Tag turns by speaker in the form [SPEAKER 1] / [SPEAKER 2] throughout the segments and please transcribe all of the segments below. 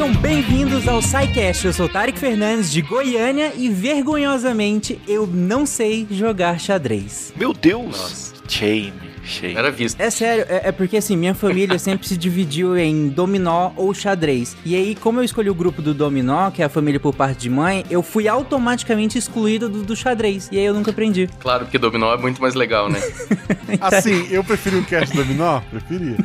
[SPEAKER 1] Sejam bem-vindos ao SciCast. Eu sou Tarek Fernandes de Goiânia e vergonhosamente eu não sei jogar xadrez.
[SPEAKER 2] Meu Deus!
[SPEAKER 3] Shame.
[SPEAKER 4] Era visto.
[SPEAKER 1] É sério, é, é, porque assim, minha família sempre se dividiu em dominó ou xadrez. E aí, como eu escolhi o grupo do dominó, que é a família por parte de mãe, eu fui automaticamente excluído do, do xadrez. E aí eu nunca aprendi.
[SPEAKER 4] Claro, porque dominó é muito mais legal, né?
[SPEAKER 5] assim, eu preferi o cast dominó? Preferia.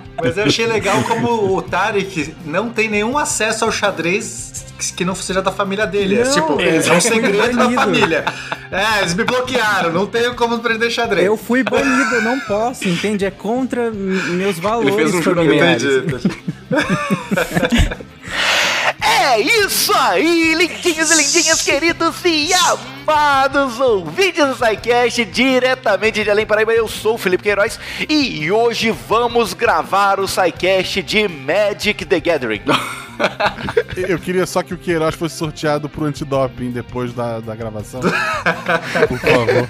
[SPEAKER 6] Mas eu achei legal como o Tarek não tem nenhum acesso ao xadrez que não seja da família dele. É,
[SPEAKER 1] Não,
[SPEAKER 6] é tipo,
[SPEAKER 1] é,
[SPEAKER 6] é um segredo da família. É, eles me bloquearam, não tenho como aprender xadrez.
[SPEAKER 1] Eu fui banido, eu não posso, entende? É contra meus valores
[SPEAKER 4] fez um
[SPEAKER 1] familiares.
[SPEAKER 2] É isso aí, lindinhos e lindinhas, queridos e amados ouvintes do SciCast, diretamente de Além Paraíba, eu sou o Felipe Queiroz e hoje vamos gravar o SciCast de Magic the Gathering.
[SPEAKER 5] Eu queria só que o Queiroz fosse sorteado pro antidoping depois da, da gravação. Por favor.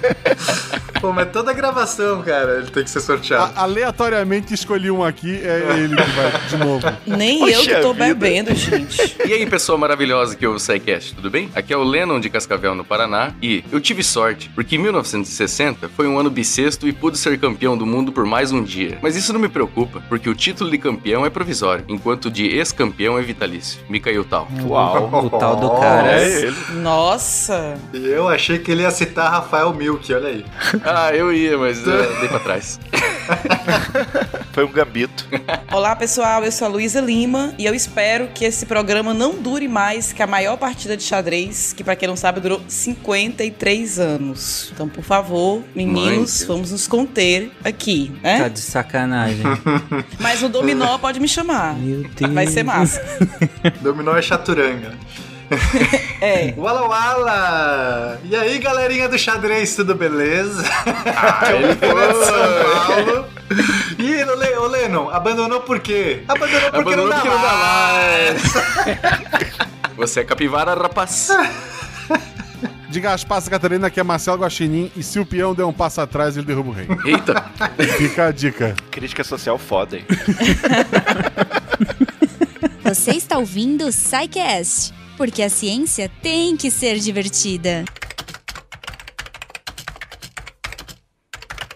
[SPEAKER 6] Pô, mas toda gravação, cara, ele tem que ser sorteado.
[SPEAKER 5] A- aleatoriamente escolhi um aqui, é ele que vai de novo.
[SPEAKER 7] Nem
[SPEAKER 2] Poxa
[SPEAKER 7] eu que tô
[SPEAKER 2] vida.
[SPEAKER 7] bebendo, gente.
[SPEAKER 4] E aí, pessoa maravilhosa que ouve o SciCast, tudo bem? Aqui é o Lennon de Cascavel, no Paraná, e eu tive sorte, porque 1960 foi um ano bissexto e pude ser campeão do mundo por mais um dia. Mas isso não me preocupa, porque o título de campeão é provisório, enquanto o de ex-campeão é vitalício. Me caiu tal.
[SPEAKER 2] Uau!
[SPEAKER 1] O tal do cara.
[SPEAKER 6] É ele.
[SPEAKER 7] Nossa.
[SPEAKER 6] E eu achei que ele ia citar Rafael Milk, olha aí.
[SPEAKER 4] Ah, eu ia, mas eh, dei pra trás.
[SPEAKER 2] Foi um gambito.
[SPEAKER 7] Olá, pessoal. Eu sou a Luísa Lima e eu espero que esse programa não dure mais que a maior partida de xadrez, que pra quem não sabe durou 53 anos. Então, por favor, meninos,
[SPEAKER 4] Mãe.
[SPEAKER 7] vamos nos conter aqui,
[SPEAKER 1] Tá
[SPEAKER 7] né?
[SPEAKER 1] de sacanagem.
[SPEAKER 7] Mas o dominó pode me chamar.
[SPEAKER 1] Meu Deus.
[SPEAKER 7] Vai ser massa.
[SPEAKER 6] Dominó é chaturanga.
[SPEAKER 7] É.
[SPEAKER 6] Wala Wala! E aí, galerinha do xadrez, tudo beleza?
[SPEAKER 4] Ah, ele
[SPEAKER 6] é São Paulo. E o, Le o Lennon, abandonou por quê? Abandonou porque
[SPEAKER 4] Abandonou
[SPEAKER 6] não dá
[SPEAKER 4] porque
[SPEAKER 6] mais.
[SPEAKER 4] Você é capivara, rapaz.
[SPEAKER 5] Diga as passas, Catarina, que é Marcelo Guaxinim e se o peão der um passo atrás, ele derruba o rei.
[SPEAKER 4] Eita.
[SPEAKER 5] Fica a dica.
[SPEAKER 2] Crítica social foda, hein?
[SPEAKER 8] Você está ouvindo o SciCast, porque a ciência tem que ser divertida.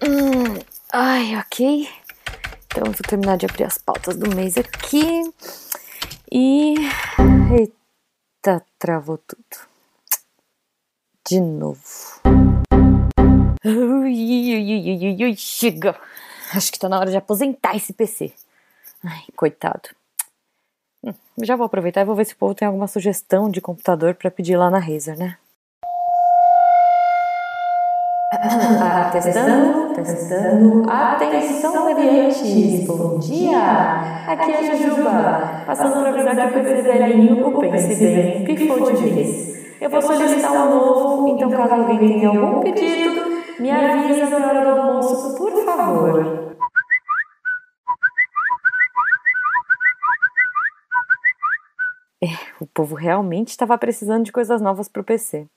[SPEAKER 9] Hum, ai, ok. Então vou terminar de abrir as pautas do mês aqui. E. Eita, travou tudo. De novo. Ui, ui, ui, chega. Acho que tá na hora de aposentar esse PC. Ai, coitado. Hum, já vou aproveitar e vou ver se o povo tem alguma sugestão de computador pra pedir lá na Razer, né? Ah, testando, testando. Atenção, variantes. Bom dia. Aqui é a Jujuba, passando para avisar que o PC velhinho, o Pense Bem, pifou de vez. Eu vou solicitar um novo, então caso alguém tenha algum pedido, me avisa na hora do almoço, por favor. O povo realmente estava precisando de coisas novas pro PC.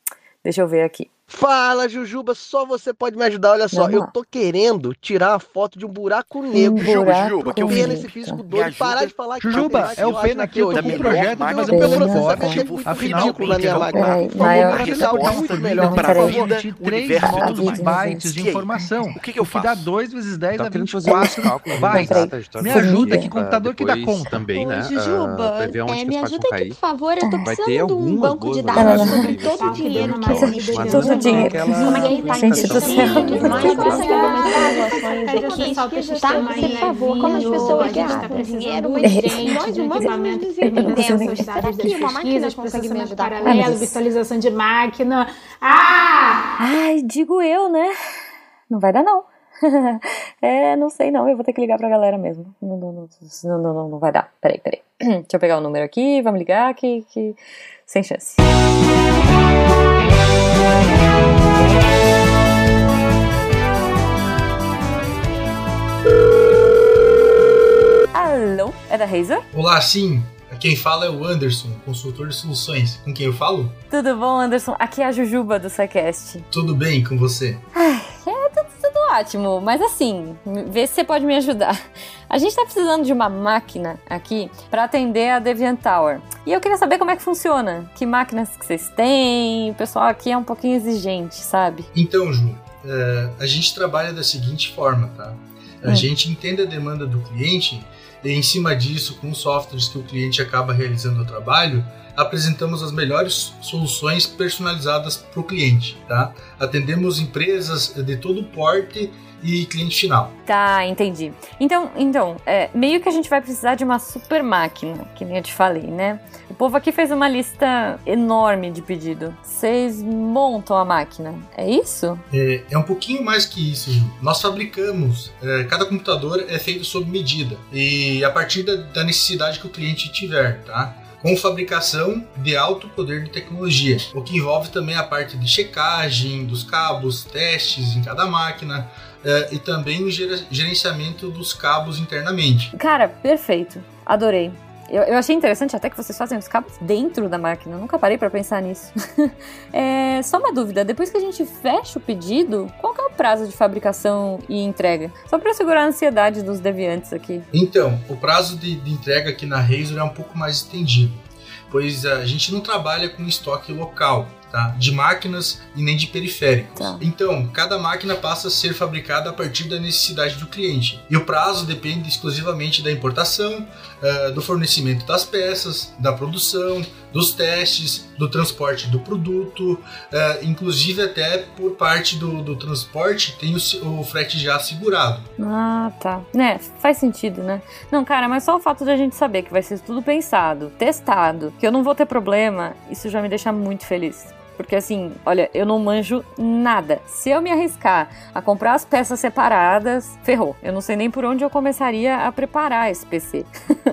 [SPEAKER 9] Deixa eu ver aqui.
[SPEAKER 10] Fala, Jujuba, só você pode me ajudar. Olha só, eu tô querendo tirar a foto de um buraco negro.
[SPEAKER 9] Um buraco
[SPEAKER 2] Jujuba, que eu
[SPEAKER 10] Pena
[SPEAKER 9] negro.
[SPEAKER 10] esse físico doido. Parar de falar que
[SPEAKER 11] Jujuba,
[SPEAKER 10] matemática
[SPEAKER 11] é o
[SPEAKER 10] eu
[SPEAKER 11] Pena
[SPEAKER 10] na
[SPEAKER 11] aqui, eu tô com um projeto de
[SPEAKER 10] mas
[SPEAKER 11] fazer
[SPEAKER 10] eu pelo
[SPEAKER 9] Pena.
[SPEAKER 10] processo achei muito
[SPEAKER 11] Afinal,
[SPEAKER 10] ridículo na minha
[SPEAKER 11] Pena,
[SPEAKER 10] máquina.
[SPEAKER 9] Maior-
[SPEAKER 10] algo muito melhor.
[SPEAKER 9] Peraí.
[SPEAKER 10] favor.
[SPEAKER 11] 23
[SPEAKER 2] universo
[SPEAKER 9] é
[SPEAKER 11] bytes de informação.
[SPEAKER 2] O que que eu
[SPEAKER 11] o que dá
[SPEAKER 2] faço?
[SPEAKER 11] 2 vezes 10
[SPEAKER 12] Tá
[SPEAKER 11] dá
[SPEAKER 12] querendo fazer uns
[SPEAKER 11] 24
[SPEAKER 12] cálculos
[SPEAKER 11] bytes. Me ajuda, que computador que dá conta.
[SPEAKER 12] também, né?
[SPEAKER 13] Jujuba,
[SPEAKER 12] ah,
[SPEAKER 13] é,
[SPEAKER 12] que
[SPEAKER 13] me ajuda aqui, por favor. Eu tô
[SPEAKER 12] Vai
[SPEAKER 13] precisando de um banco de dados sobre todo o dinheiro que
[SPEAKER 12] Mas
[SPEAKER 9] dinheiro.
[SPEAKER 12] aquela-
[SPEAKER 13] é que ele tá
[SPEAKER 9] Gente do céu.
[SPEAKER 13] Aqui, tá? Por favor, como as pessoas
[SPEAKER 9] tá
[SPEAKER 13] gastam dinheiro,
[SPEAKER 9] É,
[SPEAKER 13] mas
[SPEAKER 9] gente,
[SPEAKER 13] nós
[SPEAKER 9] de equipamento
[SPEAKER 13] os dados das pesquisas, processamento
[SPEAKER 9] ajudar. Ah,
[SPEAKER 13] paralelo, virtualização de máquina. Ah!
[SPEAKER 9] Ai, digo eu, né? Não vai dar, não. é, não sei não. Eu vou ter que ligar pra galera mesmo. Não, não, não, não, não, não, não vai dar. Peraí, peraí. Deixa eu pegar o número aqui, vamos ligar que, que... sem chance. Alô, é da Razer?
[SPEAKER 14] Olá, sim. Quem fala é o Anderson, consultor de soluções. Com quem eu falo?
[SPEAKER 9] Tudo bom, Anderson? Aqui é a Jujuba do SciCast.
[SPEAKER 14] Tudo bem com você?
[SPEAKER 9] Ai, é ótimo, mas assim, vê se você pode me ajudar. A gente tá precisando de uma máquina aqui para atender a Deviant Tower. E eu queria saber como é que funciona. Que máquinas que vocês têm? O pessoal aqui é um pouquinho exigente, sabe?
[SPEAKER 14] Então, Ju, é, a gente trabalha da seguinte forma, tá? A
[SPEAKER 9] Hum.
[SPEAKER 14] gente entende a demanda do cliente e, em cima disso, com softwares que o cliente acaba realizando o trabalho, apresentamos as melhores soluções personalizadas para o cliente, tá? Atendemos empresas de todo porte e cliente final.
[SPEAKER 9] Tá, entendi. Então, então é, meio que a gente vai precisar de uma super máquina, que nem eu te falei, né? O povo aqui fez uma lista enorme de pedido. Vocês montam a máquina, é isso?
[SPEAKER 14] É, é um pouquinho mais que isso. Ju. Nós fabricamos, é, cada computador é feito sob medida e a partir da, da necessidade que o cliente tiver, tá? Com fabricação de alto poder de tecnologia, o que envolve também a parte de checagem dos cabos, testes em cada máquina é, e também o gerenciamento dos cabos internamente.
[SPEAKER 9] Cara, perfeito. Adorei. Eu, eu achei interessante até que vocês fazem os cabos dentro da máquina. Eu nunca parei pra pensar nisso. é, só uma dúvida: depois que a gente fecha o pedido, qual é o prazo de fabricação e entrega? Só pra segurar a ansiedade dos deviantes aqui.
[SPEAKER 14] Então, o prazo de, de entrega aqui na Razor é um pouco mais estendido, pois a gente não trabalha com estoque local. Tá? De máquinas e nem de periféricos.
[SPEAKER 9] Tá.
[SPEAKER 14] Então, cada máquina passa a ser fabricada a partir da necessidade do cliente. E o prazo depende exclusivamente da importação, ah, do fornecimento das peças, da produção, dos testes, do transporte do produto, ah, inclusive até por parte do, do transporte tem o, o frete já assegurado.
[SPEAKER 9] Ah, tá. Né, faz sentido, né? Não, cara, mas só o fato de a gente saber que vai ser tudo pensado, testado, que eu não vou ter problema, isso já me deixa muito feliz. Porque assim, olha, eu não manjo nada. Se eu me arriscar a comprar as peças separadas, ferrou. Eu não sei nem por onde eu começaria a preparar esse PC.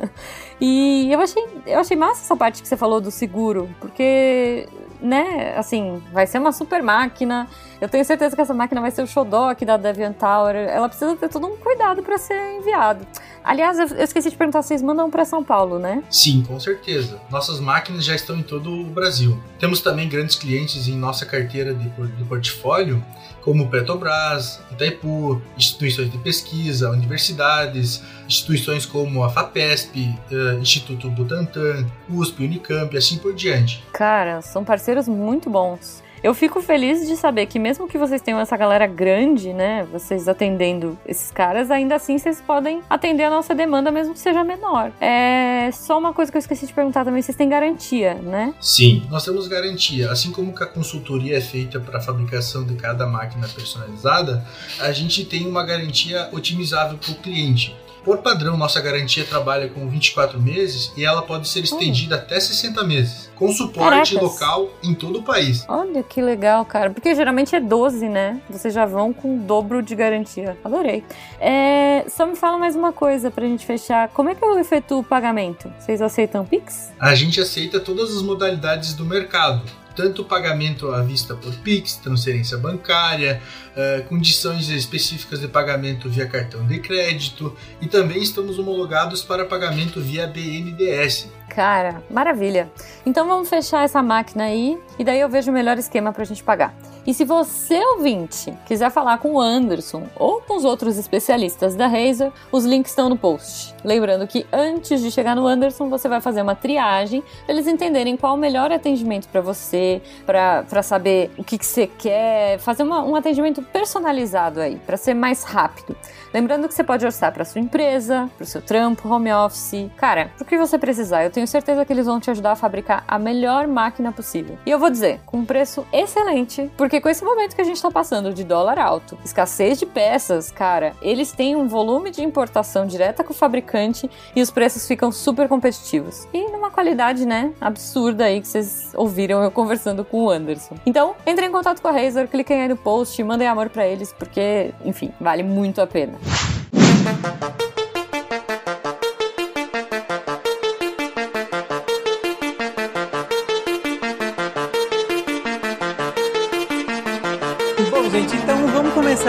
[SPEAKER 9] e eu achei, eu achei massa essa parte que você falou do seguro, porque, né, assim, vai ser uma super máquina. Eu tenho certeza que essa máquina vai ser o xodó aqui da Tower. Ela precisa ter todo um cuidado para ser enviado. Aliás, eu esqueci de perguntar, vocês mandam para São Paulo, né?
[SPEAKER 14] Sim, com certeza. Nossas máquinas já estão em todo o Brasil. Temos também grandes clientes em nossa carteira de, de portfólio, como Petrobras, Itaipu, instituições de pesquisa, universidades, instituições como a FAPESP, eh, Instituto Butantan, USP, Unicamp e assim por diante.
[SPEAKER 9] Cara, são parceiros muito bons. Eu fico feliz de saber que mesmo que vocês tenham essa galera grande, né, vocês atendendo esses caras, ainda assim vocês podem atender a nossa demanda mesmo que seja menor. É só uma coisa que eu esqueci de perguntar também, vocês têm garantia, né?
[SPEAKER 14] Sim, nós temos garantia. Assim como a consultoria é feita para a fabricação de cada máquina personalizada, a gente tem uma garantia otimizável para o cliente. Por padrão, nossa garantia trabalha com 24 meses e ela pode ser estendida até 60 meses, com suporte
[SPEAKER 9] Caracas.
[SPEAKER 14] local em todo o país.
[SPEAKER 9] Olha que legal, cara. Porque geralmente é 12, né? Vocês já vão com o dobro de garantia. Adorei. É, só me fala mais uma coisa pra gente fechar. Como é que eu efetuo o pagamento? Vocês aceitam Pix?
[SPEAKER 14] A gente aceita todas as modalidades do mercado, tanto pagamento à vista por Pix, transferência bancária, eh, condições específicas de pagamento via cartão de crédito e também estamos homologados para pagamento via BNDES.
[SPEAKER 9] Cara, maravilha. Então vamos fechar essa máquina aí e daí eu vejo o melhor esquema pra gente pagar. E se você, ouvinte, quiser falar com o Anderson ou com os outros especialistas da Razer, os links estão no post. Lembrando que antes de chegar no Anderson, você vai fazer uma triagem pra eles entenderem qual o melhor atendimento pra você, pra saber o que, que você quer, fazer uma- um atendimento personalizado aí, pra ser mais rápido. Lembrando que você pode orçar para sua empresa, para o seu trampo, home office. Cara, pro que você precisar, eu tenho certeza que eles vão te ajudar a fabricar a melhor máquina possível. E eu vou dizer, com um preço excelente, porque com esse momento que a gente tá passando de dólar alto, escassez de peças, cara, eles têm um volume de importação direta com o fabricante e os preços ficam super competitivos. E numa qualidade, né, absurda aí que vocês ouviram eu conversando com o Anderson. Então, entrem em contato com a Razer, cliquem aí no post, mandem amor pra eles, porque, enfim, vale muito a pena.
[SPEAKER 1] Gente, então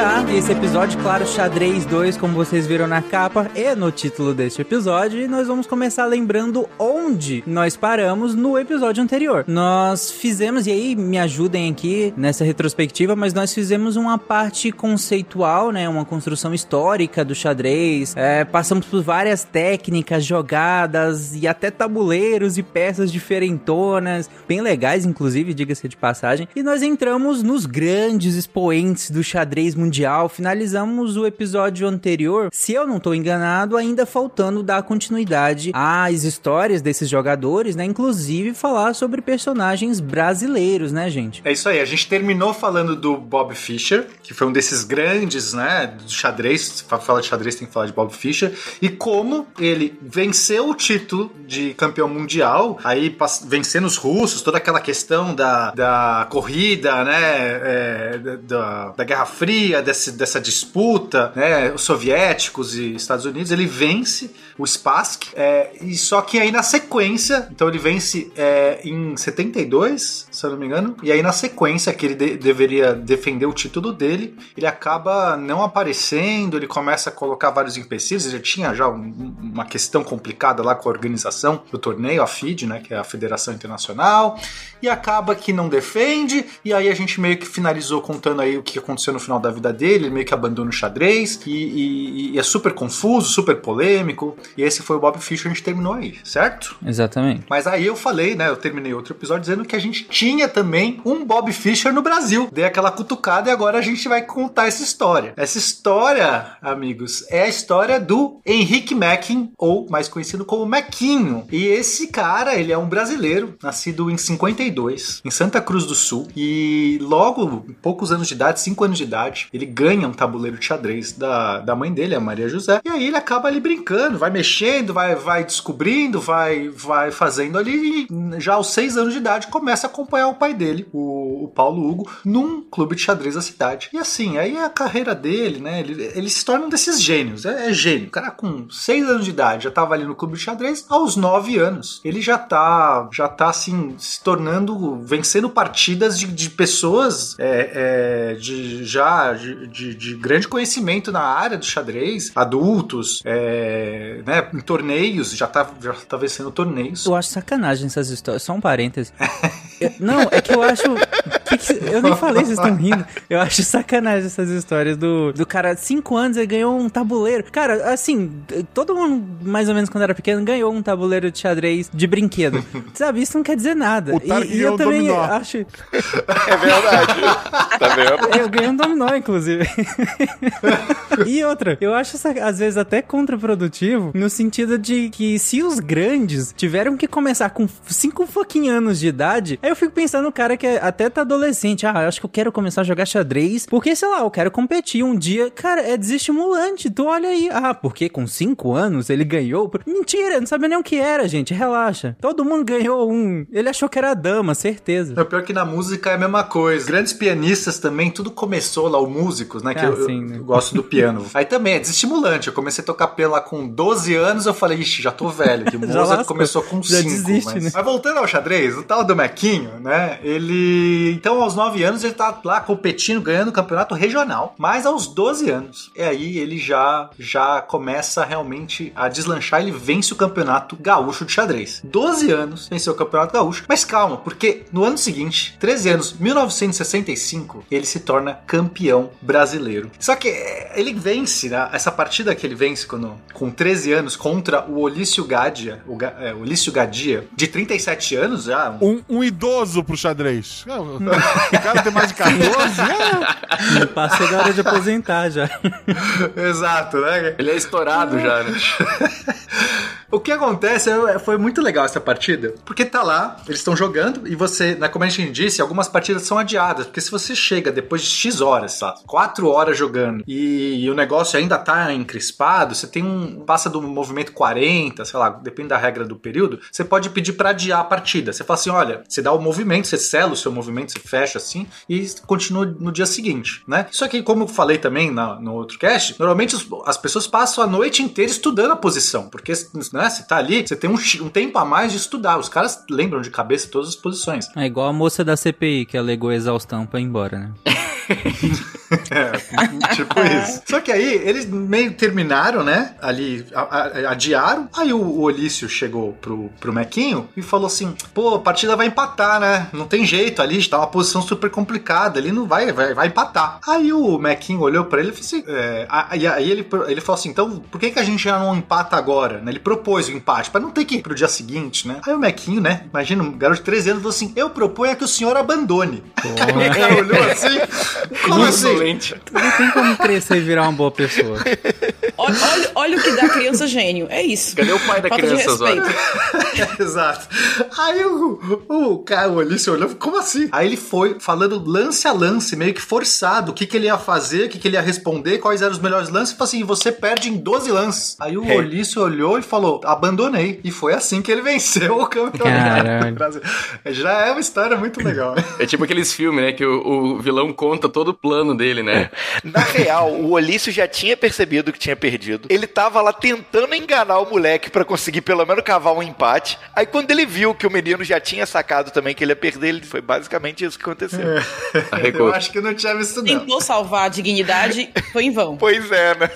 [SPEAKER 1] começar esse episódio, claro, xadrez 2, como vocês viram na capa e no título deste episódio, e nós vamos começar lembrando onde nós paramos no episódio anterior. Nós fizemos, e aí me ajudem aqui nessa retrospectiva, mas nós fizemos uma parte conceitual, né? Uma construção histórica do xadrez. É, passamos por várias técnicas, jogadas e até tabuleiros e peças diferentonas, bem legais, inclusive, diga-se de passagem. E nós entramos nos grandes expoentes do xadrez mundial. Finalizamos o episódio anterior, se eu não estou enganado, ainda faltando dar continuidade às histórias desses jogadores, né? Inclusive falar sobre personagens brasileiros, né, gente?
[SPEAKER 6] É isso aí, a gente terminou falando do Bob Fischer, que foi um desses grandes, né, do xadrez, fala de xadrez tem que falar de Bob Fischer, e como ele venceu o título de campeão mundial, aí vencendo os russos, toda aquela questão da, da corrida, né, é, da, da Guerra Fria, desse, dessa disputa, né, os soviéticos e Estados Unidos, ele vence o Spassky, é, e só que aí na sequência, então ele vence é, em 72, se eu não me engano, e aí na sequência que ele de- deveria defender o título dele, ele acaba não aparecendo, ele começa a colocar vários empecilhos, ele já tinha já um- uma questão complicada lá com a organização do torneio, a FIDE, né, que é a Federação Internacional, e acaba que não defende, e aí a gente meio que finalizou contando aí o que aconteceu no final da vida dele, ele meio que abandona o xadrez, e, e- e é super confuso, super polêmico, e esse foi o Bob Fischer, a gente terminou aí, certo?
[SPEAKER 1] Exatamente.
[SPEAKER 6] Mas aí eu falei, né? Eu terminei outro episódio dizendo que a gente tinha também um Bob Fischer no Brasil. Dei aquela cutucada e agora a gente vai contar essa história. Essa história, amigos, é a história do Henrique Mackin, ou mais conhecido como Mequinho. E esse cara, ele é um brasileiro, nascido em 52, em Santa Cruz do Sul. E logo, em poucos anos de idade, 5 anos de idade, ele ganha um tabuleiro de xadrez da, da mãe dele, a Maria José. E aí ele acaba ali brincando, vai mexendo, vai, vai descobrindo, vai, vai fazendo ali. E já aos 6 anos de idade começa a acompanhar o pai dele, o, o Paulo Hugo, num clube de xadrez da cidade. E assim, aí a carreira dele, né? Ele, ele se torna um desses gênios. É, é gênio. O cara com 6 anos de idade já tava ali no clube de xadrez. Aos 9 anos, ele já tá, já tá assim, se tornando, vencendo partidas de, de pessoas é, é, de já de, de- de grande conhecimento na área do xadrez, adultos, é, né, em torneios, já tá, já tá vencendo torneios.
[SPEAKER 1] Eu acho sacanagem essas histórias. Só um parêntese. Não, é que eu acho. Que que- eu nem falei, vocês estão rindo. Eu acho sacanagem essas histórias do, do cara, 5 anos, ele ganhou um tabuleiro. Cara, assim, todo mundo, mais ou menos quando era pequeno, ganhou um tabuleiro de xadrez de brinquedo. Sabe, isso não quer dizer nada.
[SPEAKER 5] O
[SPEAKER 1] e, e eu
[SPEAKER 5] um
[SPEAKER 1] também
[SPEAKER 5] dominó.
[SPEAKER 1] acho.
[SPEAKER 2] É verdade. tá vendo?
[SPEAKER 1] Eu ganhei um dominó, inclusive. e outra, eu acho isso às vezes até contraprodutivo, no sentido de que se os grandes tiveram que começar com 5 fucking anos de idade, aí eu fico pensando no cara que é- até tá adolescente, ah, eu acho que eu quero começar a jogar xadrez, porque sei lá, eu quero competir um dia. Cara, é desestimulante, tu olha aí. Ah, porque com 5 anos ele ganhou? Mentira, não sabia nem o que era, gente, relaxa. Todo mundo ganhou um. Ele achou que era dama, certeza.
[SPEAKER 6] É pior que na música é a mesma coisa. Grandes pianistas também, tudo começou lá, os músicos, né? Que
[SPEAKER 1] Ah,
[SPEAKER 6] eu, eu-
[SPEAKER 1] sim, né?
[SPEAKER 6] eu gosto do piano. Aí também é desestimulante. Eu comecei a tocar piano lá com 12 anos, eu falei, ixi, já tô velho. Que o Mozart começou com
[SPEAKER 1] Já
[SPEAKER 6] 5.
[SPEAKER 1] desiste,
[SPEAKER 6] mas...
[SPEAKER 1] né?
[SPEAKER 6] mas voltando ao xadrez, o tal do Mequinho, né? Ele. Então, aos 9 anos, ele tá lá competindo, ganhando o campeonato regional. Mas aos 12 anos, e aí ele já, já começa realmente a deslanchar. Ele vence o campeonato gaúcho de xadrez. 12 anos, venceu o campeonato gaúcho. Mas calma, porque no ano seguinte, 13 anos, 1965, ele se torna campeão brasileiro. Só que é, ele vence, né? Essa partida que ele vence quando, com 13 anos contra o Olício Gadia, o, Ga- é, Olício Gadia, de 37 anos já.
[SPEAKER 5] Um, um idoso pro xadrez. O cara tem mais de 14? É.
[SPEAKER 1] Passou da hora de aposentar já.
[SPEAKER 6] Exato, né?
[SPEAKER 4] Ele é estourado já, né?
[SPEAKER 6] O que acontece é- foi muito legal essa partida, porque tá lá, eles estão jogando e você, né, como a gente disse, algumas partidas são adiadas, porque se você chega depois de X horas, sabe, 4 horas jogando e, o negócio ainda tá encrespado, você tem um passa do movimento 40, sei lá, depende da regra do período, você pode pedir pra adiar a partida. Você fala assim, olha, você dá o movimento, você sela o seu movimento, você fecha assim e continua no dia seguinte, né? Só que como eu falei também na- no outro cast, normalmente as pessoas passam a noite inteira estudando a posição, porque né, você tá ali, você tem um, um tempo a mais de estudar. Os caras lembram de cabeça todas as posições.
[SPEAKER 1] É igual a moça da CPI que alegou exaustão pra ir embora, né?
[SPEAKER 6] É, tipo isso. Só que aí eles meio terminaram, né? Ali, adiaram. Aí o, o Olício chegou pro, pro Mequinho e falou assim: pô, a partida vai empatar, né? Não tem jeito ali, tá uma posição super complicada. Ali não vai, vai, vai empatar. Aí o Mequinho olhou pra ele e falou assim: é, a- e aí ele, ele falou assim: então por que, que a gente já não empata agora? né? Ele propôs o empate, pra não ter que ir pro dia seguinte, né? Aí o Mequinho, né? Imagina, um garoto de 13 anos falou assim: eu proponho que o senhor abandone. Aí o cara olhou assim: como assim?
[SPEAKER 4] Insolente.
[SPEAKER 1] Não tem como crescer e virar uma boa pessoa.
[SPEAKER 7] Olha, olha, olha o que dá criança gênio. É isso.
[SPEAKER 4] Cadê o pai da
[SPEAKER 7] Falta
[SPEAKER 4] criança. Zóio?
[SPEAKER 6] Exato. Aí o, o cara, o Alice olhou, como assim? Aí ele foi falando lance a lance, meio que forçado, o que, que ele ia fazer, o que, que ele ia responder, quais eram os melhores lances. E falou assim: você perde em 12 lances. Aí o
[SPEAKER 2] É.
[SPEAKER 6] Ulisses olhou e falou: abandonei. E foi assim que ele venceu o campeonato. Já é uma história muito legal. né?
[SPEAKER 4] É tipo aqueles filmes, né? Que o, o vilão conta todo o plano dele, né?
[SPEAKER 2] Na real, o Olício já tinha percebido que tinha perdido. Ele tava lá tentando enganar o moleque pra conseguir pelo menos cavar um empate. Aí quando ele viu que o menino já tinha sacado também que ele ia perder, ele foi basicamente isso que aconteceu.
[SPEAKER 4] Arregou.
[SPEAKER 6] Eu acho que não tinha visto, não.
[SPEAKER 7] Tentou salvar a dignidade, foi em vão.
[SPEAKER 2] Pois é, né?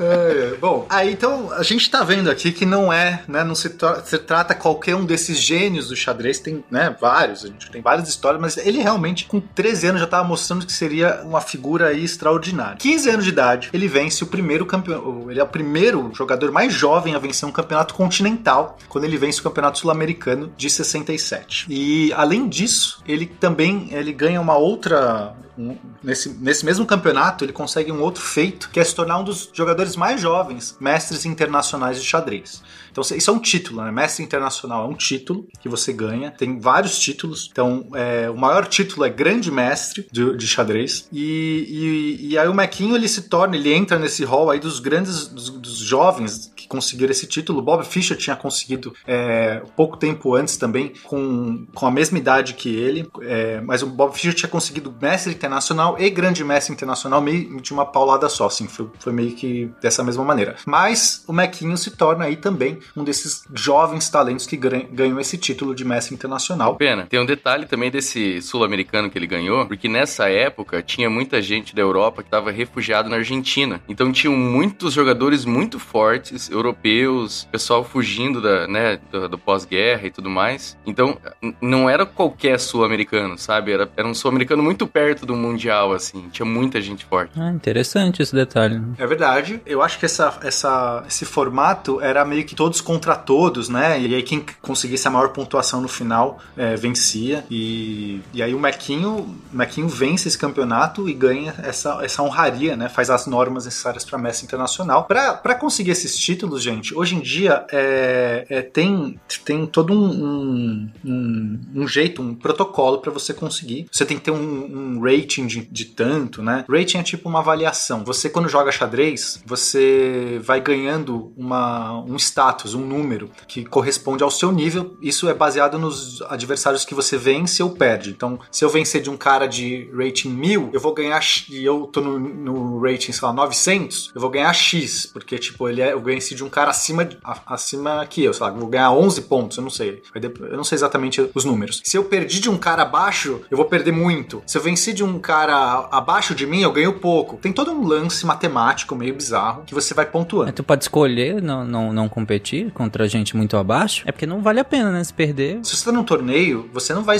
[SPEAKER 6] É, bom, aí então a gente tá vendo aqui que não é, né, não se, tra- se trata qualquer um desses gênios do xadrez, tem, né, vários, a gente tem várias histórias, mas ele realmente com 13 anos já tava mostrando que seria uma figura aí extraordinária. 15 anos de idade, ele vence o primeiro campeão, ele é o primeiro jogador mais jovem a vencer um campeonato continental, quando ele vence o campeonato sul-americano de 67. E além disso, ele também ele ganha uma outra um- nesse, nesse mesmo campeonato, ele consegue um outro feito, que é se tornar um dos jogadores mais jovens mestres internacionais de xadrez. Então, isso é um título, né? Mestre internacional é um título que você ganha. Tem vários títulos. Então, é, o maior título é Grande Mestre de, de xadrez. E, e, e aí o Mequinho, ele se torna, ele entra nesse hall aí dos grandes, dos, dos jovens conseguiram esse título. Bob Fischer tinha conseguido é, pouco tempo antes também, com, com a mesma idade que ele. É, mas o Bob Fischer tinha conseguido mestre internacional e grande mestre internacional meio de uma paulada só, assim, foi, foi meio que dessa mesma maneira. Mas o Mequinho se torna aí também um desses jovens talentos que ganham, esse título de mestre internacional.
[SPEAKER 4] Pena. Tem um detalhe também desse sul-americano que ele ganhou, porque nessa época tinha muita gente da Europa que estava refugiado na Argentina. Então tinham muitos jogadores muito fortes, europeus, pessoal fugindo da, né, do, do pós-guerra e tudo mais. Então não era qualquer sul-americano, sabe? Era, era um sul-americano muito perto do mundial, assim. Tinha muita gente forte.
[SPEAKER 1] Ah, interessante esse detalhe. né?
[SPEAKER 6] É verdade. Eu acho que essa, essa, esse formato era meio que todos contra todos, né? E aí quem conseguisse a maior pontuação no final é, vencia. E, e aí o Mequinho, Mequinho vence esse campeonato e ganha essa, essa honraria, né? Faz as normas necessárias para mestre internacional. Para conseguir esses títulos, gente, hoje em dia é, é, tem, tem todo um, um, um, jeito, um protocolo para você conseguir. Você tem que ter um, um rating de, de tanto, né? Rating é tipo uma avaliação. Você, quando joga xadrez, você vai ganhando uma, um status, um número que corresponde ao seu nível. Isso é baseado nos adversários que você vence ou perde. Então, se eu vencer de um cara de rating 1000, eu vou ganhar e eu tô no, no rating, sei lá, 900, eu vou ganhar X, porque tipo, ele é, eu venci de um cara acima de- acima que eu, sei lá, vou ganhar 11 pontos, eu não sei. Eu não sei exatamente os números. Se eu perdi de um cara abaixo, eu vou perder muito. Se eu venci de um cara abaixo de mim, eu ganho pouco. Tem todo um lance matemático meio bizarro que você vai pontuando.
[SPEAKER 1] Mas tu pode escolher não, não, não competir contra gente muito abaixo. É porque não vale a pena, né? Se perder.
[SPEAKER 6] Se você tá num torneio, você não vai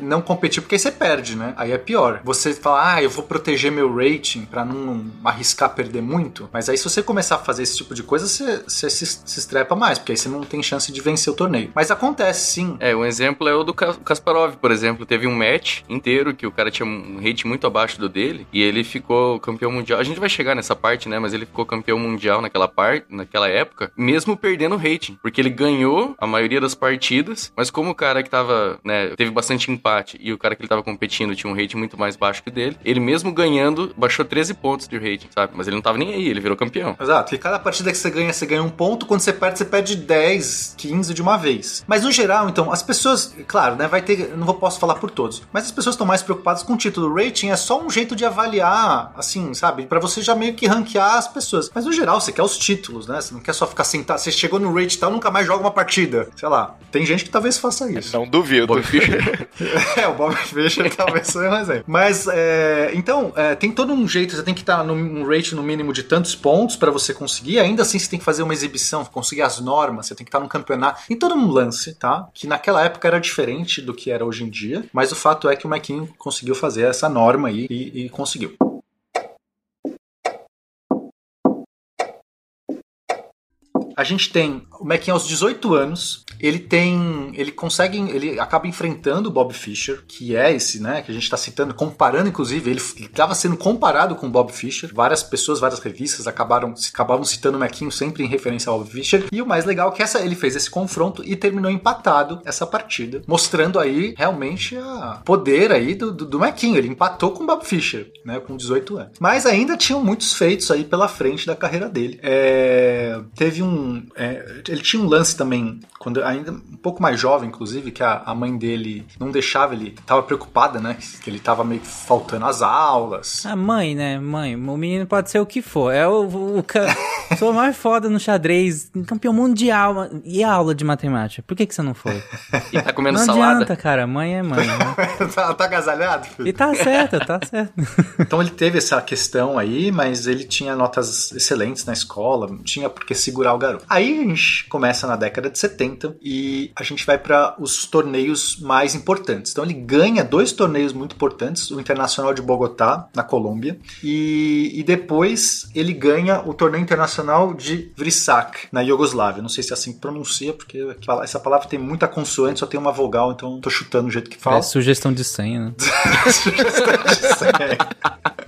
[SPEAKER 6] não competir porque aí você perde, né? Aí é pior. Você fala, ah, eu vou proteger meu rating pra não arriscar perder muito. Mas aí se você começar a fazer esse tipo de coisa, você, se, se estrepa mais, porque aí você não tem chance de vencer o torneio. Mas acontece sim.
[SPEAKER 4] É, um exemplo é o do Ka- Kasparov, por exemplo. Teve um match inteiro que o cara tinha um rate muito abaixo do dele e ele ficou campeão mundial. A gente vai chegar nessa parte, né? Mas ele ficou campeão mundial naquela parte, naquela época, mesmo perdendo o rating. Porque ele ganhou a maioria das partidas, mas como o cara que tava, né, teve bastante empate e o cara que ele tava competindo tinha um rating muito mais baixo que o dele, ele mesmo ganhando, baixou 13 pontos de rating, sabe? Mas ele não tava nem aí, ele virou campeão.
[SPEAKER 6] Exato. E cada partida que você ganha ganha, você ganha um ponto. Quando você perde, você perde 10, 15 de uma vez. Mas no geral, então, as pessoas, claro, né? Vai ter. Não posso falar por todos, mas as pessoas estão mais preocupadas com o título. O rating é só um jeito de avaliar, assim, sabe? Pra você já meio que ranquear as pessoas. Mas no geral, você quer os títulos, né? Você não quer só ficar sentado. Você chegou no rate e tal, nunca mais joga uma partida. Sei lá. Tem gente que talvez faça isso.
[SPEAKER 2] Não duvido.
[SPEAKER 4] Bob Fischer.
[SPEAKER 6] É, o Bob Fischer talvez seja um exemplo. Mas, é, então, é, tem todo um jeito, você tem que estar num rate no mínimo de tantos pontos pra você conseguir. Ainda assim, você tem que fazer uma exibição, conseguir as normas, você tem que estar num campeonato. Tem todo um lance, tá? Que naquela época era diferente do que era hoje em dia. Mas o fato é que o Mequinho conseguiu fazer essa norma aí e, e conseguiu. A gente tem o Mequinho aos 18 anos. Ele tem. Ele consegue. Ele acaba enfrentando o Bob Fischer, que é esse, né? Que a gente tá citando, comparando, inclusive. Ele estava sendo comparado com o Bob Fischer. Várias pessoas, várias revistas acabaram, acabavam citando o Mequinho sempre em referência ao Bob Fischer. E o mais legal é que essa, ele fez esse confronto e terminou empatado essa partida, mostrando aí realmente a poder aí do, do, do. Ele empatou com o Bob Fischer, né? Com 18 anos. Mas ainda tinham muitos feitos aí pela frente da carreira dele. É, teve um. É, ele tinha um lance também, quando ainda um pouco mais jovem, inclusive, que a, a mãe dele não deixava ele. Tava preocupada, né? Que ele tava meio que faltando as aulas.
[SPEAKER 1] A mãe, né? Mãe, o menino pode ser o que for. É o, o, o ca- sou mais foda no xadrez, campeão mundial. E a aula de matemática? Por que, que você não foi?
[SPEAKER 4] E tá comendo
[SPEAKER 1] não
[SPEAKER 4] salada.
[SPEAKER 1] adianta, cara. Mãe é mãe. Né?
[SPEAKER 6] tá, tá agasalhado? filho?
[SPEAKER 1] E tá certo, tá certo.
[SPEAKER 6] Então ele teve essa questão aí, mas ele tinha notas excelentes na escola, não tinha por que segurar o garoto. Aí a gente começa na década de 70 e a gente vai para os torneios mais importantes. Então ele ganha dois torneios muito importantes, o Internacional de Bogotá, na Colômbia, e, e depois ele ganha o torneio internacional de Vrisak, na Iugoslávia. Não sei se é assim que pronuncia, porque essa palavra tem muita consoante, só tem uma vogal, então tô chutando o jeito que fala.
[SPEAKER 1] É sugestão de senha, né?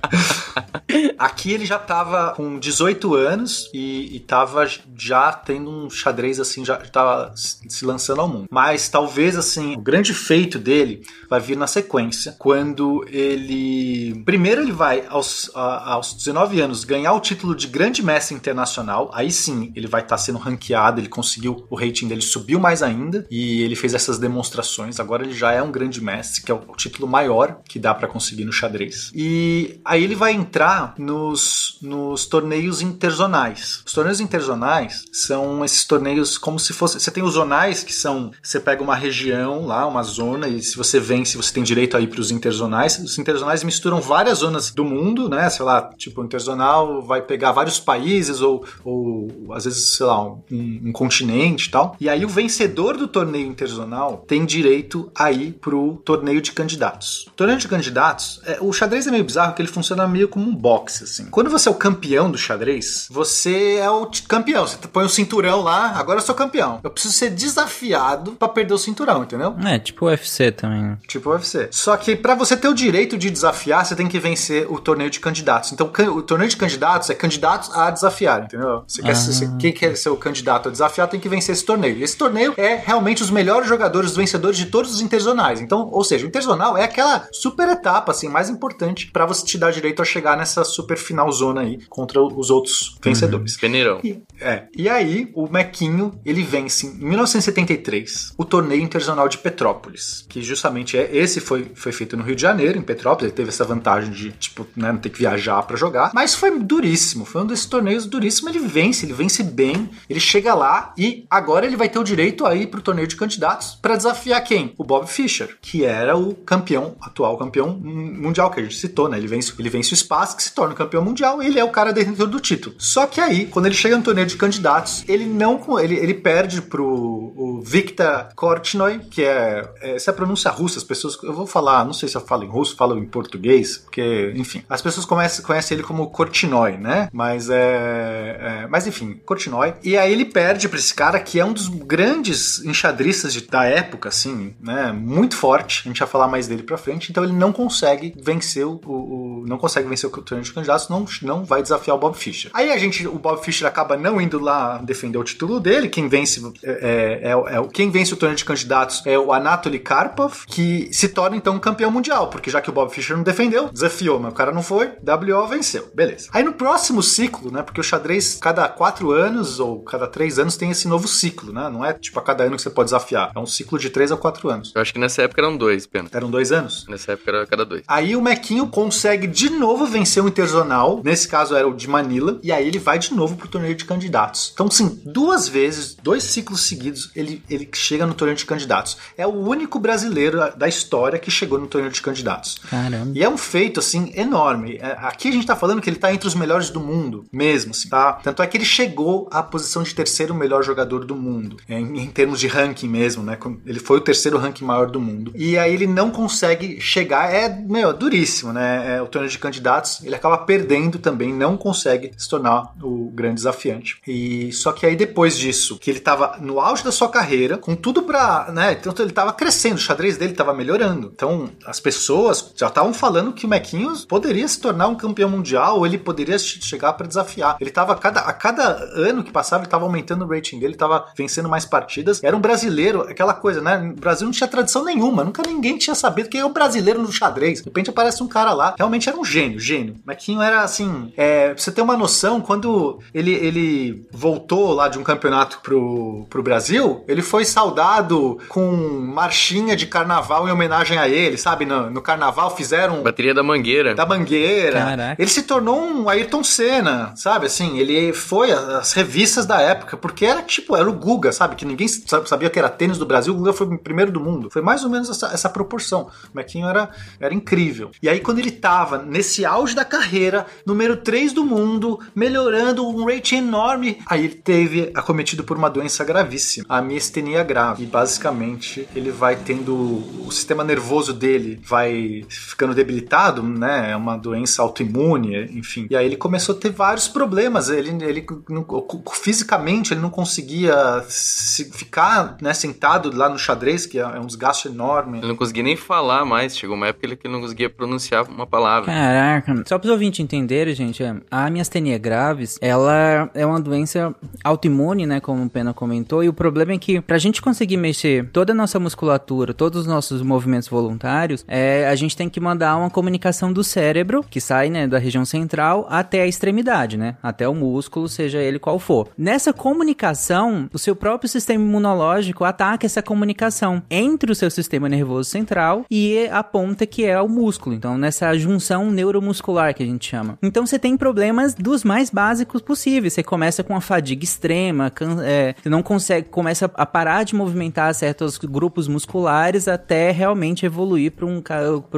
[SPEAKER 6] Aqui ele já tava com 18 anos e, e tava já tendo um xadrez assim, já tava se lançando ao mundo. Mas talvez assim, o grande feito dele vai vir na sequência, quando ele. Primeiro ele vai aos, a- aos 19 anos ganhar o título de grande mestre internacional. Aí sim ele vai estar sendo ranqueado, ele conseguiu, o rating dele subiu mais ainda e ele fez essas demonstrações. Agora ele já é um grande mestre, que é o título maior que dá pra conseguir no xadrez. E aí ele vai entrar nos, nos torneios interzonais. Os torneios interzonais são esses torneios como se fosse. Você tem os zonais, que são. Você pega uma região lá, uma zona, e se você vence, você tem direito a ir para os interzonais. Os interzonais misturam várias zonas do mundo, né? Sei lá, tipo, o interzonal vai pegar vários países, ou, ou às vezes, sei lá, um, um continente e tal. E aí o vencedor do torneio interzonal tem direito a ir pro torneio de candidatos. O torneio de candidatos, é, o xadrez é meio bizarro porque ele funciona meio como um boxe, assim. Quando você é o campeão do xadrez, você é o campeão. Você põe o cinturão lá, agora eu sou campeão. Eu preciso ser desafiado pra perder o cinturão, entendeu?
[SPEAKER 1] É, tipo UFC também.
[SPEAKER 6] Tipo UFC. Só que pra você ter o direito de desafiar, você tem que vencer o torneio de candidatos. Então, o torneio de candidatos é candidatos a desafiar, entendeu? Você quer,
[SPEAKER 1] Ah.
[SPEAKER 6] ser- quem quer ser o candidato a desafiar tem que vencer esse torneio. E esse torneio é realmente os melhores jogadores, os vencedores de todos os interzonais. Então, ou seja, o interzonal é aquela super etapa, assim, mais importante pra você te dar direito a chegar nessa super final zona aí contra os outros vencedores.
[SPEAKER 4] Peneirão.
[SPEAKER 6] E, é, e aí o Mequinho ele vence em 1973 o torneio internacional de Petrópolis, que justamente é esse foi, foi feito no Rio de Janeiro, em Petrópolis, ele teve essa vantagem de tipo né, não ter que viajar pra jogar, mas foi duríssimo, foi um desses torneios duríssimos, ele vence, ele vence bem, ele chega lá e agora ele vai ter o direito a ir pro torneio de candidatos pra desafiar quem? O Bob Fischer, que era o campeão, atual campeão mundial que a gente citou, né? Ele vence, ele vence o espaço que se torna campeão mundial ele é o cara detentor do título. Só que aí, quando ele chega no torneio de candidatos, ele não ele, ele perde pro o Viktor Korchnoi, que é, é essa é a pronúncia russa, as pessoas eu vou falar, não sei se eu falo em russo, falo em português, porque enfim, as pessoas conhecem, conhecem ele como Korchnoi, né? Mas é, é mas enfim, Korchnoi. E aí ele perde pra esse cara que é um dos grandes enxadristas de, da época, assim, né? Muito forte. A gente vai falar mais dele pra frente. Então ele não consegue vencer o, o- não consegue vencer o torneio de candidatos não, não vai desafiar o Bob Fischer. Aí a gente, o Bob Fischer acaba não indo lá defender o título dele. Quem vence é, é, é, o- quem vence o torneio de candidatos é o Anatoly Karpov, que se torna então campeão mundial, porque já que o Bob Fischer não defendeu, desafiou, mas o cara não foi, WO venceu. Beleza. Aí no próximo ciclo, né? Porque o xadrez, cada quatro anos ou cada três anos tem esse novo ciclo, né? Não é tipo a cada ano que você pode desafiar. É um ciclo de três a quatro anos.
[SPEAKER 4] Eu acho que nessa época eram dois, pena.
[SPEAKER 6] Eram dois anos?
[SPEAKER 4] Nessa época era cada dois.
[SPEAKER 6] Aí o Mequinho consegue de novo vencer o Interzonal. Nesse caso era o de Manila. E aí ele vai de novo pro torneio de candidatos. Então, sim, duas vezes, dois ciclos seguidos, ele, ele chega no torneio de candidatos. É o único brasileiro da história que chegou no torneio de candidatos.
[SPEAKER 1] Caramba.
[SPEAKER 6] E é um feito, assim, enorme. É, Aqui a gente tá falando que ele tá entre os melhores do mundo, mesmo, assim, tá? Tanto é que ele chegou à posição de terceiro melhor jogador do mundo, é, em, em termos de ranking mesmo, né? Ele foi o terceiro ranking maior do mundo. E aí ele não consegue chegar, é, meu, duríssimo, né? É, o torneio de candidatos, ele acaba perdendo também, não consegue se tornar o grande desafiante. E só que aí depois disso, que ele tava no auge da sua carreira, com tudo pra, né? Ele tava crescendo, o xadrez dele tava melhorando. Então as pessoas já estavam falando que o Mequinhos poderia se tornar um campeão mundial, ou ele poderia che- chegar pra desafiar. Ele tava a cada, a cada ano que passava, ele tava aumentando o rating dele, tava vencendo mais partidas. Era um brasileiro, aquela coisa, né? O Brasil não tinha tradição nenhuma, nunca ninguém tinha sabido quem é o brasileiro no xadrez. De repente aparece um cara lá, realmente era um gênio, gênio. Mequinho era assim, é, pra você ter uma noção, quando ele, ele voltou lá de um campeonato pro, pro Brasil, ele foi saudado com marchinha de carnaval em homenagem a ele, sabe? No, no carnaval fizeram
[SPEAKER 4] Bateria da Mangueira.
[SPEAKER 6] da Mangueira.
[SPEAKER 1] Caraca.
[SPEAKER 6] Ele se tornou um Ayrton Senna, sabe? Assim, ele foi as revistas da época, porque era tipo, era o Guga, sabe? Que ninguém sa- sabia que era tênis do Brasil, o Guga foi o primeiro do mundo. Foi mais ou menos essa, essa proporção. O Mequinho era, era incrível. E aí, quando ele tava nesse auge da carreira, número 3 do mundo, melhorando um rating enorme, aí ele teve acometido por uma doença gravíssima, a miastenia grave. E basicamente, ele vai tendo o sistema nervoso dele vai ficando debilitado, né? É uma doença autoimune, enfim. E aí ele começou a ter vários problemas. Ele, ele não- fisicamente ele não conseguia se- ficar né, sentado lá no xadrez, que é é um desgaste enorme.
[SPEAKER 4] Ele não conseguia nem falar mais. Chegou uma época que ele não conseguia pronunciar uma palavra.
[SPEAKER 1] Caraca. Só para os ouvintes entenderem, gente, é, a miastenia graves, ela é uma doença autoimune, né, como o Pena comentou, e o problema é que pra gente conseguir mexer toda a nossa musculatura, todos os nossos movimentos voluntários, é, a gente tem que mandar uma comunicação do cérebro, que sai, né, da região central até a extremidade, né, até o músculo, seja ele qual for. Nessa comunicação, o seu próprio sistema imunológico ataca essa comunicação entre o seu sistema nervoso central e a ponta que é o músculo. Então, nessa junção neuromuscular que a gente chama. Então, você tem problemas dos mais básicos possíveis. Você começa com a fadiga extrema, é, você não consegue, começa a parar de movimentar certos grupos musculares até realmente evoluir para um,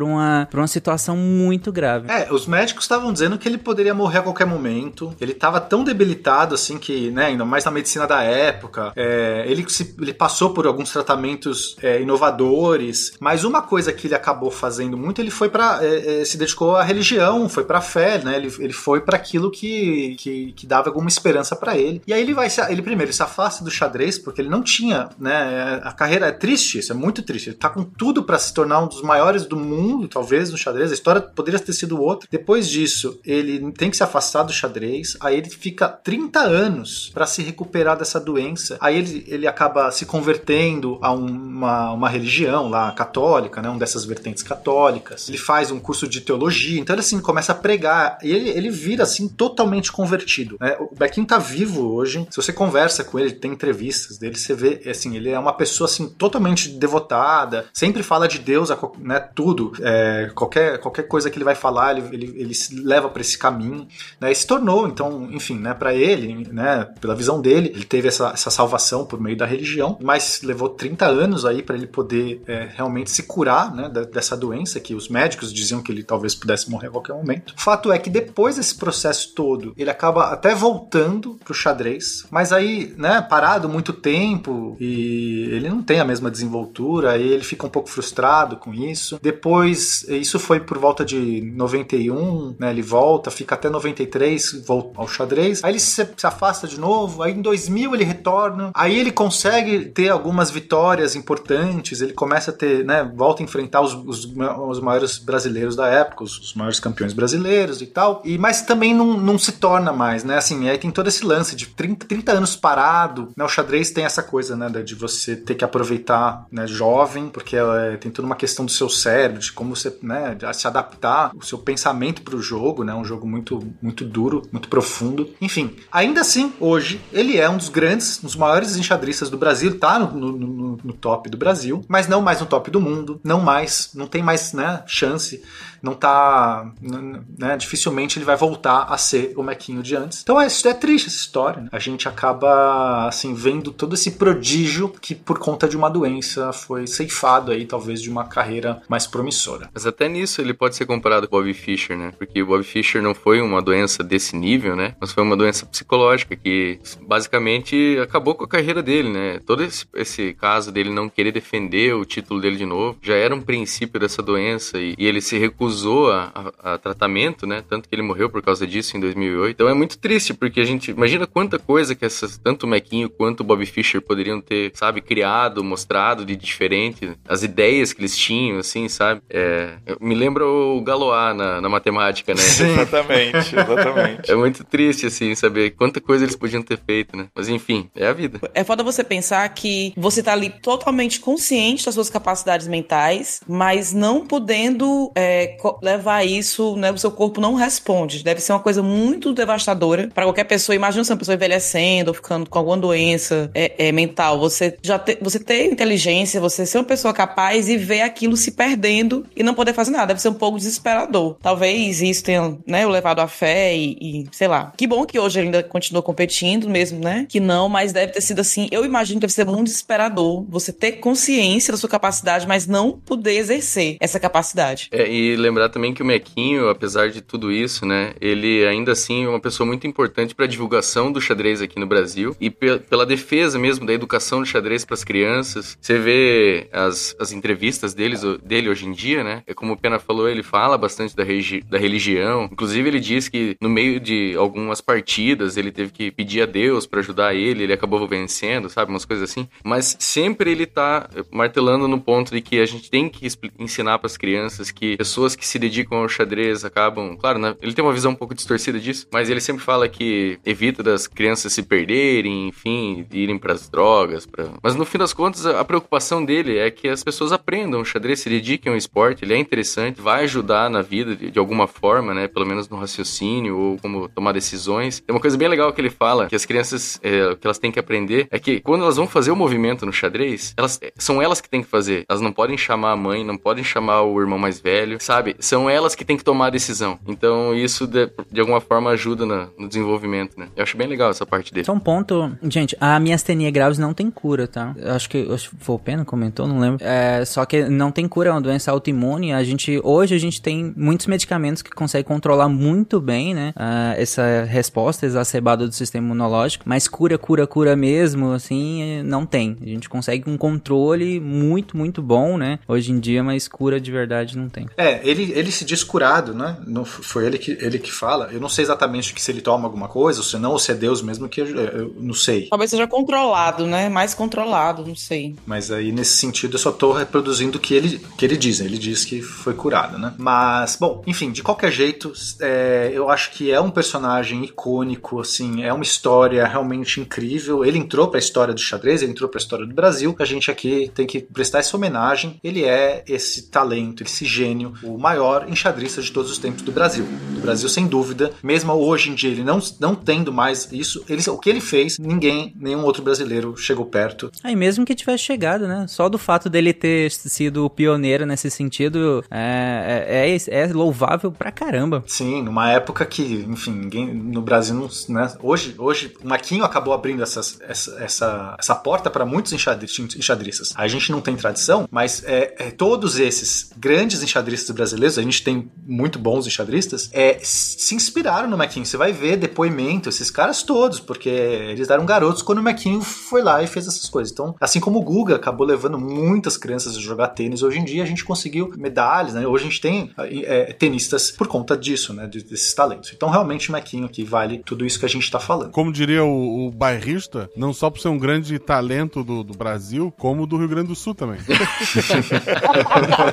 [SPEAKER 1] uma, uma situação muito grave.
[SPEAKER 6] É, os médicos estavam dizendo que ele poderia morrer a qualquer momento. Ele estava tão debilitado, assim, que, né, ainda mais na medicina da época, é, ele, se- ele passou por alguns tratamentos é, inovadores, mas uma coisa que ele acabou fazendo muito, ele foi para se dedicou à religião, foi pra fé, né? Ele, ele foi para aquilo que, que, que dava alguma esperança para ele. E aí ele vai se, ele primeiro ele se afasta do xadrez porque ele não tinha, né? A carreira é triste, isso é muito triste. Ele tá com tudo para se tornar um dos maiores do mundo, talvez no xadrez. A história poderia ter sido outra. Depois disso, ele tem que se afastar do xadrez. Aí ele fica 30 anos para se recuperar dessa doença. Aí ele, ele acaba se convertendo a um- uma, uma religião lá católica, né? Um dessas vertentes católicas. Ele faz um curso de teologia. Então ele assim começa a pregar. E ele, ele vira assim totalmente convertido. né? O Bequinho tá vivo hoje. Se você conversa com ele, tem entrevistas dele, você vê assim, ele é uma pessoa assim totalmente devotada. Sempre fala de Deus, né? Tudo. É, qualquer, qualquer coisa que ele vai falar, ele, ele, ele se leva para esse caminho. Né? E se tornou, então, enfim, né? Para ele, né? Pela visão dele, ele teve essa, essa salvação por meio da religião, mas levou 30 anos aí para ele poder é, realmente se curar, né? dessa doença que os médicos diziam que ele talvez pudesse morrer qualquer momento. Fato é que depois desse processo todo, ele acaba até voltando pro xadrez, mas aí, né? Parado muito tempo e ele não tem a mesma desenvoltura, aí ele fica um pouco frustrado com isso. Depois, isso foi por volta de 91, né? Ele volta, fica até 93, volta ao xadrez. Aí ele se, se afasta de novo, aí em 2000 ele retorna. Aí ele consegue ter algumas vitórias importantes, ele começa a ter, né? Volta a enfrentar os, os, os maiores brasileiros da época, os, os maiores campeões brasileiros. e tal, e mas também não, não se torna mais, né? Assim, aí tem todo esse lance de 30, 30 anos parado, né? O xadrez tem essa coisa, né, de você ter que aproveitar, né, jovem, porque é, tem toda uma questão do seu cérebro, de como você, né, se adaptar o seu pensamento para o jogo, né? Um jogo muito muito duro, muito profundo. Enfim, ainda assim, hoje ele é um dos grandes, um dos maiores enxadristas do Brasil, tá no, no, no, no top do Brasil, mas não mais no top do mundo, não mais, não tem mais, né, chance não tá. Né, dificilmente ele vai voltar a ser o Mequinho de antes. Então é, é triste essa história. Né? A gente acaba assim vendo todo esse prodígio que por conta de uma doença foi ceifado aí, talvez, de uma carreira mais promissora.
[SPEAKER 4] Mas até nisso ele pode ser comparado com o Bobby Fischer, né? Porque o Bobby Fischer não foi uma doença desse nível, né? Mas foi uma doença psicológica que basicamente acabou com a carreira dele, né? Todo esse, esse caso dele não querer defender o título dele de novo já era um princípio dessa doença e, e ele se recusou recusou a, a, a, tratamento, né? Tanto que ele morreu por causa disso em 2008. Então é muito triste, porque a gente imagina quanta coisa que essas, tanto o Mequinho quanto o Bob Fischer poderiam ter, sabe, criado, mostrado de diferente, as ideias que eles tinham, assim, sabe? É, me lembra o Galois na, na matemática, né?
[SPEAKER 2] Sim, exatamente, exatamente.
[SPEAKER 4] é muito triste, assim, saber quanta coisa eles podiam ter feito, né? Mas enfim, é a vida.
[SPEAKER 7] É foda você pensar que você tá ali totalmente consciente das suas capacidades mentais, mas não podendo é, levar isso, né? O seu corpo não responde. Deve ser uma coisa muito devastadora para qualquer pessoa. Imagina se uma pessoa envelhecendo ou ficando com alguma doença é, é, mental. Você já te, você ter inteligência, você ser uma pessoa capaz e ver aquilo se perdendo e não poder fazer nada. Deve ser um pouco desesperador. Talvez isso tenha, né, o levado à fé e, e sei lá. Que bom que hoje ele ainda continua competindo mesmo, né? Que não, mas deve ter sido assim. Eu imagino que deve ser muito desesperador você ter consciência da sua capacidade, mas não poder exercer essa capacidade.
[SPEAKER 4] É, e lembrar também que o Mequinho, apesar de tudo isso, né, ele ainda assim é uma pessoa muito importante para a divulgação do xadrez aqui no Brasil e pe pela defesa mesmo da educação do xadrez para as crianças. Você vê as, as entrevistas deles, dele hoje em dia, né? É como o Pena falou, ele fala bastante da, da religião. Inclusive, ele diz que no meio de algumas partidas ele teve que pedir a Deus para ajudar ele, ele acabou vencendo, sabe? Umas coisas assim. Mas sempre ele tá martelando no ponto de que a gente tem que ensinar para as crianças que pessoas que se dedicam ao xadrez acabam. Claro, né? ele tem uma visão um pouco distorcida disso, mas ele sempre fala que evita das crianças se perderem, enfim, irem para as drogas. Pra... Mas no fim das contas, a preocupação dele é que as pessoas aprendam o xadrez, se dediquem ao esporte, ele é interessante, vai ajudar na vida de, de alguma forma, né? Pelo menos no raciocínio ou como tomar decisões. Tem uma coisa bem legal que ele fala, que as crianças, é, que elas têm que aprender, é que quando elas vão fazer o movimento no xadrez, elas são elas que têm que fazer. Elas não podem chamar a mãe, não podem chamar o irmão mais velho, sabe? São elas que têm que tomar a decisão. Então isso de, de alguma forma ajuda na, no desenvolvimento, né? Eu acho bem legal essa parte dele.
[SPEAKER 1] Só um ponto, gente, a miastenia graves não tem cura, tá? Eu acho que, acho foi o Pena comentou, não lembro. É, só que não tem cura, é uma doença autoimune. A gente, hoje a gente tem muitos medicamentos que conseguem controlar muito bem, né? Uh, essa resposta exacerbada do sistema imunológico, mas cura, cura, cura mesmo, assim, não tem. A gente consegue um controle muito, muito bom, né? Hoje em dia, mas cura de verdade não tem.
[SPEAKER 6] É, ele, ele se diz curado, né? Não, foi ele que, ele que fala. Eu não sei exatamente que se ele toma alguma coisa, ou se não, ou se é Deus mesmo, que eu, eu não sei.
[SPEAKER 7] Talvez seja controlado, né? Mais controlado, não sei.
[SPEAKER 6] Mas aí, nesse sentido, eu só tô reproduzindo o que ele, que ele diz. Ele diz que foi curado, né? Mas, bom, enfim, de qualquer jeito, é, eu acho que é um personagem icônico, assim, é uma história realmente incrível. Ele entrou pra história do xadrez, ele entrou pra história do Brasil. A gente aqui tem que prestar essa homenagem. Ele é esse talento, esse gênio, o maior enxadrista de todos os tempos do Brasil. Do Brasil, sem dúvida. Mesmo hoje em dia, ele não, não tendo mais isso, ele, o que ele fez, ninguém, nenhum outro brasileiro chegou perto.
[SPEAKER 1] Aí mesmo que tivesse chegado, né? Só do fato dele ter sido pioneiro nesse sentido é, é, é, é louvável pra caramba.
[SPEAKER 6] Sim, numa época que, enfim, ninguém no Brasil não. Né? Hoje, hoje, o Maquinho acabou abrindo essas, essa, essa, essa porta para muitos enxadristas. A gente não tem tradição, mas é, é, todos esses grandes enxadristas brasileiros, a gente tem muito bons enxadristas, é, se inspiraram no Maquinho. Você vai ver depoimento, esses caras todos, porque eles eram garotos quando o Maquinho foi lá e fez essas coisas. Então, assim como o Guga acabou levando muitas crianças a jogar tênis, hoje em dia a gente conseguiu medalhas, né? Hoje a gente tem é, tenistas por conta disso, né? Desses talentos. Então, realmente, o Maquinho aqui vale tudo isso que a gente tá falando.
[SPEAKER 5] Como diria o, o bairrista, não só por ser um grande talento do, do Brasil, como do Rio Grande do Sul também.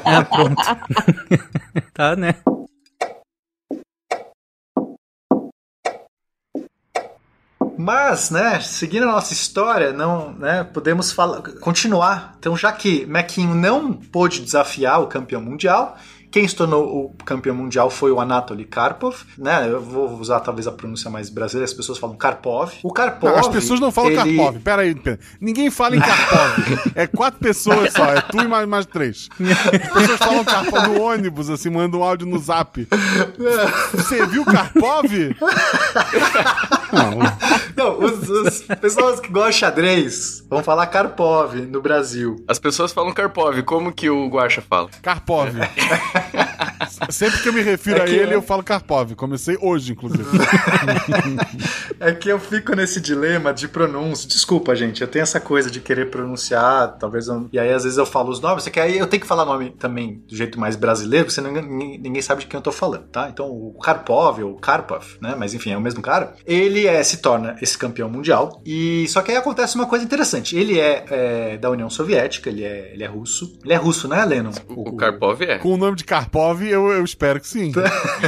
[SPEAKER 1] ah, pronto. tá, né?
[SPEAKER 6] Mas, né, seguindo a nossa história, não, né, podemos falar, continuar. Então, já que Mequinho não pôde desafiar o campeão mundial, quem se tornou o campeão mundial foi o Anatoly Karpov, né? Eu vou usar talvez a pronúncia mais brasileira, as pessoas falam Karpov. O Karpov.
[SPEAKER 5] Não, as pessoas não falam
[SPEAKER 6] ele...
[SPEAKER 5] Karpov. Pera aí, pera. Ninguém fala em Karpov. é quatro pessoas só. É tu e mais, mais três. As pessoas falam Karpov no ônibus, assim, mandam um áudio no zap. Você viu Karpov?
[SPEAKER 6] Não, os, os pessoas que gostam de xadrez vão falar Karpov no Brasil.
[SPEAKER 4] As pessoas falam Karpov, como que o Guaxa fala?
[SPEAKER 5] Karpov. Sempre que eu me refiro
[SPEAKER 6] É
[SPEAKER 5] a ele,
[SPEAKER 6] eu-
[SPEAKER 5] eu falo Karpov. Comecei hoje, inclusive.
[SPEAKER 6] É que eu fico nesse dilema de pronúncia. Desculpa, gente, eu tenho essa coisa de querer pronunciar, talvez eu... E aí, às vezes, eu falo os nomes, só que aí eu tenho que falar nome também do jeito mais brasileiro, porque senão ninguém, ninguém sabe de quem eu tô falando, tá? Então, o Karpov, ou Karpov, né? Mas enfim, é o mesmo cara. Ele é, se torna esse campeão mundial, e só que aí acontece uma coisa interessante. Ele é, é, da União Soviética, ele é, ele é russo. Ele é russo, né, Lennon?
[SPEAKER 4] O Karpov é.
[SPEAKER 5] Com o nome de Karpov, eu, eu espero que sim.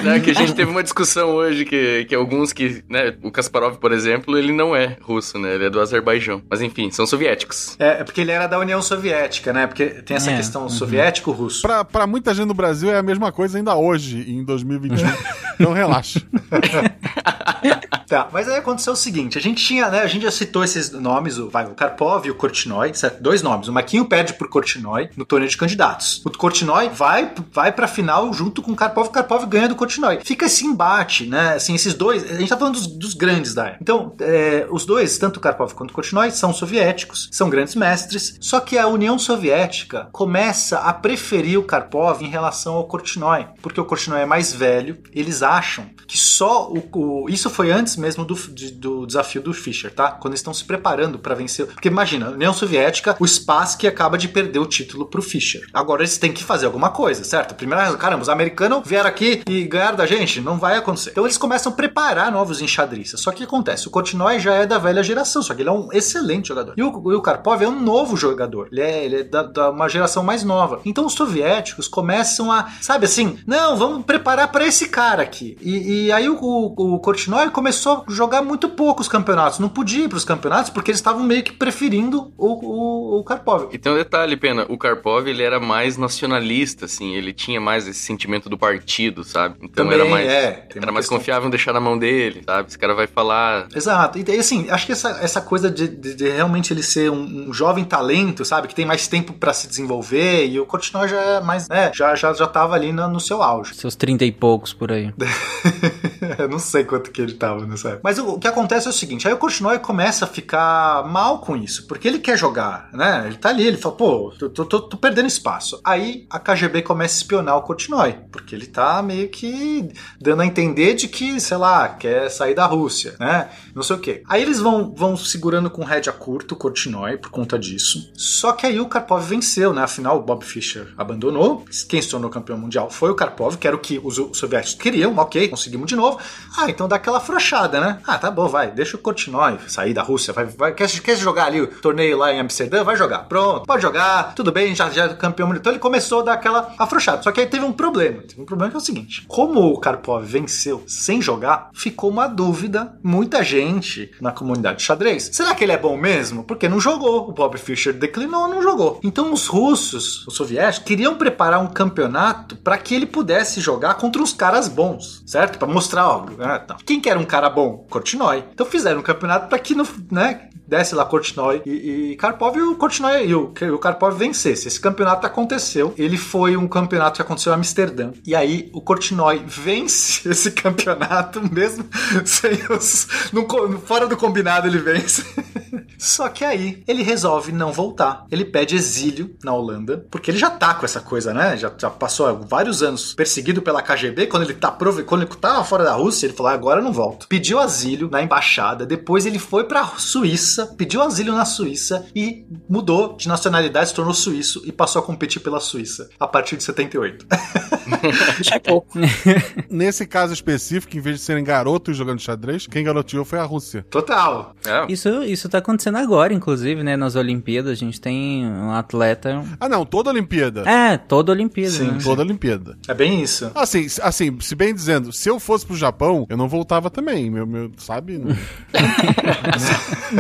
[SPEAKER 4] Né, que a gente teve uma discussão hoje que, que alguns que, né, o Kasparov, por exemplo, ele não é russo, né? Ele é do Azerbaijão. Mas enfim, são soviéticos.
[SPEAKER 6] É, é porque ele era da União Soviética, né? Porque tem essa
[SPEAKER 5] É,
[SPEAKER 6] questão
[SPEAKER 5] uhum.
[SPEAKER 6] soviético-russo.
[SPEAKER 5] Pra, pra muita gente no Brasil é a mesma coisa ainda hoje, em 2021. então relaxa.
[SPEAKER 6] Tá, mas aí aconteceu o seguinte: a gente tinha, né? A gente já citou esses nomes, o, vai, o Karpov e o Kortinoy, certo? Dois nomes. O Maquinho perde pro Kortinoy no torneio de candidatos. O Kortinoy vai, vai pra final junto com Karpov, Karpov ganha do Kortinoy. Fica esse embate, né? Assim, esses dois. A gente tá falando dos, dos grandes da. Então, é, os dois, tanto Karpov quanto Kortinoy, são soviéticos, são grandes mestres. Só que a União Soviética começa a preferir o Karpov em relação ao Kortinoy, porque o Kortinoy é mais velho. Eles acham que só o, o- isso foi antes mesmo do, de- do desafio do Fischer, tá? Quando eles estão se preparando pra vencer, porque imagina, União Soviética, o Spassky acaba de perder o título pro Fischer. Agora eles têm que fazer alguma coisa, certo? Primeiro, caramba, os americanos vieram aqui e ganharam da gente, não vai acontecer. Então eles começam a preparar novos enxadristas. Só que acontece? O Kortinoy já é da velha geração, só que ele é um excelente jogador. E o, o Karpov é um novo jogador. Ele é, ele é da, da uma geração mais nova. Então os soviéticos começam a, sabe assim, não, vamos preparar pra esse cara aqui. E, e aí o, o, o começou a jogar muito poucos campeonatos. Não podia ir pros campeonatos porque eles estavam meio que preferindo o, o, o Karpov.
[SPEAKER 4] E tem um detalhe, Pena, o Karpov, ele era mais nacionalista, assim, ele tinha mais esse sentimento do partido, sabe? Então
[SPEAKER 6] Também,
[SPEAKER 4] era mais,
[SPEAKER 6] é,
[SPEAKER 4] era mais
[SPEAKER 6] questão-
[SPEAKER 4] confiável em deixar na mão dele, sabe? Esse cara vai falar...
[SPEAKER 6] Exato. E assim, acho que essa, essa coisa de, de- de realmente ele ser um, um jovem talento, sabe? Que tem mais tempo pra se desenvolver e o Kortinoy já é mais, né? Já, já, já tava ali na- no seu auge.
[SPEAKER 1] Seus trinta e poucos por aí.
[SPEAKER 6] Eu não sei quanto que ele tava nessa época. Mas o, o que acontece é o seguinte: aí o Kortinoy começa a ficar mal com isso, porque ele quer jogar, né? Ele tá ali, ele fala, pô, tô, tô- tô- tô perdendo espaço. Aí a KGB começa a espionar o Kortinoy, porque ele tá meio que dando a entender de que, sei lá, quer sair da Rússia, né? Não sei o quê. Aí eles vão, vão segurando com rédea curta o por conta disso. Só que aí o Karpov venceu, né? Afinal, o Bob Fischer abandonou. Quem se tornou campeão mundial foi o Karpov, que era o que os soviéticos queriam. Ok, conseguimos de novo. Ah, então dá aquela afrouxada, né? Ah, tá bom, vai. Deixa o Kortinoy sair da Rússia. Vai, vai, quer, quer jogar ali o torneio lá em Amsterdã? Vai jogar. Pronto, pode jogar. Tudo bem, já, já é campeão mundial. Então ele começou a dar aquela afrouxada. Só que aí teve um problema. Teve um problema que é o seguinte: como o Karpov venceu sem jogar, ficou uma dúvida. Muita gente na comunidade de xadrez. Será que ele é bom mesmo? Porque não jogou. O Bob Fischer declinou, não jogou. Então os russos, os soviéticos, queriam preparar um campeonato para que ele pudesse jogar contra uns caras bons, certo? Para mostrar, ó, tá. quem que era um cara bom? Kortinoy. Então fizeram um campeonato para que, no, né, desse lá Kortinoy e, e Karpov e o Kortinoy e o, o Karpov vencesse. Esse campeonato aconteceu. Ele foi um campeonato que aconteceu em Amsterdã. E aí o Kortinoy vence esse campeonato mesmo sem os, no fora do combinado ele vence. Só que aí ele resolve não voltar. Ele pede exílio na Holanda, porque ele já tá com essa coisa, né? Já, já passou vários anos perseguido pela KGB. Quando ele tá prove... quando ele tava fora da Rússia, ele falou: "Ah, agora eu não volto. Pediu asilo na embaixada. Depois ele foi pra Suíça, pediu asilo na Suíça e mudou de nacionalidade, se tornou suíço e passou a competir pela Suíça a partir de 78.
[SPEAKER 5] Nesse caso específico, em vez de serem garotos jogando xadrez, quem garoteou foi a Rússia.
[SPEAKER 6] Total.
[SPEAKER 4] É.
[SPEAKER 1] Isso, isso tá acontecendo agora, inclusive, né? Nas Olimpíadas, a gente tem um atleta.
[SPEAKER 5] Ah, não, toda Olimpíada.
[SPEAKER 1] É, toda Olimpíada.
[SPEAKER 6] Sim,
[SPEAKER 1] né?
[SPEAKER 5] Toda Olimpíada.
[SPEAKER 6] É bem isso.
[SPEAKER 5] Assim, assim, se bem dizendo, se eu fosse pro Japão, eu não voltava também, meu, meu sabe? Não,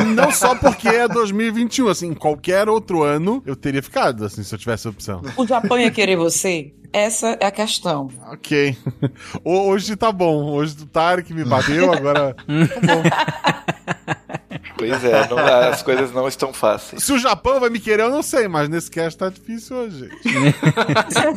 [SPEAKER 5] não só porque é 2021, assim, em qualquer outro ano eu teria ficado, assim, se eu tivesse a opção.
[SPEAKER 7] O Japão ia querer você? Essa é a questão.
[SPEAKER 5] Ok. Ho- Hoje tá bom, hoje o Tarek me bateu, agora...
[SPEAKER 2] Pois é, não- as coisas não estão fáceis.
[SPEAKER 5] Se o Japão vai me querer, eu não sei, mas nesse cast tá difícil hoje.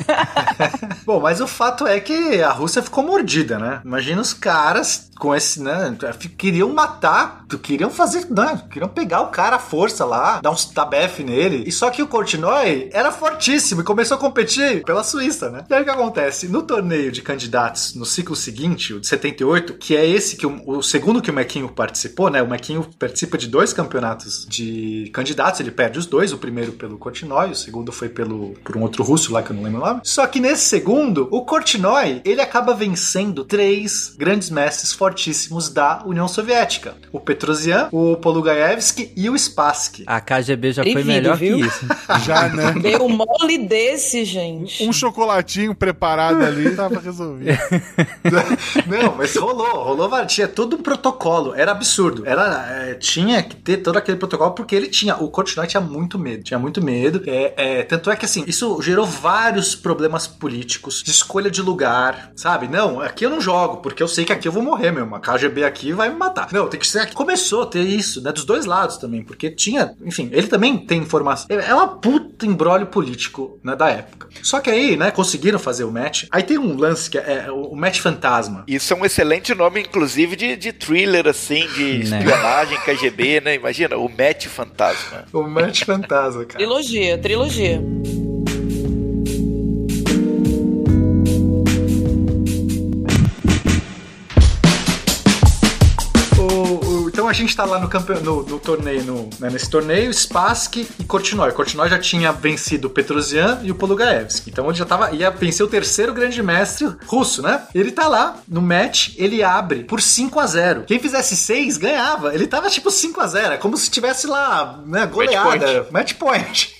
[SPEAKER 6] Bom, mas o fato é que a Rússia ficou mordida, né? Imagina os caras com esse, né? Queriam matar, queriam fazer, né? Queriam pegar o cara à força lá, dar uns tabef nele. E só que o Kortinoy era fortíssimo e começou a competir pela Suíça, né? E aí o que acontece? No torneio de candidatos, no ciclo seguinte, o de 78, que é esse que o, o segundo que o Mequinho participou, né? O Mequinho participa de dois campeonatos de candidatos, ele perde os dois, o primeiro pelo Kortinoy, o segundo foi pelo por um outro russo lá que eu não lembro o nome. Só que nesse segundo, o Kortinoy, ele acaba vencendo três grandes mestres fortíssimos da União Soviética. O Petrosian, o Polugaevsky e o Spassky.
[SPEAKER 1] A KGB já foi melhor
[SPEAKER 7] viu?
[SPEAKER 1] que isso.
[SPEAKER 5] Já, né?
[SPEAKER 7] Deu um mole desse, gente.
[SPEAKER 5] Um chocolatinho preparado ali tava resolvido.
[SPEAKER 6] Não, mas rolou, rolou, tinha todo um protocolo, era absurdo. Era, é, tinha que ter todo aquele protocolo porque ele tinha, o Kortinoy tinha muito medo, tinha muito medo. É, é, tanto é que assim, isso gerou vários problemas políticos, de escolha de lugar, sabe? Não, aqui eu não jogo, porque eu sei que aqui eu vou morrer mesmo. A KGB aqui vai me matar. Não, tem que ser aqui. Começou a ter isso, né? Dos dois lados também, porque tinha, enfim, ele também tem informação. É é uma puta embrólio político, né, da época. Só que aí, né, conseguiram fazer o match. Aí tem um lance que é, é o o match fantasma.
[SPEAKER 2] Isso é um excelente nome, inclusive, de, de thriller, assim, de
[SPEAKER 1] Né.
[SPEAKER 2] espionagem, KGB, né? Imagina, o Match Fantasma.
[SPEAKER 6] O match fantasma, cara.
[SPEAKER 7] Trilogia, trilogia.
[SPEAKER 6] Então a gente tá lá no, no, no torneio, no- né, nesse torneio, Spassky e Kortinoy. Kortinoy já tinha vencido o Petrosian e o Polugaevsky. Então ele já tava, ia vencer o terceiro grande mestre russo, né? Ele tá lá, no match, ele abre por 5 a 0 Quem fizesse 6 ganhava. Ele tava tipo 5 a 0 É como se tivesse lá, né, goleada. Match point.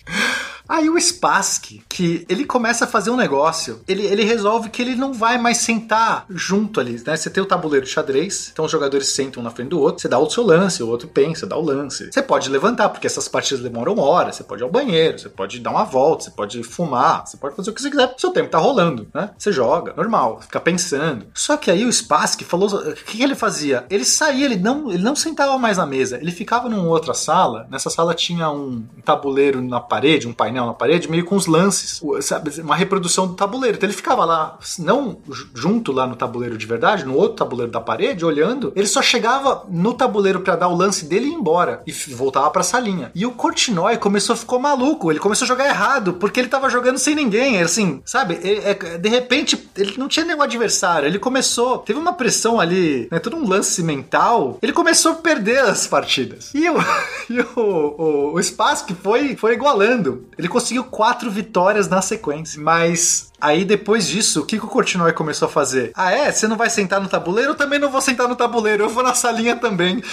[SPEAKER 6] Aí o Spassky, que ele começa a fazer um negócio, ele, ele resolve que ele não vai mais sentar junto ali, né? Você tem o tabuleiro de xadrez, então os jogadores sentam um na frente do outro, você dá o seu lance, o outro pensa, dá o lance. Você pode levantar, porque essas partidas demoram horas, você pode ir ao banheiro, você pode dar uma volta, você pode fumar, você pode fazer o que você quiser, seu tempo tá rolando, né? Você joga, normal, fica pensando. Só que aí o Spassky falou, o que, que ele fazia? Ele saía, ele não, ele não sentava mais na mesa, ele ficava numa outra sala, nessa sala tinha um tabuleiro na parede, um painel na parede, meio com os lances, sabe, uma reprodução do tabuleiro. Então ele ficava lá, não ju- junto lá no tabuleiro de verdade, no outro tabuleiro da parede, olhando, ele só chegava no tabuleiro pra dar o lance dele e ir embora, e voltava pra salinha. E o Kortinoy começou a ficar maluco, ele começou a jogar errado, porque ele tava jogando sem ninguém, assim, sabe? Ele- é- de repente, ele não tinha nenhum adversário, ele começou, teve uma pressão ali, né, todo um lance mental, ele começou a perder as partidas. E o, e o, o, o Spassky foi, foi igualando. Ele conseguiu quatro vitórias na sequência. Mas aí depois disso, o que, que o Kortinoy começou a fazer? Ah, é? Você não vai sentar no tabuleiro? Eu também não vou sentar no tabuleiro. Eu vou na salinha também.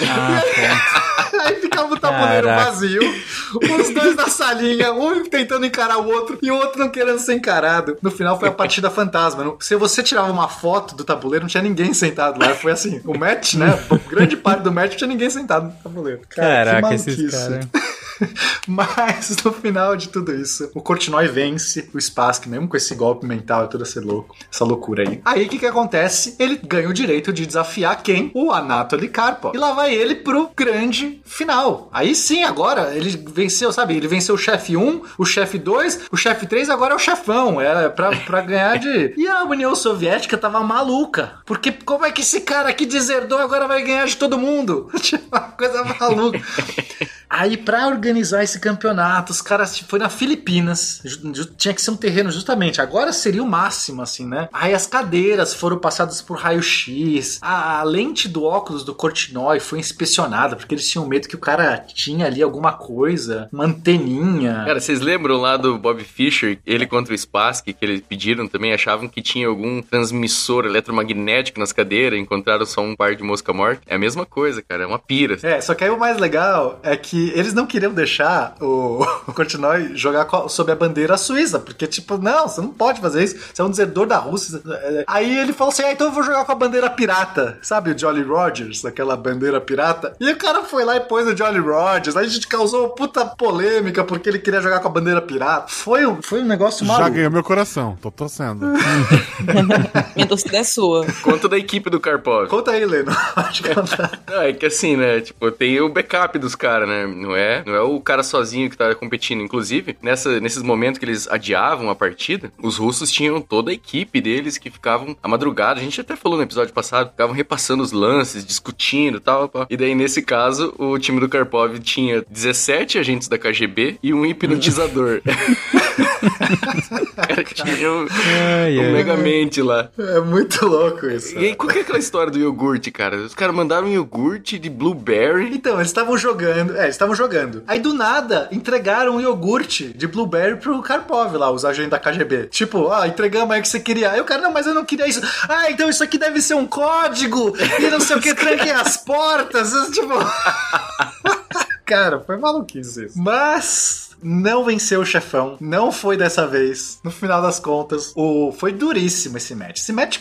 [SPEAKER 6] aí ficava o tabuleiro
[SPEAKER 1] Caraca.
[SPEAKER 6] vazio. Os dois na salinha, um tentando encarar o outro e o outro não querendo ser encarado. No final foi a partida fantasma. Se você tirava uma foto do tabuleiro, não tinha ninguém sentado lá. Foi assim, o match, né? Grande parte do match não tinha ninguém sentado no tabuleiro. Cara, que
[SPEAKER 1] Caraca, esses
[SPEAKER 6] maluquice.
[SPEAKER 1] caras.
[SPEAKER 6] Mas no final de tudo isso, o Kortinoy vence o Spassky, mesmo com esse golpe mental e toda essa, louco, essa loucura aí. Aí o que, que acontece? Ele ganha o direito de desafiar quem? O Anatoly Karpov. E lá vai ele pro grande final. Aí sim, agora ele venceu, sabe? Ele venceu o chefe 1, o chefe 2, o chefe 3, agora é o chefão. Era pra, pra ganhar de. E a União Soviética tava maluca. Porque como é que esse cara aqui deserdou agora vai ganhar de todo mundo? Tipo, uma coisa maluca. Aí, pra organizar esse campeonato, os caras tipo, foi na Filipinas. Tinha que ser um terreno justamente. Agora seria o máximo, assim, né? Aí as cadeiras foram passadas por raio-x. A, a lente do óculos do Cortinói foi inspecionada, porque eles tinham medo que o cara tinha ali alguma coisa, uma anteninha.
[SPEAKER 4] Cara, vocês lembram lá do Bob Fischer, ele contra o Spassky, que eles pediram também, achavam que tinha algum transmissor eletromagnético nas cadeiras, encontraram só um par de mosca morta? É a mesma coisa, cara, é uma pira.
[SPEAKER 6] É, só que aí o mais legal é que eles não queriam deixar o, o Korchnoi jogar sob a bandeira suíça, porque, tipo, não, você não pode fazer isso, você é um desertor da Rússia. Aí ele falou assim: ah, então eu vou jogar com a bandeira pirata, sabe o Jolly Rogers, aquela bandeira pirata? E o cara foi lá e pôs o Jolly Rogers, aí a gente causou puta polêmica porque ele queria jogar com a bandeira pirata. Foi um, foi um negócio
[SPEAKER 5] Já
[SPEAKER 6] maluco.
[SPEAKER 5] ganhou meu coração, tô torcendo.
[SPEAKER 7] Minha torcida é sua.
[SPEAKER 4] Conta da equipe do Karpov.
[SPEAKER 6] Conta aí, Leno. Pode contar.
[SPEAKER 4] Não, é que assim, né? Tipo, tem o backup dos caras, né? Não é, não é o cara sozinho que tá competindo. Inclusive, nessa, nesses momentos que eles adiavam a partida, os russos tinham toda a equipe deles que ficavam à madrugada. A gente até falou no episódio passado, ficavam repassando os lances, discutindo e tal. E daí, nesse caso, o time do Karpov tinha 17 agentes da KGB e um hipnotizador. cara tinha um,
[SPEAKER 1] Ai,
[SPEAKER 4] um
[SPEAKER 1] ai.
[SPEAKER 4] megamente lá.
[SPEAKER 6] É muito louco isso.
[SPEAKER 4] E aí, qual que é aquela história do iogurte, cara? Os caras mandaram um iogurte de blueberry.
[SPEAKER 6] Então, eles estavam jogando. É, eles estavam jogando. Aí do nada, entregaram um iogurte de blueberry pro Karpov lá, os agentes da KGB. Tipo, ah, entregamos aí o que você queria. Aí o cara, não, mas eu não queria isso. Ah, então isso aqui deve ser um código. E não sei o que, tranquem as portas. Tipo. Cara, foi maluquice isso. Mas não venceu o chefão. Não foi dessa vez. No final das contas, o foi duríssimo esse match. Esse match,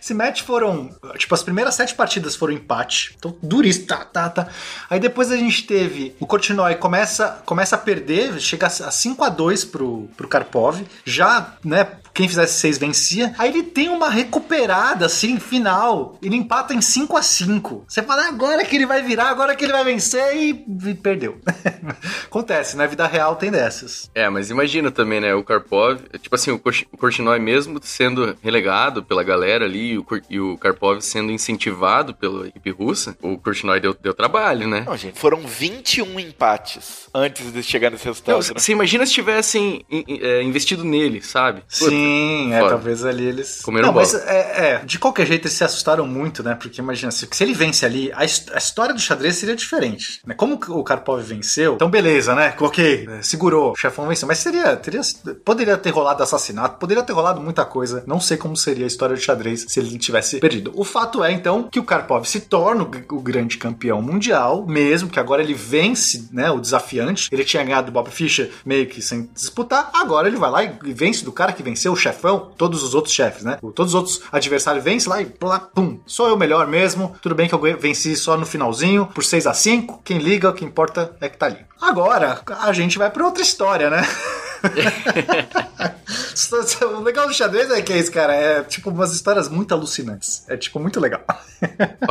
[SPEAKER 6] esse match foram. Tipo, as primeiras sete partidas foram empate. Então, duríssimo. Tá, tá, tá. Aí depois a gente teve. O Korchnoi começa, começa a perder, chega a 5 a 2 pro, pro Karpov. Já, né? Quem fizesse 6 vencia. Aí ele tem uma recuperada, assim, final. Ele empata em 5 a 5 Você fala, "Ah, agora que ele vai virar, agora que ele vai vencer e, e perdeu. Acontece, na vida real tem dessas.
[SPEAKER 4] É, mas imagina também, né? O Karpov, tipo assim, o Korch- o Korchnoi mesmo sendo relegado pela galera ali e o, e o Karpov sendo incentivado pela equipe russa, o Korchnoi deu, deu trabalho, né?
[SPEAKER 2] Não, gente, foram 21 empates antes de chegar nesse
[SPEAKER 4] Não,
[SPEAKER 2] resultado. né?
[SPEAKER 4] você imagina se tivessem in- in- é, investido nele, sabe? Puta,
[SPEAKER 6] Sim, é,
[SPEAKER 4] foda.
[SPEAKER 6] talvez ali eles.
[SPEAKER 4] Comeram
[SPEAKER 6] não, mas
[SPEAKER 4] bola.
[SPEAKER 6] é, é, de qualquer jeito eles se assustaram muito, né? Porque imagina, se, se ele vence ali, a, a história do xadrez seria diferente. Né? Como o Karpov venceu, então beleza, né? Ok, é, segurou, o chefão venceu. Mas seria, teria, poderia ter rolado assassinato, poderia ter rolado muita coisa. Não sei como seria a história do xadrez se ele tivesse perdido. O fato é, então, que o Karpov se torna o, o grande campeão mundial, mesmo que agora ele vence, né? O desafiante. Ele tinha ganhado do Bob Fischer meio que sem disputar. Agora ele vai lá e vence do cara que venceu o chefão, todos os outros chefes, né? O- Todos os outros adversários vencem lá e plá, pum. Sou eu melhor mesmo. Tudo bem que eu venci só no finalzinho, por 6 a 5 Quem liga, o que importa é que tá ali. Agora, a gente vai pra outra história, né? o legal do xadrez é que é isso, cara. É tipo umas histórias muito alucinantes. É tipo muito legal.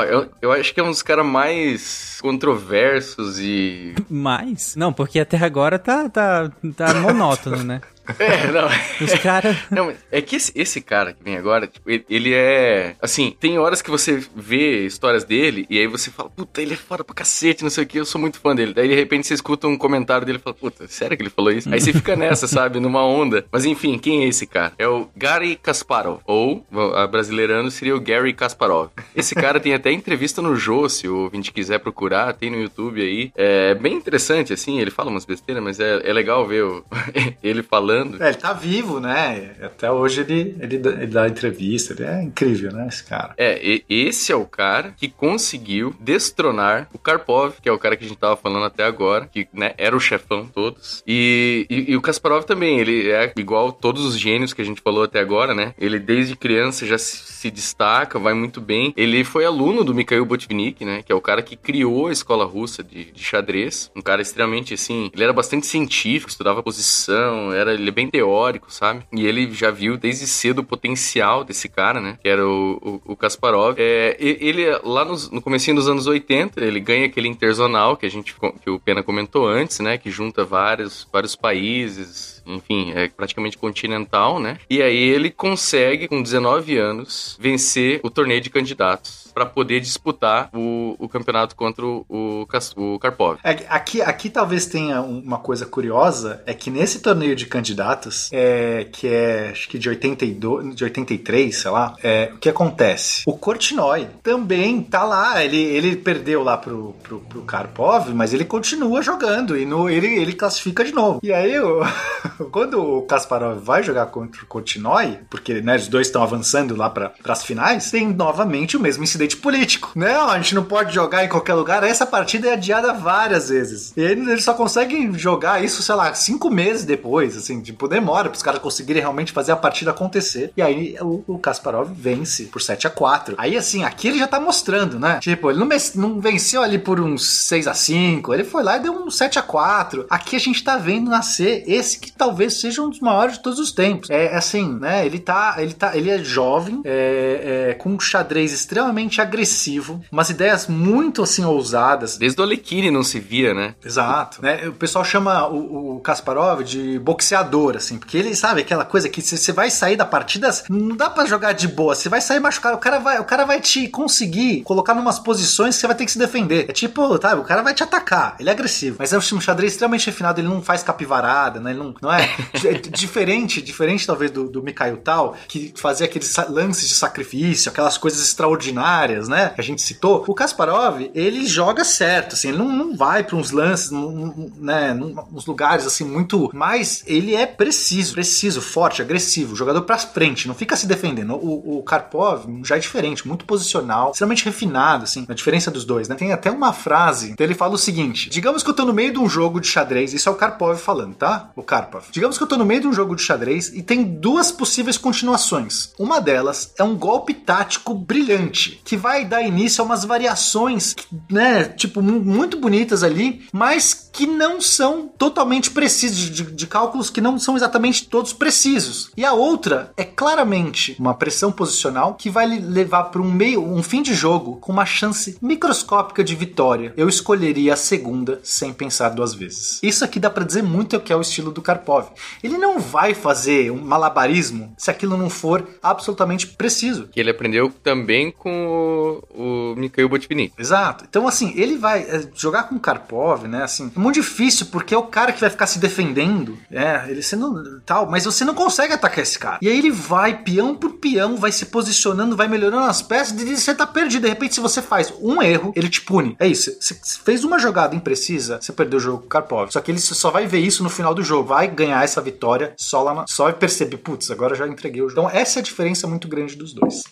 [SPEAKER 4] Eu, eu acho que é um dos caras mais controversos e.
[SPEAKER 1] Mais? Não, porque até agora tá, tá, tá monótono, né?
[SPEAKER 4] É, não.
[SPEAKER 1] Os caras.
[SPEAKER 4] Não, é que esse, esse cara que vem agora, tipo, ele, ele é. Assim, tem horas que você vê histórias dele e aí você fala, puta, ele é foda pra cacete, não sei o que, eu sou muito fã dele. Daí de repente você escuta um comentário dele e fala, puta, sério que ele falou isso? Aí você fica nessa, sabe, numa onda. Mas enfim, quem é esse cara? É o Gary Kasparov. Ou, a brasileirano seria o Gary Kasparov. Esse cara tem até entrevista no Jô, se o ouvinte quiser procurar, tem no YouTube aí. É bem interessante, assim, ele fala umas besteiras, mas é, é legal ver o- ele falando.
[SPEAKER 6] É, ele tá vivo, né? Até hoje ele, ele, dá, ele dá entrevista. Ele é incrível, né? Esse cara.
[SPEAKER 4] É, esse é o cara que conseguiu destronar o Karpov, que é o cara que a gente tava falando até agora, que né, era o chefão todos. E, e, e o Kasparov também, ele é igual todos os gênios que a gente falou até agora, né? Ele desde criança já se, se destaca, vai muito bem. Ele foi aluno do Mikhail Botvinnik, né? Que é o cara que criou a escola russa de, de xadrez. Um cara extremamente assim, ele era bastante científico, estudava posição, era ele é bem teórico, sabe? E ele já viu desde cedo o potencial desse cara, né? Que era o, o, o Kasparov. É, ele, lá nos- no comecinho dos anos 80, ele ganha aquele interzonal que a gente, que o Pena comentou antes, né? Que junta vários, vários países, enfim, é praticamente continental, né? E aí ele consegue, com 19 anos, vencer o torneio de candidatos para poder disputar o, o campeonato contra o, o, Karpov.
[SPEAKER 6] É, aqui, aqui talvez tenha um- uma coisa curiosa, é que nesse torneio de candidatos, é, que é acho que de 82, de 83, sei lá, é, o que acontece? O Korchnoi também tá lá, ele, ele perdeu lá pro, pro, pro Karpov, mas ele continua jogando e no, ele, ele classifica de novo. E aí, o- quando o Kasparov vai jogar contra o Korchnoi, porque né, os dois estão avançando lá para as finais, tem novamente o mesmo incidente político. Não, a gente não pode jogar em qualquer lugar. Essa partida é adiada várias vezes. E eles só conseguem jogar isso, sei lá, cinco meses depois, assim, tipo, demora para os caras conseguirem realmente fazer a partida acontecer. E aí o, o Kasparov vence por 7 a 4 Aí, assim, aqui ele já tá mostrando, né? Tipo, ele não, não venceu ali por uns 6 a 5 ele foi lá e deu um 7 a 4 Aqui a gente tá vendo nascer esse que talvez seja um dos maiores de todos os tempos. É assim, né? Ele tá, ele tá, ele é jovem, é, é, com um xadrez extremamente agressivo, umas ideias muito assim ousadas.
[SPEAKER 4] Desde o Alekhine não se via, né?
[SPEAKER 6] Exato. Né? O pessoal chama o, o Kasparov de boxeador, assim, porque ele sabe aquela coisa que você vai sair da partida, não dá pra jogar de boa, você vai sair machucado, o cara vai, o cara vai te conseguir colocar numas posições que você vai ter que se defender. É tipo, tá, o cara vai te atacar, ele é agressivo, mas é um xadrez extremamente refinado, ele não faz capivarada, né? Ele não, não é, é diferente, diferente talvez do, do Mikhail Tal, que fazia aqueles lances de sacrifício, aquelas coisas extraordinárias, né? Que a gente citou. O Kasparov, ele joga certo, assim, ele não, não vai pra uns lances, num- né, uns lugares assim muito, mas ele é preciso, preciso, forte, agressivo, jogador pra frente, não fica se defendendo. O, o Karpov já é diferente, muito posicional, extremamente refinado, assim, a diferença dos dois, né? Tem até uma frase, então ele fala o seguinte: digamos que eu tô no meio de um jogo de xadrez, isso é o Karpov falando, tá? O Karpov. Digamos que eu tô no meio de um jogo de xadrez e tem duas possíveis continuações. Uma delas é um golpe tático brilhante, que vai dar início a umas variações, né, tipo, mu- muito bonitas ali, mas que não são totalmente precisas, de, de cálculos que não são exatamente todos precisos. E a outra é claramente uma pressão posicional que vai levar para um meio, um fim de jogo com uma chance microscópica de vitória. Eu escolheria a segunda sem pensar duas vezes. Isso aqui dá para dizer muito o que é o estilo do Karpov. Ele não vai fazer um malabarismo se aquilo não for absolutamente preciso.
[SPEAKER 4] Que ele aprendeu também com o, o Mikhail Botvinnik.
[SPEAKER 6] Exato. Então, assim, ele vai é, jogar com o Karpov, né? Assim, é muito difícil porque é o cara que vai ficar se defendendo, é, ele sendo tal, mas você não consegue atacar esse cara. E aí ele vai, peão por peão, vai se posicionando, vai melhorando as peças e você tá perdido. De repente, se você faz um erro, ele te pune. É isso. Você fez uma jogada imprecisa, você perdeu o jogo com o Karpov. Só que ele só vai ver isso no final do jogo. Vai ganhar essa vitória só lá na, só vai perceber, putz, agora já entreguei o jogo. Então, essa é a diferença muito grande dos dois.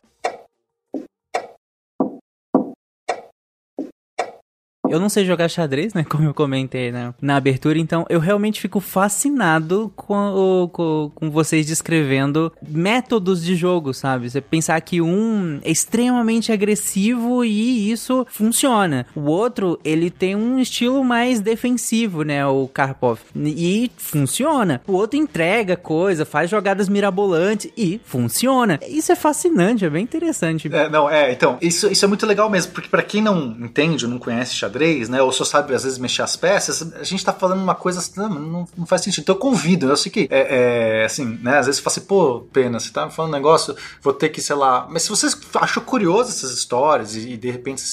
[SPEAKER 1] Eu não sei jogar xadrez, né? Como eu comentei né, na abertura, então eu realmente fico fascinado com, com, com vocês descrevendo métodos de jogo, sabe? Você pensar que um é extremamente agressivo e isso funciona. O outro, ele tem um estilo mais defensivo, né? O Karpov. E funciona. O outro entrega coisa, faz jogadas mirabolantes e funciona. Isso é fascinante, é bem interessante.
[SPEAKER 6] É, não, é, então, isso, isso é muito legal mesmo, porque pra quem não entende ou não conhece xadrez, né, ou só sabe às vezes mexer as peças, a gente tá falando uma coisa assim, não, não, faz sentido. Então eu convido, eu sei que, é, é, assim, né, às vezes você fala assim, pô, pena, você tá me falando um negócio, vou ter que, sei lá, mas se você achou curioso essas histórias e, e, de repente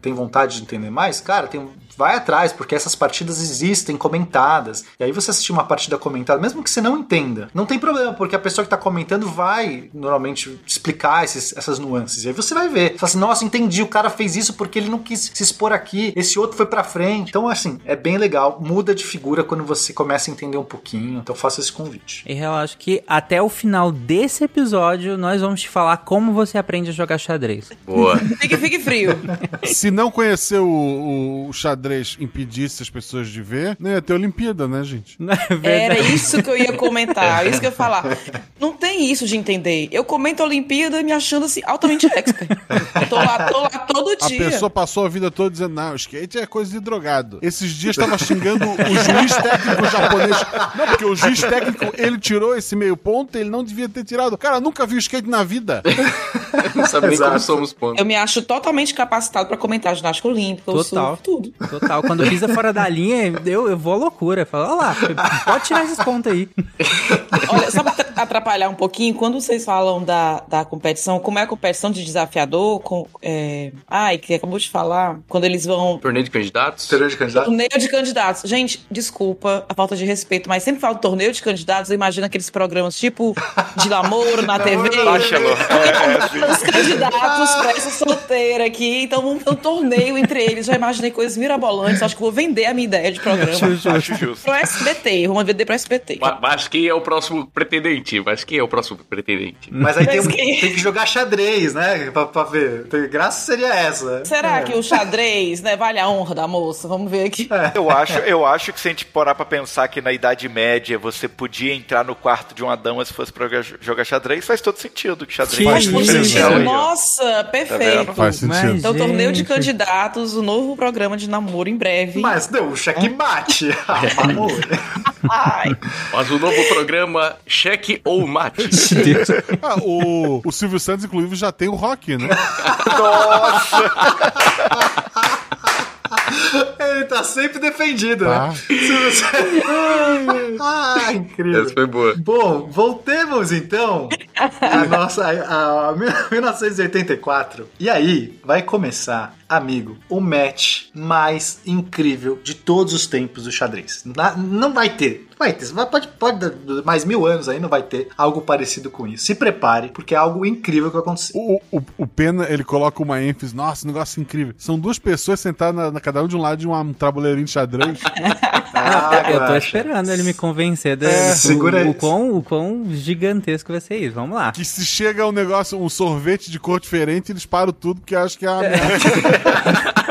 [SPEAKER 6] tem vontade de entender mais, cara, tem vai atrás, porque essas partidas existem comentadas. E aí você assistir uma partida comentada, mesmo que você não entenda, não tem problema, porque a pessoa que tá comentando vai normalmente explicar esses- essas nuances. E aí você vai ver. Você fala assim, nossa, entendi, o cara fez isso porque ele não quis se expor aqui, esse outro foi pra frente. Então, assim, é bem legal. Muda de figura quando você começa a entender um pouquinho. Então faça esse convite.
[SPEAKER 1] E relaxa que até o final desse episódio nós vamos te falar como você aprende a jogar xadrez.
[SPEAKER 4] Boa.
[SPEAKER 7] Fique, fique frio.
[SPEAKER 5] Se não conhecer o, o xadrez impedisse as pessoas de ver, não ia ter Olimpíada, né, gente?
[SPEAKER 7] Era isso que eu ia comentar, isso que eu ia falar. Não tem isso de entender. Eu comento a Olimpíada me achando assim, altamente expert. Tô lá, tô lá todo
[SPEAKER 5] A
[SPEAKER 7] dia.
[SPEAKER 5] pessoa passou a vida toda dizendo, não, skate é coisa de drogado. Esses dias estava xingando o juiz técnico japonês. Não, porque o juiz técnico, ele tirou esse meio ponto, ele não devia ter tirado. Cara, nunca viu skate na vida.
[SPEAKER 4] Não sabe nem como somos pontos.
[SPEAKER 7] Eu me acho totalmente capacitado pra comentar ginástica olímpica, eu
[SPEAKER 1] Total.
[SPEAKER 7] surf, tudo.
[SPEAKER 1] Total. Quando pisa fora da linha, eu, eu vou à loucura. Falo, olha lá, pode tirar esses pontos aí.
[SPEAKER 7] Olha, só pra atrapalhar um pouquinho, quando vocês falam da, da competição, como é a competição de desafiador? Com, é... Ai, que acabou de falar. Quando eles vão.
[SPEAKER 4] Torneio de candidatos?
[SPEAKER 6] Torneio de candidatos?
[SPEAKER 7] Torneio de candidatos. Gente, desculpa a falta de respeito, mas sempre falo torneio de candidatos, eu imagino aqueles programas tipo de namoro na TV.
[SPEAKER 4] Bachelor. É,
[SPEAKER 7] Os candidatos pra essa solteira aqui, então vamos ter um torneio entre eles. Já imaginei coisas mirabolantes. Acho que vou vender a minha ideia de programa.
[SPEAKER 2] Acho justo.
[SPEAKER 7] Pro SBT, vamos vender pro SBT.
[SPEAKER 4] Ma- Mas quem é o próximo pretendente? Mas quem é o próximo pretendente?
[SPEAKER 6] Mas aí tem,
[SPEAKER 7] Mas quem-
[SPEAKER 6] tem que jogar xadrez, né? Pra, pra ver. Tem- Graça seria essa.
[SPEAKER 7] Será
[SPEAKER 6] É.
[SPEAKER 7] que o xadrez, né, vale a honra da moça? Vamos ver aqui.
[SPEAKER 2] Eu acho, eu acho que se a gente parar pra pensar que na Idade Média você podia entrar no quarto de uma dama se fosse pra jogar- jogar xadrez, faz todo sentido. Que xadrez
[SPEAKER 1] Sim,
[SPEAKER 2] é
[SPEAKER 5] faz
[SPEAKER 1] sim,
[SPEAKER 2] diferencial aí, ó.
[SPEAKER 7] Nossa, perfeito.
[SPEAKER 5] Faz sentido.
[SPEAKER 1] Mas-
[SPEAKER 7] Então, torneio de
[SPEAKER 1] Gente.
[SPEAKER 7] candidatos, o novo programa de namoro em breve.
[SPEAKER 6] Mas não, o checkmate. Ah, amor.
[SPEAKER 7] Ai,
[SPEAKER 4] Mas o novo programa Cheque ou Mate.
[SPEAKER 5] Ah, o, o Silvio Santos, inclusive, já tem o rock, né?
[SPEAKER 2] Nossa!
[SPEAKER 6] Ele tá sempre defendido,
[SPEAKER 5] Tá.
[SPEAKER 6] né? ah, incrível.
[SPEAKER 4] Essa foi boa.
[SPEAKER 6] Bom, voltemos então a nossa a, a 1984. E aí vai começar, amigo, o match mais incrível de todos os tempos do xadrez. Na- não vai ter. Vai ter. Pode, pode dar mais mil anos aí, não vai ter algo parecido com isso. Se prepare, porque é algo incrível que vai acontecer.
[SPEAKER 5] O, o, o Pena, ele coloca uma ênfase. Nossa, negócio incrível. São duas pessoas sentadas na, na- cada um de um lado de uma- um tabuleirinho de xadrez.
[SPEAKER 6] Ah,
[SPEAKER 1] Eu tô esperando ele me convencer do,
[SPEAKER 5] É,
[SPEAKER 1] o,
[SPEAKER 6] isso.
[SPEAKER 1] quão, o quão gigantesco vai ser isso. Vamos lá.
[SPEAKER 5] que se chega um negócio, um sorvete de cor diferente, eles param tudo porque acham que é uma merda.